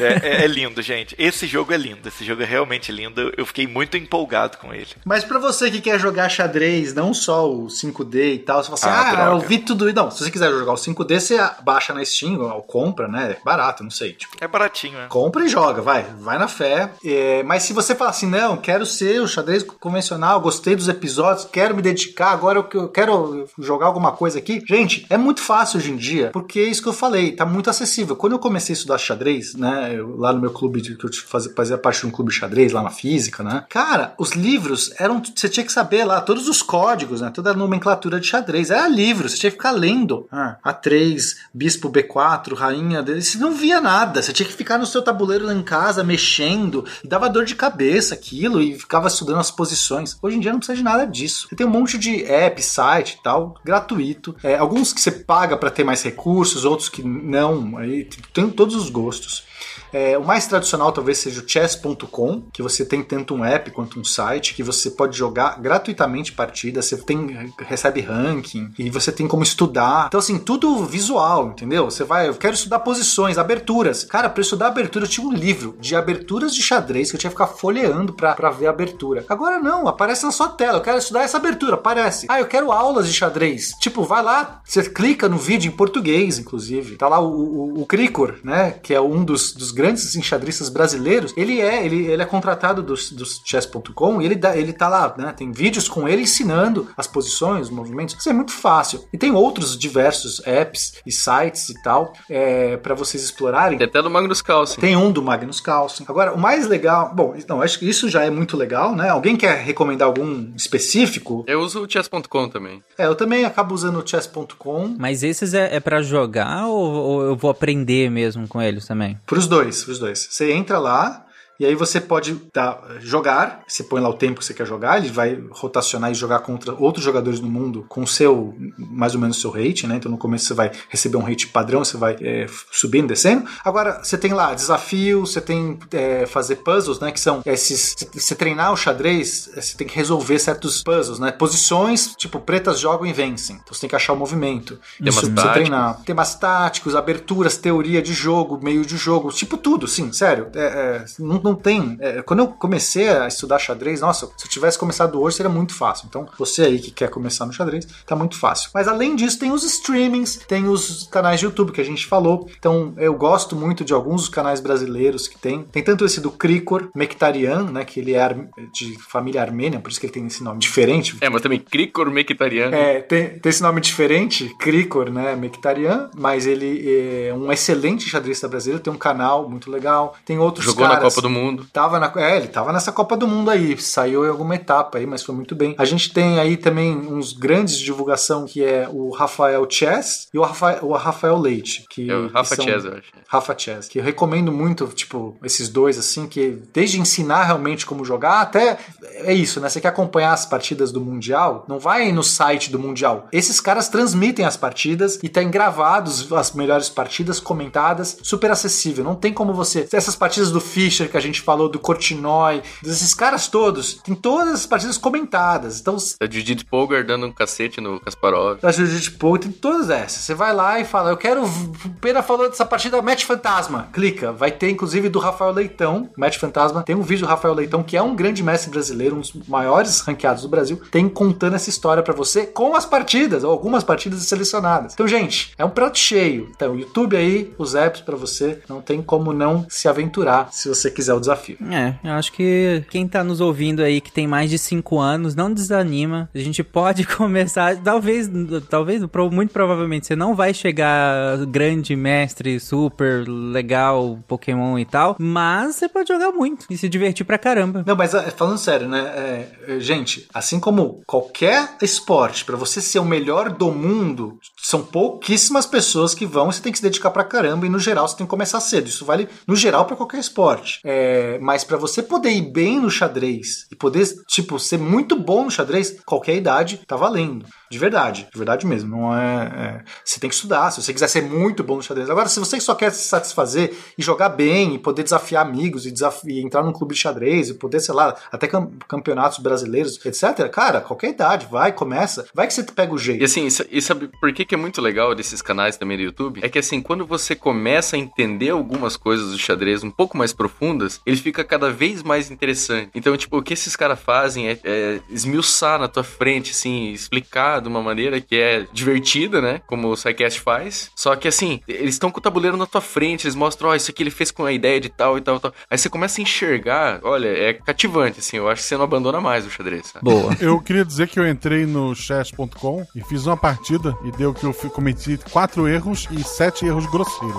[SPEAKER 2] É, é- é lindo, gente. Esse jogo é lindo, esse jogo é realmente lindo. Eu- fiquei muito empolgado com ele.
[SPEAKER 6] Mas pra você que quer jogar xadrez, não só o 5D e tal. Você fala
[SPEAKER 4] Ah,
[SPEAKER 6] assim, ah,
[SPEAKER 4] droga.
[SPEAKER 6] eu vi tudo. Não, se você quiser jogar o 5D, você baixa na Steam ou compra, né? É barato, não sei. Tipo,
[SPEAKER 2] É baratinho, né?
[SPEAKER 6] compra e joga, vai. Vai na fé. É, mas se você falar assim, não, quero ser o xadrez convencional, gostei dos episódios, quero me dedicar, agora eu quero jogar alguma coisa aqui. Gente, é muito fácil hoje em dia, porque é isso que eu falei, tá muito acessível. Quando eu comecei a estudar xadrez, né, eu- lá no meu clube, de- que eu fazia, fazia parte de um clube de xadrez lá na física, né, cara, os livros eram, você tinha que saber lá todos os códigos, né, toda a nomenclatura de xadrez, era livro, você tinha que ficar lendo. Ah, A3, bispo B4, rainha, D, você não via nada, você tinha que ficar no seu tabuleiro lá em casa, mexendo, e dava dor de cabeça aquilo, e ficava estudando as posições. Hoje em dia não precisa de nada disso. Você tem um monte de app, site e tal, gratuito. É, alguns que você paga para ter mais recursos, outros que não, aí tem todos os gostos. É, o mais tradicional talvez seja o chess.com, que você tem tanto um app quanto um site, que você pode jogar gratuitamente partidas, você tem recebe ranking e você tem como estudar. Então assim, tudo visual, entendeu? Você vai, eu quero estudar posições, aberturas. Cara, para estudar abertura eu tinha um livro de aberturas de xadrez que eu tinha que ficar folheando pra, pra ver a abertura. Agora não, aparece na sua tela. Eu quero estudar essa abertura, aparece. Ah, eu quero aulas de xadrez. Tipo, vai lá, você clica no vídeo em português, inclusive. Tá lá o, o, o Cricor, né? Que é um dos, dos grandes enxadristas brasileiros. Ele é, ele, ele é contratado dos, dos chess.com e ele, dá, ele tá lá, né? Tem vídeos com ele ensinando as posições, os movimentos. Isso é muito fácil. E tem outros diversos apps e sites e tal é, para vocês explorarem.
[SPEAKER 4] Tem até do Magnus Carlsen.
[SPEAKER 6] Tem um do Magnus Carlsen. Agora, o mais legal, bom, não, acho que isso já é muito legal, né? Alguém quer recomendar algum específico?
[SPEAKER 4] Eu uso o chess.com também.
[SPEAKER 6] É, eu também acabo usando o chess.com.
[SPEAKER 1] Mas esses é, é para jogar ou, ou eu vou aprender mesmo com eles também?
[SPEAKER 6] Pros dois, pros dois. Você entra lá, e aí você pode dar, jogar, você põe lá o tempo que você quer jogar, ele vai rotacionar e jogar contra outros jogadores do mundo com seu, mais ou menos seu rate, né? Então no começo você vai receber um rate padrão, você vai é, subindo, descendo. Agora você tem lá desafio, você tem é, fazer puzzles, né? Que são esses. Você treinar o xadrez, você tem que resolver certos puzzles, né? Posições, tipo, pretas jogam e vencem. Então você tem que achar o movimento.
[SPEAKER 4] Temas
[SPEAKER 6] Isso, você treinar. Temas táticos, aberturas, teoria de jogo, meio de jogo, tipo tudo, sim, sério. É, é, não, não tem. é, quando eu comecei a estudar xadrez, nossa, se eu tivesse começado hoje seria muito fácil. Então, você aí que quer começar no xadrez, tá muito fácil. Mas além disso, tem os streamings, tem os canais de YouTube que a gente falou. Então, eu gosto muito de alguns dos canais brasileiros que tem. Tem tanto esse do Krikor Mekhtarian, né, que ele é de família armênia, por isso que ele tem esse nome diferente.
[SPEAKER 4] É, mas também Krikor Mekhtarian.
[SPEAKER 6] É, tem, tem esse nome diferente, Krikor, né, Mekhtarian, mas ele é um excelente xadrista brasileiro, tem um canal muito legal. Tem outros
[SPEAKER 4] Jogou na
[SPEAKER 6] caras.
[SPEAKER 4] Copa do Mundo.
[SPEAKER 6] Tava na, é, ele tava nessa Copa do Mundo aí, saiu em alguma etapa aí, mas foi muito bem. A gente tem aí também uns grandes de divulgação que é o Rafael Chess e o Rafael, o Rafael Leite. Que,
[SPEAKER 4] É o Rafa
[SPEAKER 6] que são-
[SPEAKER 4] Chess, eu acho.
[SPEAKER 6] Rafa Chess, que eu recomendo muito, tipo, esses dois, assim, que desde ensinar realmente como jogar, até é isso, né? Você quer acompanhar as partidas do Mundial, não vai no site do Mundial. Esses caras transmitem as partidas e tem gravados as melhores partidas, comentadas, super acessível. Não tem como você. Essas partidas do Fischer que a gente falou, do Cortinói, desses caras todos, tem todas as partidas comentadas. Então,
[SPEAKER 4] A Judith Polgar dando um cacete no Kasparov.
[SPEAKER 6] da Jiu-Jitsu Pro, tem todas essas. Você vai lá e fala, eu quero. O Pena falou dessa partida Match Fantasma. Clica. Vai ter, inclusive, do Rafael Leitão. Match Fantasma. Tem um vídeo do Rafael Leitão, que é um grande mestre brasileiro, um dos maiores ranqueados do Brasil. Tem contando essa história pra você com as partidas, ou algumas partidas selecionadas. Então, gente, é um prato cheio. Então, YouTube aí, os apps pra você. Não tem como não se aventurar se você quiser o desafio.
[SPEAKER 1] É, eu acho que quem tá nos ouvindo aí que tem mais de 5 anos, não desanima. A gente pode começar, talvez, talvez, muito provavelmente você não vai chegar grande mestre, super legal, Pokémon e tal, mas você pode jogar muito e se divertir pra caramba.
[SPEAKER 6] Não, mas é, falando sério, né? é, é, gente, assim como qualquer esporte, pra você ser o melhor do mundo, são pouquíssimas pessoas que vão e você tem que se dedicar pra caramba. E no geral você tem que começar cedo. Isso vale no geral pra qualquer esporte. É, mas pra você poder ir bem no xadrez e poder, tipo, ser muito bom no xadrez, qualquer idade tá valendo. De verdade, de verdade mesmo. Não é, é- Você tem que estudar. Se você quiser ser muito bom no xadrez. Agora, se você só quer se satisfazer e jogar bem e poder desafiar amigos e, e entrar num clube de xadrez e poder, sei lá, até cam- campeonatos brasileiros, etc. Cara, qualquer idade, vai, começa. Vai que você pega o jeito.
[SPEAKER 4] E assim, e sabe por que, que é muito legal desses canais também do YouTube? É que assim, quando você começa a entender algumas coisas do xadrez um pouco mais profundas, ele fica cada vez mais interessante. Então, tipo, o que esses caras fazem é, é esmiuçar na tua frente, assim, explicar jogar de uma maneira que é divertida, né? Como o SciCast faz. Só que assim, eles estão com o tabuleiro na tua frente, eles mostram, ó, isso aqui ele fez com a ideia de tal e tal e tal. Aí você começa a enxergar, olha, é cativante, assim. Eu acho que você não abandona mais o xadrez. Sabe?
[SPEAKER 1] Boa.
[SPEAKER 5] Eu queria dizer que eu entrei no chess.com e fiz uma partida e deu que eu fui- cometi quatro erros e sete erros grosseiros.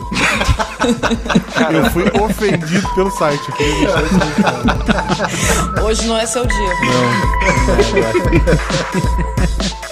[SPEAKER 5] eu fui ofendido pelo site.
[SPEAKER 7] Hoje não é seu dia.
[SPEAKER 17] Quem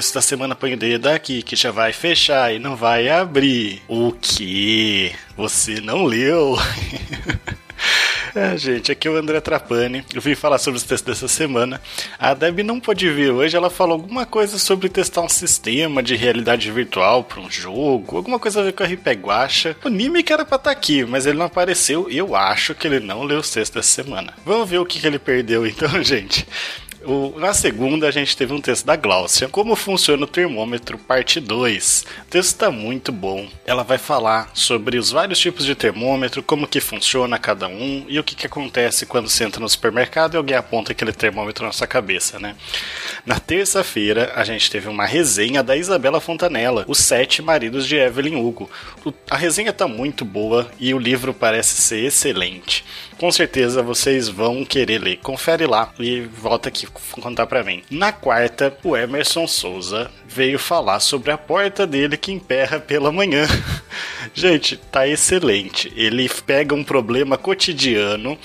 [SPEAKER 17] texto da semana dedo aqui, que já vai fechar e não vai abrir. O que? Você não leu? É, gente, aqui é o André Trapani. Eu vim falar sobre os testes dessa semana. A Deb não pôde vir hoje, ela falou alguma coisa sobre testar um sistema de realidade virtual para um jogo, alguma coisa a ver com a RP Guacha. O Nimi que era pra estar aqui, mas ele não apareceu e eu acho que ele não leu os textos dessa semana. Vamos ver o que, que ele perdeu então, gente. O- na segunda, a gente teve um texto da Gláucia, Como funciona o termômetro, parte 2. O texto está muito bom. Ela vai falar sobre os vários tipos de termômetro, como que funciona cada um e o que, que acontece quando você entra no supermercado e alguém aponta aquele termômetro na sua cabeça, né? Na terça-feira, a gente teve uma resenha da Isabela Fontanella, Os Sete Maridos de Evelyn Hugo. O- a resenha tá muito boa e o livro parece ser excelente. Com certeza vocês vão querer ler. Confere lá e volta aqui contar pra mim. Na quarta, o Emerson Souza veio falar sobre a porta dele que emperra pela manhã. Gente, tá excelente. Ele pega um problema cotidiano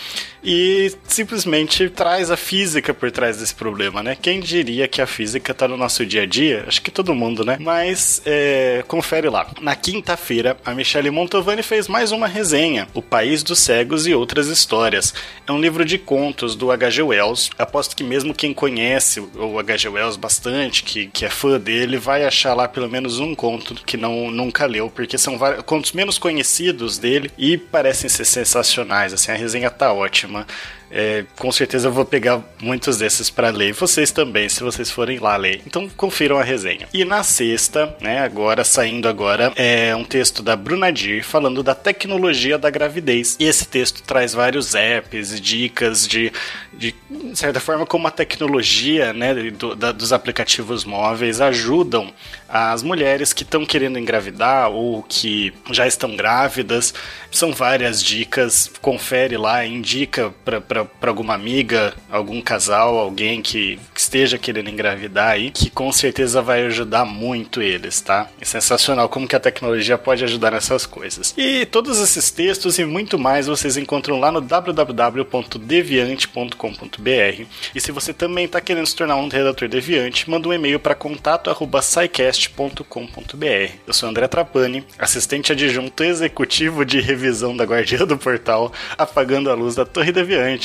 [SPEAKER 17] e simplesmente traz a física por trás desse problema, né? Quem diria que a física tá no nosso dia a dia? Acho que todo mundo, né? Mas é, confere lá. Na quinta-feira, a Michelle Montovani fez mais uma resenha, O País dos Cegos e Outras Histórias. É um livro de contos do H.G. Wells. Aposto que mesmo quem conhece o H.G. Wells bastante, que, que é fã dele, vai achar lá pelo menos um conto que não nunca leu, porque são vários, contos menos conhecidos dele e parecem ser sensacionais. Assim, a resenha tá ótima. Yeah. É, com certeza eu vou pegar muitos desses para ler. Vocês também, se vocês forem lá ler. Então confiram a resenha. E na sexta, né, agora saindo agora, é um texto da Bruna Dir falando da tecnologia da gravidez. E esse texto traz vários apps e dicas de, de de certa forma como a tecnologia, né, do- da- dos aplicativos móveis ajudam as mulheres que estão querendo engravidar ou que já estão grávidas. São várias dicas. Confere lá, indica para alguma amiga, algum casal, alguém que, que esteja querendo engravidar aí, que com certeza vai ajudar muito eles, tá? É sensacional como que a tecnologia pode ajudar nessas coisas. E todos esses textos e muito mais vocês encontram lá no www.deviante.com.br. E se você também está querendo se tornar um redator deviante, manda um e-mail para contato@scicast.com.br. Eu sou André Trapani, assistente adjunto executivo de revisão da Guardiã do Portal, apagando a luz da Torre Deviante.